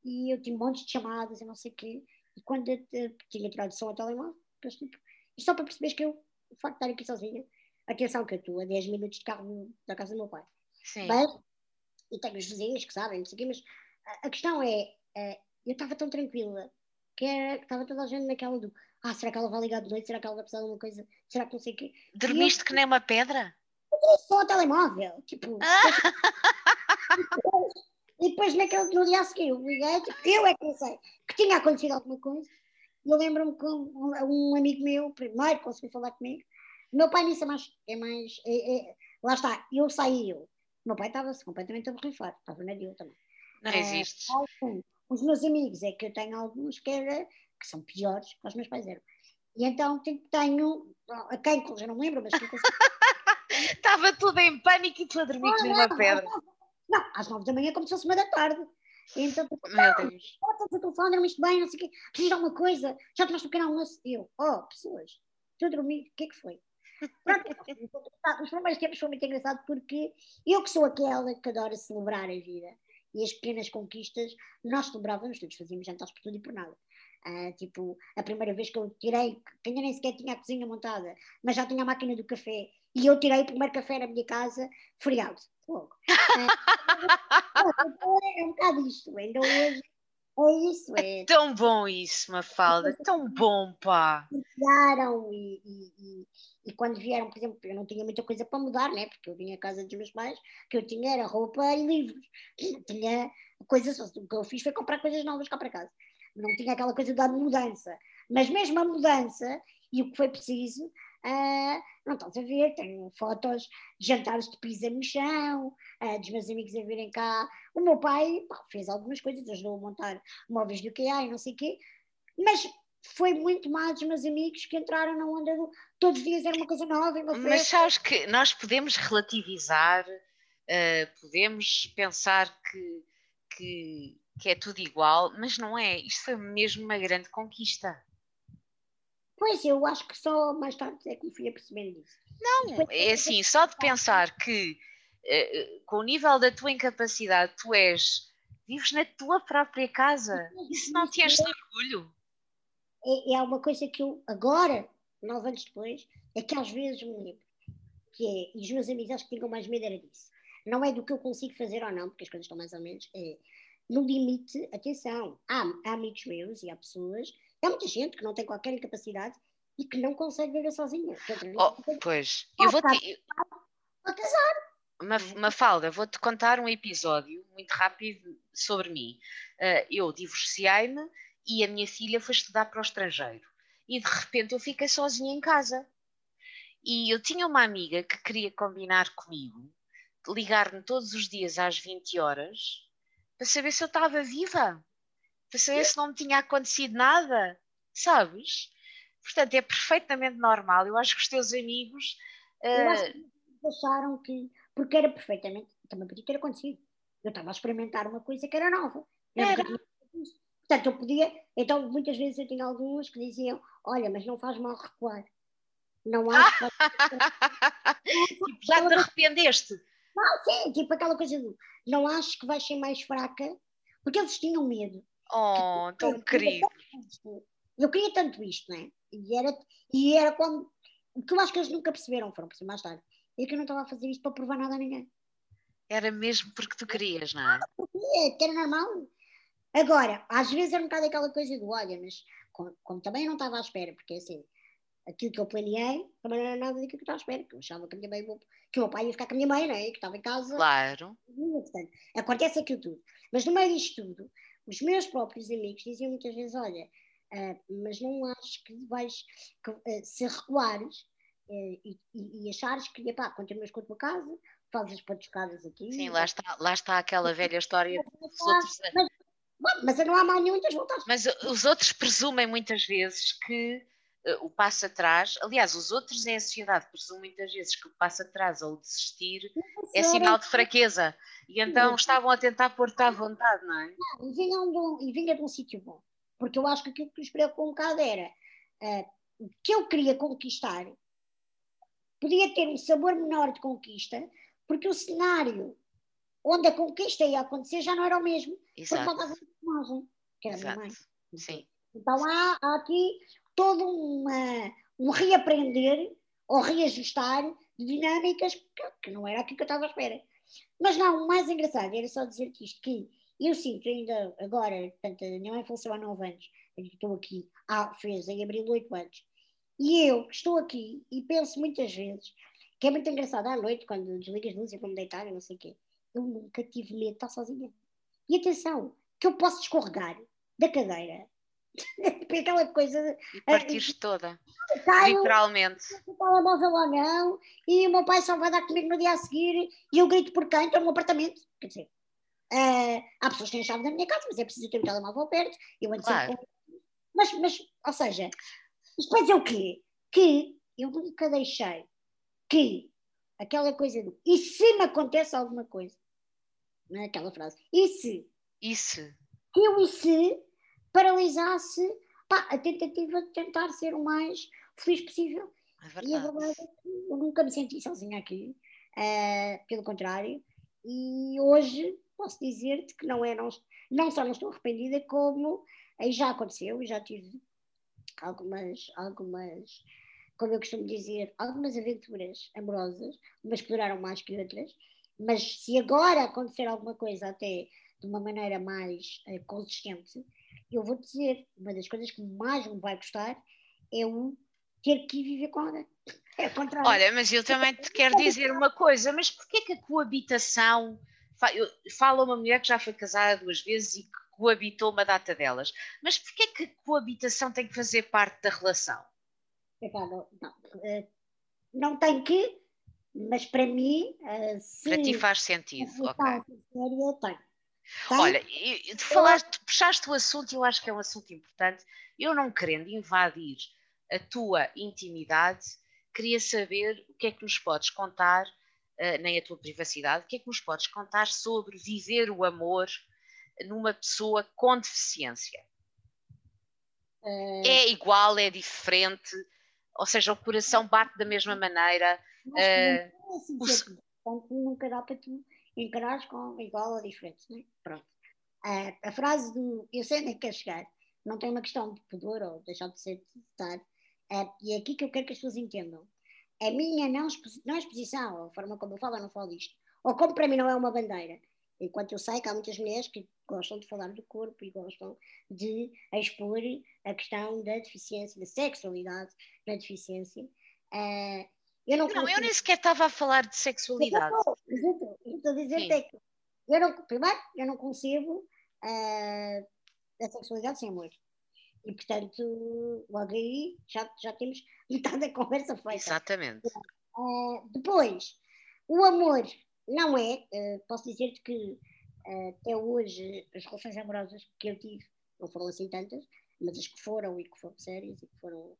[SPEAKER 3] e eu tinha um monte de chamadas e não sei o quê, e quando eu, eu tinha tirado som ao telemóvel, depois, tipo, e só para perceberes que eu, o facto de estar aqui sozinha, atenção que eu estou a 10 minutos de carro da casa do meu pai.
[SPEAKER 2] Sim.
[SPEAKER 3] Mas, e tenho os vizinhos que sabem, não sei o quê, mas a, a questão é, é eu estava tão tranquila, que estava toda a gente naquela do ah, será que ela vai ligar de noite? Será que ela vai precisar de uma coisa? Será que não sei o quê?
[SPEAKER 2] Dormiste eu, que nem uma pedra?
[SPEAKER 3] Só o telemóvel, tipo. Ah. *laughs* e depois naquele, no dia a seguir eu liguei, tipo, eu é que não sei, que tinha acontecido alguma coisa. Eu lembro-me que um, um, amigo meu, primeiro, conseguiu falar comigo. O meu pai nisso é mais. É mais é, é, lá está, eu saí eu. O meu pai estava-se completamente a borrifar, estava na dele também.
[SPEAKER 2] Não existe.
[SPEAKER 3] Uh, os meus amigos, é que eu tenho alguns que era que são piores que os meus pais eram. E então tenho, a quem, já não me lembro, mas *laughs*
[SPEAKER 2] Estava tudo em pânico e tu a dormir com uma pedra.
[SPEAKER 3] Não, às nove da manhã, como se fosse uma da tarde. Então,
[SPEAKER 2] Meu Deus.
[SPEAKER 3] Estás a telefone, dormiste bem, não sei o quê, de alguma coisa, já tomaste um pequeno almoço. Eu, oh, pessoas, estou a dormir, o que é que foi? Pronto, os primeiros tempos foi muito engraçado porque eu que sou aquela que adora celebrar a vida e as pequenas conquistas, nós celebrávamos todos, fazíamos jantares por tudo e por nada. Uh, tipo, a primeira vez que eu tirei, que ainda nem sequer tinha a cozinha montada, mas já tinha a máquina do café, e eu tirei o primeiro café na minha casa, feriado, logo. Uh, *laughs* é um bocado isto, ainda hoje é isso. É,
[SPEAKER 2] é tão bom isso, Mafalda, tão bom, pá.
[SPEAKER 3] Mudaram e, e, e, e, quando vieram, por exemplo, eu não tinha muita coisa para mudar, né? porque eu vinha à casa dos meus pais, que eu tinha era roupa e livros. Tinha coisas, o que eu fiz foi comprar coisas novas cá para casa não tinha aquela coisa da mudança. Mas mesmo a mudança e o que foi preciso, uh, não estás a ver, tenho fotos de jantares de pizza no chão, uh, dos meus amigos a virem cá. O meu pai pá, fez algumas coisas, ajudou a montar móveis do IKEA e não sei o quê, mas foi muito mais os meus amigos que entraram na onda do todos os dias era uma coisa nova. Uma
[SPEAKER 2] mas sabes que nós podemos relativizar, uh, podemos pensar que, que que é tudo igual, mas não é. Isto foi mesmo uma grande conquista.
[SPEAKER 3] Pois, eu acho que só mais tarde é que me fui apercebendo disso.
[SPEAKER 2] Não, é assim, só de pensar que uh, com o nível da tua incapacidade, tu és, vives na tua própria casa. Isso não te de orgulho?
[SPEAKER 3] É, é uma coisa que eu, agora, nove anos depois, é que às vezes me lembro. Que é, e os meus amigos acho que tinham mais medo era disso. Não é do que eu consigo fazer ou não, porque as coisas estão mais ou menos. É, no limite, atenção, há, há amigos meus e há pessoas, há muita gente que não tem qualquer incapacidade e que não consegue viver sozinha.
[SPEAKER 2] Oh, pois, eu vou te... Mafalda, vou-te contar um episódio muito rápido sobre mim. Uh, eu divorciei-me e a minha filha foi estudar para o estrangeiro. E de repente eu fiquei sozinha em casa. E eu tinha uma amiga que queria combinar comigo, ligar-me todos os dias às 20 horas, para saber se eu estava viva, para saber se não me tinha acontecido nada, sabes? Portanto, é perfeitamente normal. Eu acho que os teus amigos.
[SPEAKER 3] Uh... Eu acharam que. Porque era perfeitamente. Também podia ter acontecido. Eu estava a experimentar uma coisa que era nova. Eu era. Portanto, eu podia. Então, muitas vezes eu tinha alguns que diziam: Olha, mas não faz mal recuar. Não *laughs*
[SPEAKER 2] que. tipo, já te arrependeste?
[SPEAKER 3] Não, sim, tipo aquela coisa do. Não acho que vais ser mais fraca. Porque eles tinham medo.
[SPEAKER 2] Oh, tão querido.
[SPEAKER 3] Eu queria tanto isto, não é? E era, e era quando. O que eu acho que eles nunca perceberam, foram perceber mais tarde, é que eu não estava a fazer isto para provar nada a ninguém.
[SPEAKER 2] Era mesmo porque tu querias, não é?
[SPEAKER 3] É, que era normal. Agora, às vezes era um bocado aquela coisa do olha, mas como, como também eu não estava à espera, porque assim, aquilo que eu planeei também não era nada daquilo que eu estava à espera, que eu achava que, a minha mãe, que o meu pai ia ficar com a minha mãe, né? que estava em casa.
[SPEAKER 2] Claro.
[SPEAKER 3] Portanto, acontece aquilo tudo. Mas no meio disto tudo, os meus próprios amigos diziam muitas vezes: olha, Uh, mas não acho que vais, que, uh, se recuares uh, e, e, achares que, epá, continuas com a tua casa, fazes as patuscadas aqui.
[SPEAKER 2] Sim, lá está, lá está aquela velha história dos outros.
[SPEAKER 3] Mas, bom, mas não há mal nenhum das voltar.
[SPEAKER 2] Mas os outros presumem muitas vezes que o passo atrás, aliás, os outros em sociedade presumem muitas vezes que o passo atrás ou desistir é sinal de fraqueza. E então estavam a tentar pôr-te à vontade, não é?
[SPEAKER 3] Não, e vinha de um, e vinha de um sítio bom. Porque eu acho que aquilo que nos preocupou um bocado era uh, o que eu queria conquistar podia ter um sabor menor de conquista, porque o cenário onde a conquista ia acontecer já não era o mesmo. Exato. Porque faltava personagem, que era Exato. a minha mãe.
[SPEAKER 2] Sim.
[SPEAKER 3] Então há, há aqui todo uma, um reaprender ou reajustar de dinâmicas que, que não era aquilo que eu estava à espera. Mas não, o mais engraçado era só dizer-te isto, que eu sinto ainda agora, portanto, a minha mãe faleceu há 9 anos, estou aqui, ah, fez em abril 8 anos, e eu estou aqui e penso muitas vezes que é muito engraçado à noite, quando desligas luz e vou-me deitar e não sei o quê, eu nunca tive medo de estar sozinha. E atenção, que eu posso escorregar da cadeira, *laughs* aquela coisa.
[SPEAKER 2] E partires toda. Caio, literalmente.
[SPEAKER 3] O telemóvel ou não, e o meu pai só vai dar comigo no dia a seguir, e eu grito por quem? Estou no apartamento. Quer dizer, Uh, há pessoas que têm a chave da minha casa, mas é preciso ter o telemóvel perto. Eu ando claro. sempre mas, mas, ou seja, isto vai dizer o quê? Que eu nunca deixei que aquela coisa do e se me acontece alguma coisa? Não é aquela frase. E se?
[SPEAKER 2] E se?
[SPEAKER 3] Eu e se paralisasse pá, a tentativa de tentar ser o mais feliz possível.
[SPEAKER 2] É e a verdade
[SPEAKER 3] é que eu nunca me senti sozinha aqui. Uh, pelo contrário. E hoje posso dizer-te que não, é, não, não só não estou arrependida, como aí já aconteceu, e já tive algumas, algumas, como eu costumo dizer, algumas aventuras amorosas, umas que duraram mais que outras, mas se agora acontecer alguma coisa até de uma maneira mais uh, consistente, eu vou dizer, uma das coisas que mais me vai custar é o ter que viver com alguém. É
[SPEAKER 2] Olha, mas eu também te quero dizer uma coisa, mas porquê que a coabitação fala uma mulher que já foi casada duas vezes e que coabitou uma data delas. Mas porquê que a coabitação tem que fazer parte da relação?
[SPEAKER 3] Não, não, eh, não tem que, mas para mim. Eh,
[SPEAKER 2] se para ti faz sentido. Ok.
[SPEAKER 3] Séria, tem.
[SPEAKER 2] Tem? Olha, tu falaste, puxaste o assunto e eu acho que é um assunto importante. Eu não querendo invadir a tua intimidade, queria saber o que é que nos podes contar uh, nem a tua privacidade. O que é que nos podes contar sobre viver o amor numa pessoa com deficiência? Uh... É igual, é diferente? Ou seja, o coração bate da mesma maneira?
[SPEAKER 3] Uh, assim, o... nunca dá para tu encarares com igual ou diferente, não é? Pronto. A frase do eu sei onde é que quer chegar não tem uma questão de pudor ou deixar de ser de estar. Uh, e é aqui que eu quero que as pessoas entendam a minha não, não exposição, a forma como eu falo, eu não falo disto, ou como para mim não é uma bandeira, Enquanto eu sei que há muitas mulheres que gostam de falar do corpo e gostam de expor a questão da deficiência, da sexualidade na deficiência. Uh,
[SPEAKER 2] eu não, não eu nem sequer estava a falar de sexualidade.
[SPEAKER 3] Eu estou a dizer é que eu não, primeiro, eu não concebo uh, a sexualidade sem amor. E, portanto, logo aí já, já temos metade da conversa feita.
[SPEAKER 2] Exatamente.
[SPEAKER 3] Uh, depois, o amor não é, uh, posso dizer-te que uh, até hoje as relações amorosas que eu tive, não foram assim tantas, mas as que foram e que foram sérias e que foram,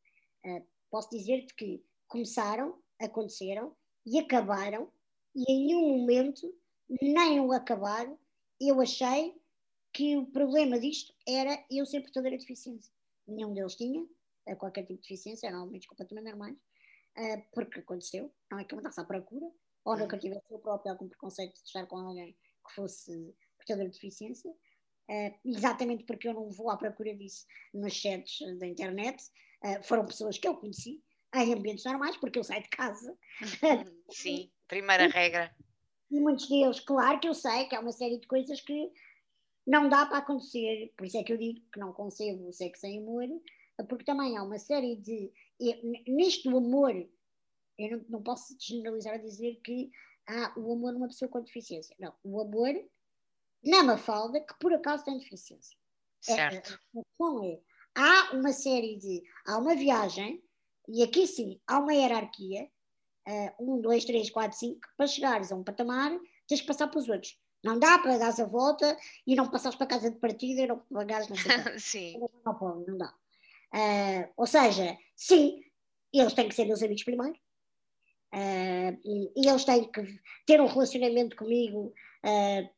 [SPEAKER 3] posso dizer-te que começaram, aconteceram e acabaram e em nenhum momento, nem o acabar, eu achei que o problema disto era eu ser portadora de deficiência. Nenhum deles tinha qualquer tipo de deficiência, eram homens completamente normais, uh, porque aconteceu, não é que eu andasse à procura, ou nunca uhum. tivesse eu próprio algum preconceito de estar com alguém que fosse portador de deficiência, uh, exatamente porque eu não vou à procura disso nos chats da internet, uh, foram pessoas que eu conheci, em ambientes normais, porque eu saio de casa.
[SPEAKER 2] Sim, primeira regra.
[SPEAKER 3] E muitos deles, claro que eu sei que há uma série de coisas que não dá para acontecer, por isso é que eu digo que não concebo o sexo sem amor, porque também há uma série de. Nisto do amor, eu não, não posso generalizar a dizer que há o amor numa pessoa com deficiência. Não, o amor na Mafalda que por acaso tem deficiência.
[SPEAKER 2] É, certo.
[SPEAKER 3] É, questão é: há uma série de. Há uma viagem, e aqui sim, há uma hierarquia. Uh, um, dois, três, quatro, cinco, para chegares a um patamar, tens que passar para os outros. Não dá para dar a volta e não passares para a casa de partida e não pagares não sei *laughs*
[SPEAKER 2] Sim.
[SPEAKER 3] Não, não, não dá. Uh, ou seja, sim, eles têm que ser meus amigos primeiro. Uh, e, eles têm que ter um relacionamento comigo uh,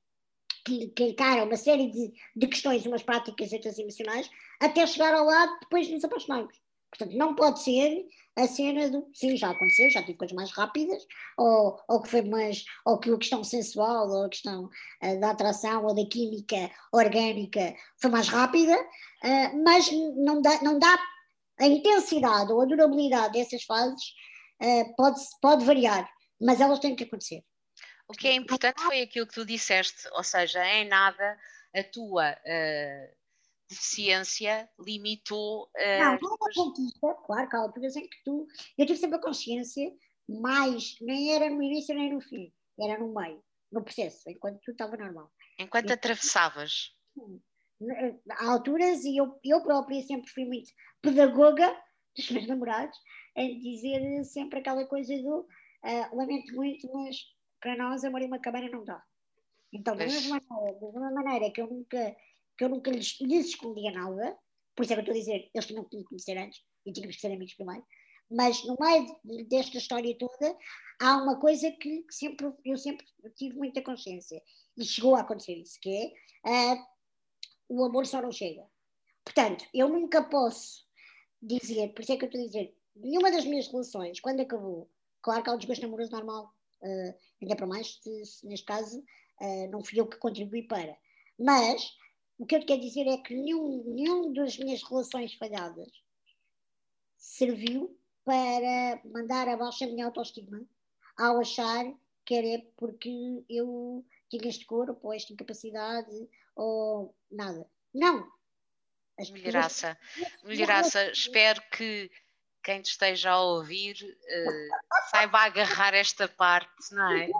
[SPEAKER 3] que, que encara uma série de, de questões, umas práticas e outras emocionais, até chegar ao lado depois nos apaixonarmos. Portanto, não pode ser a cena do. Sim, já aconteceu, já tive coisas mais rápidas, ou, ou que foi mais. ou que a questão sensual, ou a questão uh, da atração, ou da química orgânica foi mais rápida, uh, mas não dá, não dá. A intensidade ou a durabilidade dessas fases uh, pode, pode variar, mas elas têm que acontecer.
[SPEAKER 2] O que é importante foi aquilo que tu disseste, ou seja, em nada a tua deficiência limitou. Uh,
[SPEAKER 3] não, não é uma conquista, claro que há alturas em que tu. Eu tive sempre a consciência, mas nem era no início nem no fim, era no meio, no processo, enquanto tudo estava normal.
[SPEAKER 2] Enquanto e, atravessavas.
[SPEAKER 3] Há alturas, e eu, eu própria sempre fui muito pedagoga dos meus namorados, em dizer sempre aquela coisa do uh, lamento muito, mas para nós amor em uma cabana não dá. Então, da mesma, maneira, da mesma maneira que eu nunca que eu nunca lhes, lhes escondia nada, por isso é que eu estou a dizer, eles tinham que me conhecer antes e tínhamos que ser amigos primeiro, mas no meio desta história toda há uma coisa que sempre, eu sempre tive muita consciência e chegou a acontecer isso, que é uh, o amor só não chega. Portanto, eu nunca posso dizer, por isso é que eu estou a dizer, nenhuma das minhas relações, quando acabou, claro que há o desgosto amoroso normal, uh, ainda para mais, se, se neste caso uh, não fui eu que contribuí para, mas o que eu quero dizer é que nenhum, nenhum das minhas relações falhadas serviu para mandar abaixo a minha autoestima ao achar que era porque eu tinha este corpo ou esta incapacidade ou nada. Não.
[SPEAKER 2] Melhoraça. Melhoraça, espero que quem te esteja a ouvir uh, saiba agarrar esta parte, não é?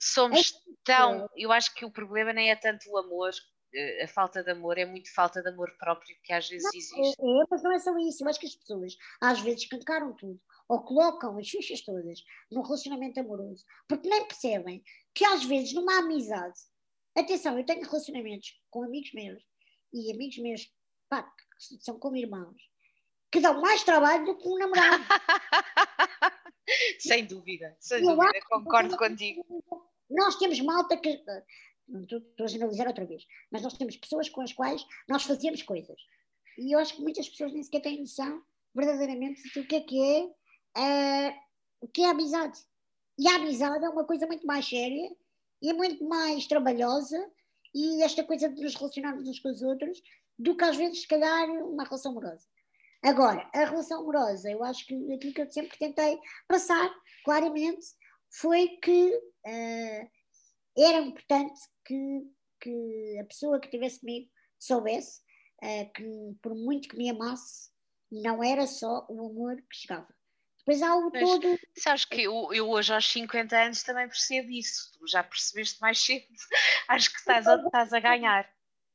[SPEAKER 2] Somos tão. Eu acho que o problema nem é tanto o amor a falta de amor é muito falta de amor próprio que às vezes não, existe.
[SPEAKER 3] É, é, mas não é só isso. Eu acho que as pessoas às vezes escancaram tudo ou colocam as xuxas todas num relacionamento amoroso porque nem percebem que às vezes numa amizade. Atenção, eu tenho relacionamentos com amigos meus e amigos meus pá, que são como irmãos que dão mais trabalho do que um namorado. *laughs*
[SPEAKER 2] sem dúvida, sem dúvida, concordo contigo.
[SPEAKER 3] Nós temos malta que estou, a generalizar outra vez, mas nós temos pessoas com as quais nós fazemos coisas. E eu acho que muitas pessoas nem sequer têm noção verdadeiramente do que é que é, uh, o que é a amizade. E a amizade é uma coisa muito mais séria e é muito mais trabalhosa e esta coisa de nos relacionarmos uns com os outros do que às vezes, se calhar, uma relação amorosa. Agora, a relação amorosa, eu acho que aquilo que eu sempre tentei passar claramente foi que uh, era importante que, que a pessoa que estivesse comigo soubesse uh, que, por muito que me amasse, não era só o amor que chegava. Depois há o
[SPEAKER 2] Mas,
[SPEAKER 3] todo.
[SPEAKER 2] Sabes que eu, eu hoje aos 50 anos também percebo isso. Tu já percebeste mais cedo. *laughs* Acho que estás a, estás a ganhar.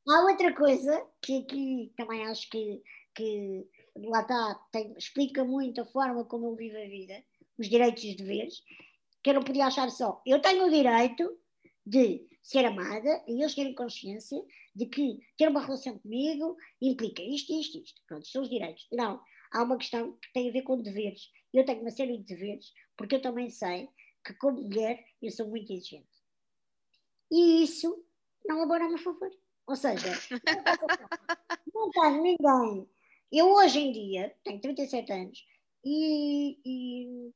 [SPEAKER 3] Há outra coisa que aqui também acho que, que lá está, tem, explica muito a forma como eu vivo a vida, os direitos e os deveres, que eu não podia achar só. Eu tenho o direito de ser amada e eles terem consciência de que ter uma relação comigo implica isto, isto, isto. Pronto, são os direitos. Não, há uma questão que tem a ver com deveres. Eu tenho uma série de deveres, porque eu também sei que, como mulher, eu sou muito exigente. E isso não abona a meu favor. Ou seja, *laughs* não está ninguém. Eu hoje em dia tenho 37 anos e, e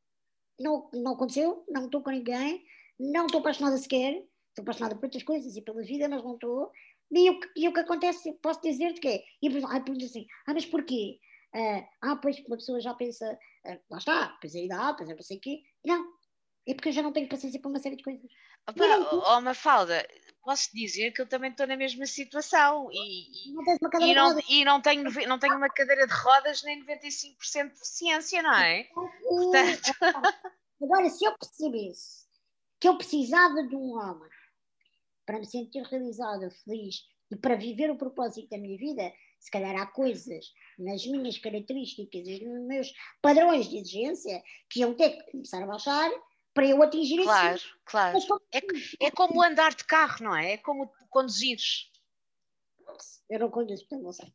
[SPEAKER 3] não, não aconteceu, não estou com ninguém, não estou apaixonada sequer, estou apaixonada por outras coisas e pela vida, mas não estou. E o, e o que acontece, posso dizer-te que é, e a pergunta assim, ah, mas porquê? Uh, ah, pois uma pessoa já pensa, uh, lá está, pois é idade, pois é não sei o quê. Não, é porque eu já não tenho paciência para uma série de coisas.
[SPEAKER 2] Opa, oh, Mafalda, posso dizer que eu também estou na mesma situação e,
[SPEAKER 3] não
[SPEAKER 2] e, não, e não, tenho, não tenho uma cadeira de rodas nem 95% de ciência, não é?
[SPEAKER 3] Portanto... Agora, se eu percebesse que eu precisava de um homem para me sentir realizada, feliz e para viver o propósito da minha vida, se calhar há coisas nas minhas características e nos meus padrões de exigência que iam ter que começar a baixar para eu atingir
[SPEAKER 2] claro,
[SPEAKER 3] esse
[SPEAKER 2] Claro, claro. É, é como andar de carro, não é? É como conduzires.
[SPEAKER 3] Eu não conheço, portanto não sei.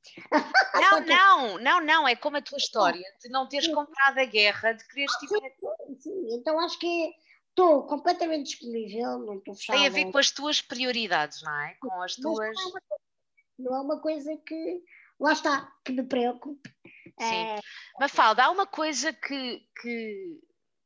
[SPEAKER 2] Não, *laughs* não, não, não. É como a tua história de não teres comprado a guerra, de quereres
[SPEAKER 3] tipo. Sim, sim, então acho que estou completamente disponível, não estou fechada.
[SPEAKER 2] Tem a ver com as tuas prioridades, não é? Com as tuas.
[SPEAKER 3] Não é uma coisa que. Lá está, que me preocupe.
[SPEAKER 2] Sim. É... Mafalda, há uma coisa que, que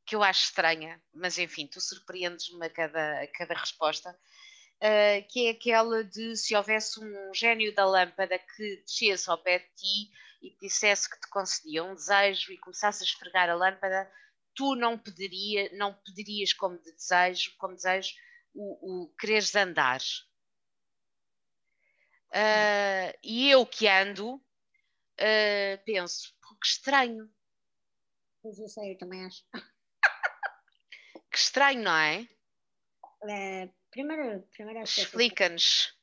[SPEAKER 2] que eu acho estranha, mas enfim, tu surpreendes-me a cada, a cada resposta, uh, que é aquela de se houvesse um gênio da lâmpada que descesse ao pé de ti e te dissesse que te concedia um desejo e começasse a esfregar a lâmpada, tu não pediria, não pedirias como de desejo, como desejo o, o quereres andar. Uh, e eu que ando, uh, penso, que estranho.
[SPEAKER 3] Pois eu sei, eu também acho. *laughs*
[SPEAKER 2] Que estranho, não é?
[SPEAKER 3] é primeiro, primeiro
[SPEAKER 2] Explica-nos.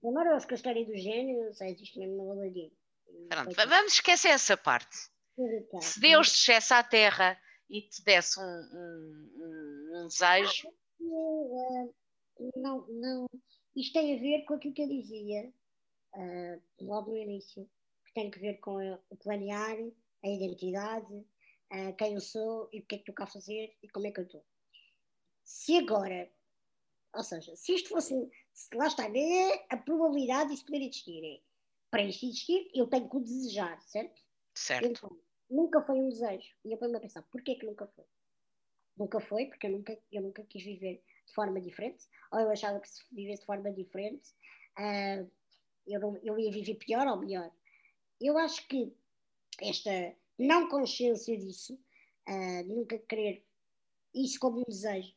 [SPEAKER 3] Primeiro acho que a história do gênio só existe mesmo no Aladdin.
[SPEAKER 2] Pronto, vamos esquecer essa parte. Se Deus descesse à Terra e te desse um, um, um, um desejo.
[SPEAKER 3] Uh, não, não. Isto tem a ver com aquilo que eu dizia uh, logo no início, que tem a ver com o planear, a identidade, uh, quem eu sou e o que é que estou cá a fazer e como é que eu estou. Se agora, ou seja, se isto fosse, se lá está, é a probabilidade disso poder existir. É, para isto existir, eu tenho que o desejar, certo?
[SPEAKER 2] Certo.
[SPEAKER 3] Então, nunca foi um desejo. E eu ponho-me a pensar, porquê que nunca foi? Nunca foi, porque eu nunca, eu nunca quis viver de forma diferente, ou eu achava que se vivesse de forma diferente, uh, eu, não, eu ia viver pior ou melhor. Eu acho que esta não consciência disso, uh, nunca querer isso como um desejo,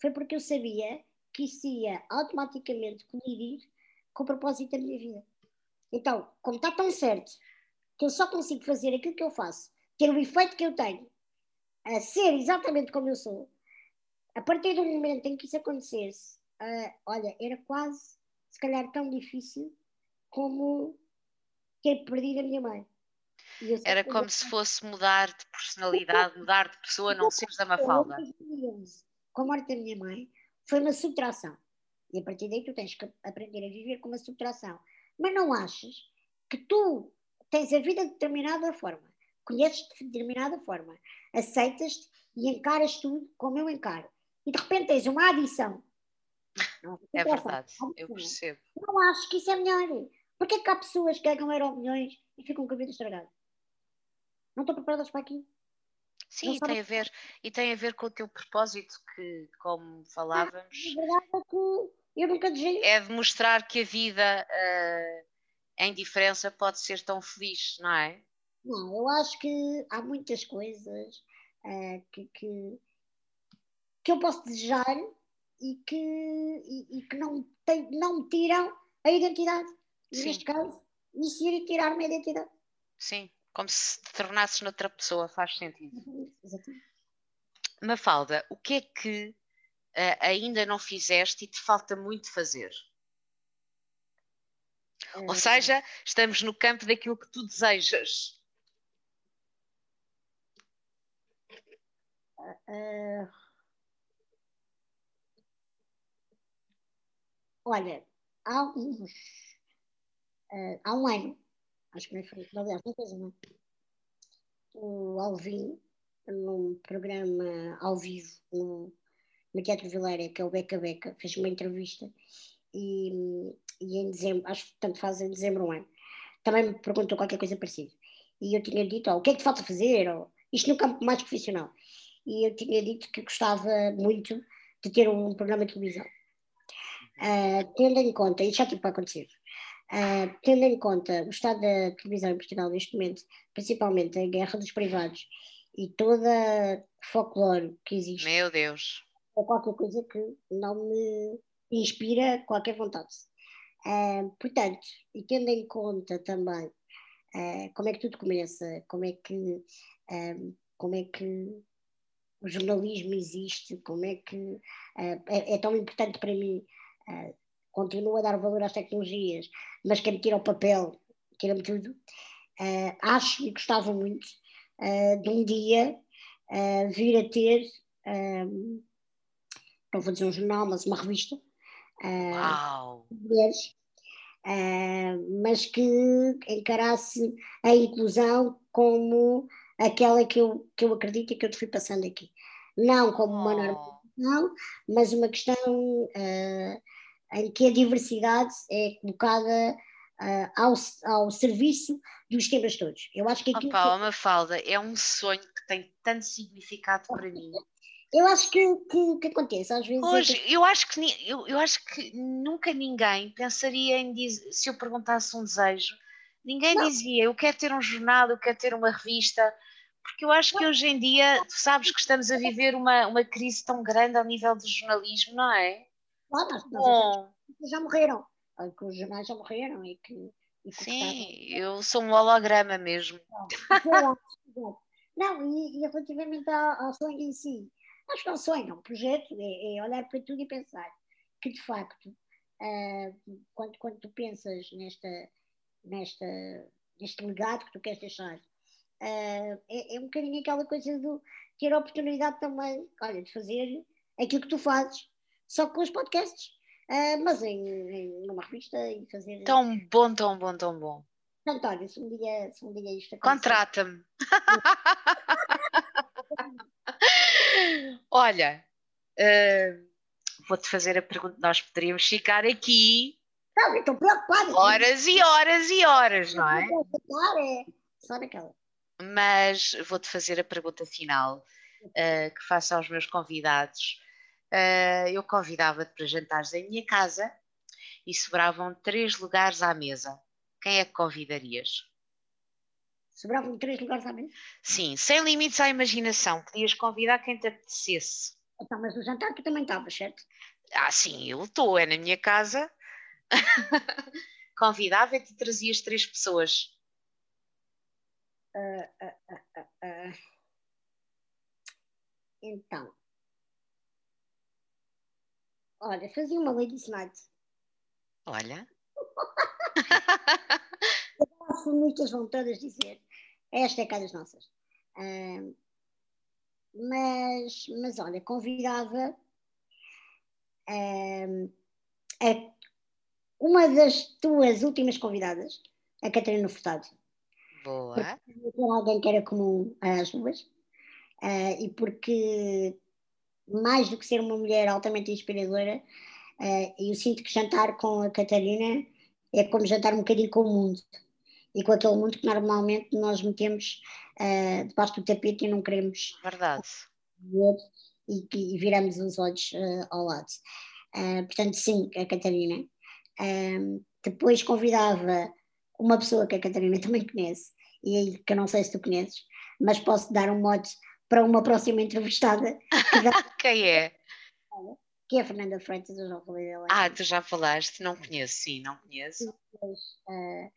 [SPEAKER 3] foi porque eu sabia que isso ia automaticamente colidir com o propósito da minha vida. Então, como está tão certo que eu só consigo fazer aquilo que eu faço, ter o efeito que eu tenho, a ser exatamente como eu sou, a partir do momento em que isso acontecesse, uh, olha, era quase, se calhar, tão difícil como ter perdido a minha mãe.
[SPEAKER 2] Era como se fosse mudar de personalidade, mudar de pessoa, não seres da Mafalda
[SPEAKER 3] com a morte da minha mãe, foi uma subtração. E a partir daí tu tens que aprender a viver com uma subtração. Mas não achas que tu tens a vida de determinada forma, conheces-te de determinada forma, aceitas-te e encaras tudo como eu encaro. E de repente tens uma adição.
[SPEAKER 2] Não, é verdade, eu percebo.
[SPEAKER 3] Não acho que isso é melhor. Porquê que há pessoas que ganham euro milhões e ficam com a vida estragada? Não estão preparadas para aquilo?
[SPEAKER 2] Sim, tem a ver, e tem a ver com o teu propósito, que, como falávamos,
[SPEAKER 3] ah, a verdade é que eu nunca desejei.
[SPEAKER 2] É demonstrar que a vida uh, em diferença pode ser tão feliz, não é?
[SPEAKER 3] Não, eu acho que há muitas coisas uh, que, que, que, eu posso desejar e que, e, e que não, tem, não me tiram a identidade.
[SPEAKER 2] Sim.
[SPEAKER 3] neste caso, isso iria tirar-me a identidade.
[SPEAKER 2] Sim, como se te tornasses noutra pessoa, faz sentido.
[SPEAKER 3] Exatamente.
[SPEAKER 2] Mafalda, o que é que eh, ainda não fizeste e te falta muito fazer? Ou
[SPEAKER 3] Eh,
[SPEAKER 2] seja, estamos no campo daquilo que tu desejas.
[SPEAKER 3] eh, olha, há uns. eh, há um ano, acho que não foi, aliás, não fez um ano, o Alvin, num programa ao vivo no, no Teatro Vileira, que é o Beca Beca, fez uma entrevista e, e em dezembro, acho que tanto faz em dezembro um ano, também me perguntou qualquer coisa parecida. E eu tinha dito, ó, o que é que te falta fazer? Ou, isto no campo mais profissional. E eu tinha dito que gostava muito de ter um programa de televisão. Ah, tendo em conta, isto já tive para acontecer, ah, tendo em conta o estado da televisão em Portugal neste momento, principalmente a guerra dos privados e toda o folclore que existe,
[SPEAKER 2] Meu Deus.
[SPEAKER 3] é qualquer coisa que não me inspira qualquer vontade. Ah, portanto, e tendo em conta também ah, como é que tudo começa, como é que, como é que o jornalismo existe, como é que ah, é, é tão importante para mim, ah, continuo a dar valor às tecnologias, mas quem me tira o papel, tira-me tudo. Acho e gostava muito de um dia vir a ter ah, não vou dizer um jornal, mas uma revista de mulheres, ah, mas que encarasse a inclusão como aquela que eu, que eu acredito e que eu te fui passando aqui. Não como uma norma,
[SPEAKER 2] Oh,
[SPEAKER 3] mas uma questão ah, em que a diversidade é colocada ah, ao, ao serviço dos temas todos. Eu acho que aquilo que-
[SPEAKER 2] Opa, oh, Mafalda, é um sonho que tem tanto significado para mim.
[SPEAKER 3] Eu acho que, que, que acontece às vezes. é que-
[SPEAKER 2] Hoje, eu acho que, eu, eu acho que nunca ninguém pensaria em dizer, se eu perguntasse um desejo, ninguém
[SPEAKER 3] Não.
[SPEAKER 2] dizia eu quero ter um jornal, eu quero ter uma revista, porque eu acho que hoje em dia, tu sabes que estamos a viver uma, uma crise tão grande ao nível do jornalismo, não é?
[SPEAKER 3] Claro, nós-
[SPEAKER 2] Bom,
[SPEAKER 3] já morreram, que os jornais já morreram e que. E que
[SPEAKER 2] sim, eu sou um holograma mesmo.
[SPEAKER 3] gostavam. Não, e, e relativamente ao, ao sonho em si, acho que é um sonho, é um projeto, é, é olhar para tudo e pensar que de facto, ah, quando, quando tu pensas nesta, nesta, neste legado que tu queres deixar, ah, é, é um bocadinho aquela coisa de ter a oportunidade também, olha, de fazer aquilo que tu fazes, só com os podcasts. Ah, mas em, em numa revista e fazer.
[SPEAKER 2] Tão bom, tão bom, tão bom.
[SPEAKER 3] Olha, se um dia, se um dia isto acontecer-
[SPEAKER 2] Contrata-me. *laughs* Olha, eh, vou-te fazer a pergunta. Nós poderíamos ficar aqui
[SPEAKER 3] Não, estou preocupada.
[SPEAKER 2] horas e horas e horas, não é?
[SPEAKER 3] É só naquela.
[SPEAKER 2] Mas vou-te fazer a pergunta final eh, que faço aos meus convidados. Eh, eu convidava-te para jantares em minha casa e sobravam três lugares à mesa. Quem é que convidarias?
[SPEAKER 3] Sobravam três lugares à mesa.
[SPEAKER 2] Sim, sem limites à imaginação. Podias convidar quem te apetecesse.
[SPEAKER 3] Então, mas no jantar tu também estavas, certo?
[SPEAKER 2] Ah, sim, eu estou, é na minha casa. *laughs* Convidava e te trazias três pessoas.
[SPEAKER 3] Ah, então. Olha, fazia uma Ladies Night.
[SPEAKER 2] Olha,
[SPEAKER 3] As feministas vão todas dizer esta é cá das nossas. Ah, mas, mas olha, convidava ah, a- uma das tuas últimas convidadas, a Catarina Furtado.
[SPEAKER 2] boa.
[SPEAKER 3] Ter alguém que era comum às duas, ah, e porque mais do que ser uma mulher altamente inspiradora, ah, eu sinto que jantar com a Catarina é como jantar um bocadinho com o mundo e com aquele mundo que normalmente nós metemos ah, debaixo do tapete e não queremos
[SPEAKER 2] Verdade.
[SPEAKER 3] ver e, que- e viramos os olhos ah, ao lado. Ah, portanto, sim, a Catarina. Ah, depois convidava uma pessoa que a Catarina *laughs* também conhece, e aí que eu não sei se tu conheces, mas posso dar um mote para uma próxima entrevistada, *laughs*
[SPEAKER 2] Quem é?
[SPEAKER 3] que é a Fernanda Freitas, eu já falei dela.
[SPEAKER 2] Ah, tu já falaste, não conheço, sim, não conheço.
[SPEAKER 3] Uh,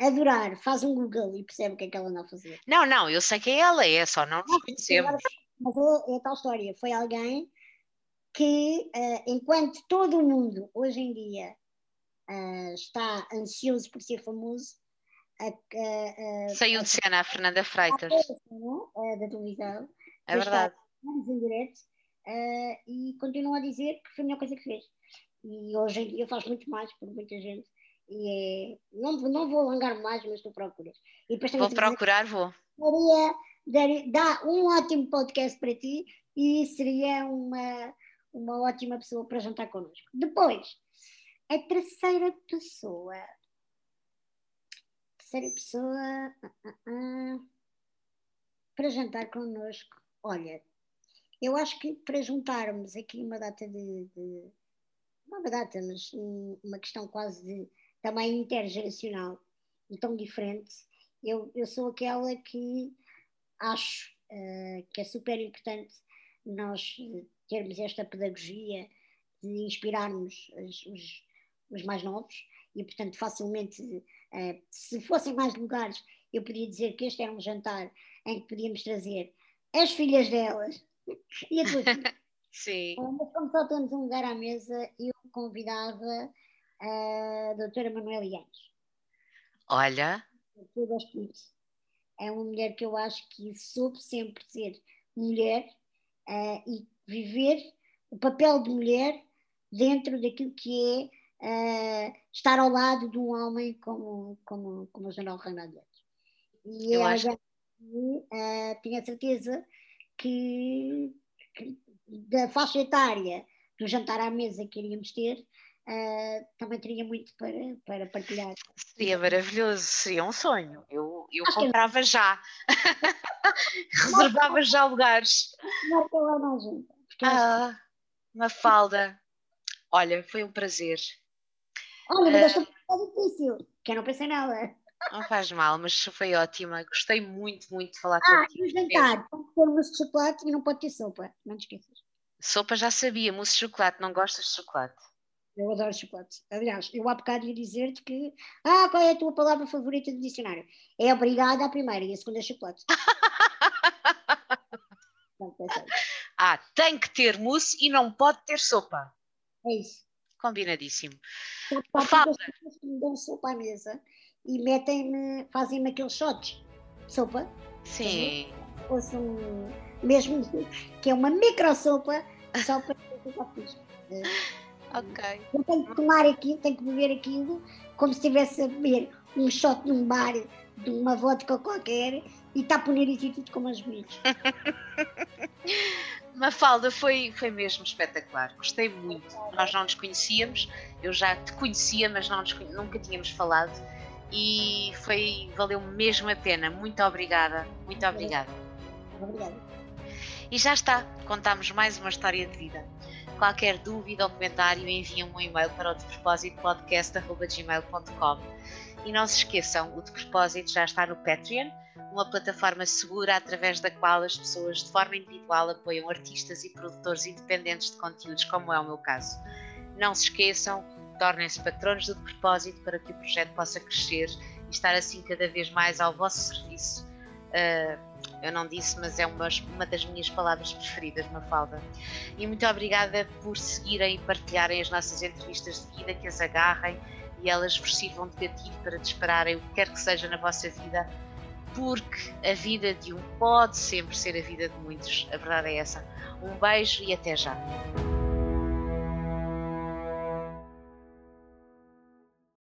[SPEAKER 3] adorar, faz um Google e percebe o que é que ela não fazia.
[SPEAKER 2] Não, não, eu sei quem ela é, só não nos conhecemos.
[SPEAKER 3] Mas é, é a tal história, foi alguém que, uh, enquanto todo o mundo hoje em dia uh, está ansioso por ser famoso,
[SPEAKER 2] saiu de cena a Fernanda Freitas.
[SPEAKER 3] da televisão.
[SPEAKER 2] É verdade.
[SPEAKER 3] Está em direto e continua a dizer que foi a melhor coisa que fez. E hoje em dia faz muito mais por muita gente. E é, não, não vou alongar mais, mas tu procuras.
[SPEAKER 2] E vou procurar, vou.
[SPEAKER 3] Daria, daria, dá um ótimo podcast para ti e seria uma, uma ótima pessoa para jantar connosco. Depois, a terceira pessoa. Terceira pessoa. Uh, uh, uh, para jantar connosco. Olha, eu acho que para juntarmos aqui uma data de, de uma data, mas uma questão quase de também intergeracional e tão diferente, eu, eu sou aquela que acho uh, que é super importante nós termos esta pedagogia de inspirarmos os, os, os mais novos e, portanto, facilmente, uh, se fossem mais lugares, eu podia dizer que este era um jantar em que podíamos trazer as filhas delas, *laughs* e a tua filha? *laughs*
[SPEAKER 2] Sim.
[SPEAKER 3] Uh, mas como só temos um lugar à mesa, eu convidava a doutora Manuela Yanes.
[SPEAKER 2] Olha.
[SPEAKER 3] Eu gosto muito. É uma mulher que eu acho que soube sempre ser mulher uh, e viver o papel de mulher dentro daquilo que é uh, estar ao lado de um homem como, como, como o General Reinaldo E eu ela acho... já uh, tinha certeza que, que, da faixa etária do jantar à mesa que iríamos ter, uh, também teria muito para, para partilhar.
[SPEAKER 2] Seria maravilhoso, seria um sonho. Eu, eu comprava já. *laughs* Reservava já lugares.
[SPEAKER 3] Marca lá na junta.
[SPEAKER 2] Ah, uma falda. Olha, foi um prazer.
[SPEAKER 3] Olha, mas uh, esta é difícil, que eu não pensei nela.
[SPEAKER 2] Não faz mal, mas foi ótima. Gostei muito, muito de falar
[SPEAKER 3] ah,
[SPEAKER 2] contigo.
[SPEAKER 3] Ah, jantar, pode ter mousse de chocolate e não pode ter sopa, não te esqueças.
[SPEAKER 2] Sopa já sabia, mousse de chocolate, não gostas de chocolate?
[SPEAKER 3] Eu adoro chocolate. Aliás, eu há bocado ia dizer-te que. Ah, qual é a tua palavra favorita do dicionário? É obrigada a primeira e a segunda é chocolate. *laughs*
[SPEAKER 2] não, ah, tem que ter mousse e não pode ter sopa.
[SPEAKER 3] É isso.
[SPEAKER 2] Combinadíssimo.
[SPEAKER 3] Fala. Me dão sopa à mesa e metem-me, fazem-me aqueles shots de sopa.
[SPEAKER 2] Sim.
[SPEAKER 3] Fosse um, mesmo que é uma micro sopa, só para que *laughs* eu fiz.
[SPEAKER 2] Ok.
[SPEAKER 3] Eu tenho que tomar aquilo, tenho que beber aquilo como se estivesse a beber um shot num bar de uma vodka qualquer e está isso tudo como as milhas. *laughs*
[SPEAKER 2] Mafalda, foi, foi mesmo espetacular. Gostei muito. Nós não nos conhecíamos, eu já te conhecia, mas não nos, nunca tínhamos falado e foi, valeu mesmo a pena. Muito obrigada, muito obrigada.
[SPEAKER 3] Obrigada.
[SPEAKER 2] E já está, contamos mais uma história de vida. Qualquer dúvida ou comentário enviem um e-mail para o de propósito podcast.gmail.com e não se esqueçam, o de propósito já está no Patreon, uma plataforma segura através da qual as pessoas de forma individual apoiam artistas e produtores independentes de conteúdos, como é o meu caso. Não se esqueçam, tornem-se patronos do propósito para que o projeto possa crescer e estar assim cada vez mais ao vosso serviço. Uh, eu não disse, mas é uma, uma das minhas palavras preferidas, Mafalda. E muito obrigada por seguirem e partilharem as nossas entrevistas de vida, que as agarrem e elas vos sirvam de gatilho para dispararem o que quer que seja na vossa vida, porque a vida de um pode sempre ser a vida de muitos. A verdade é essa. Um beijo e até já.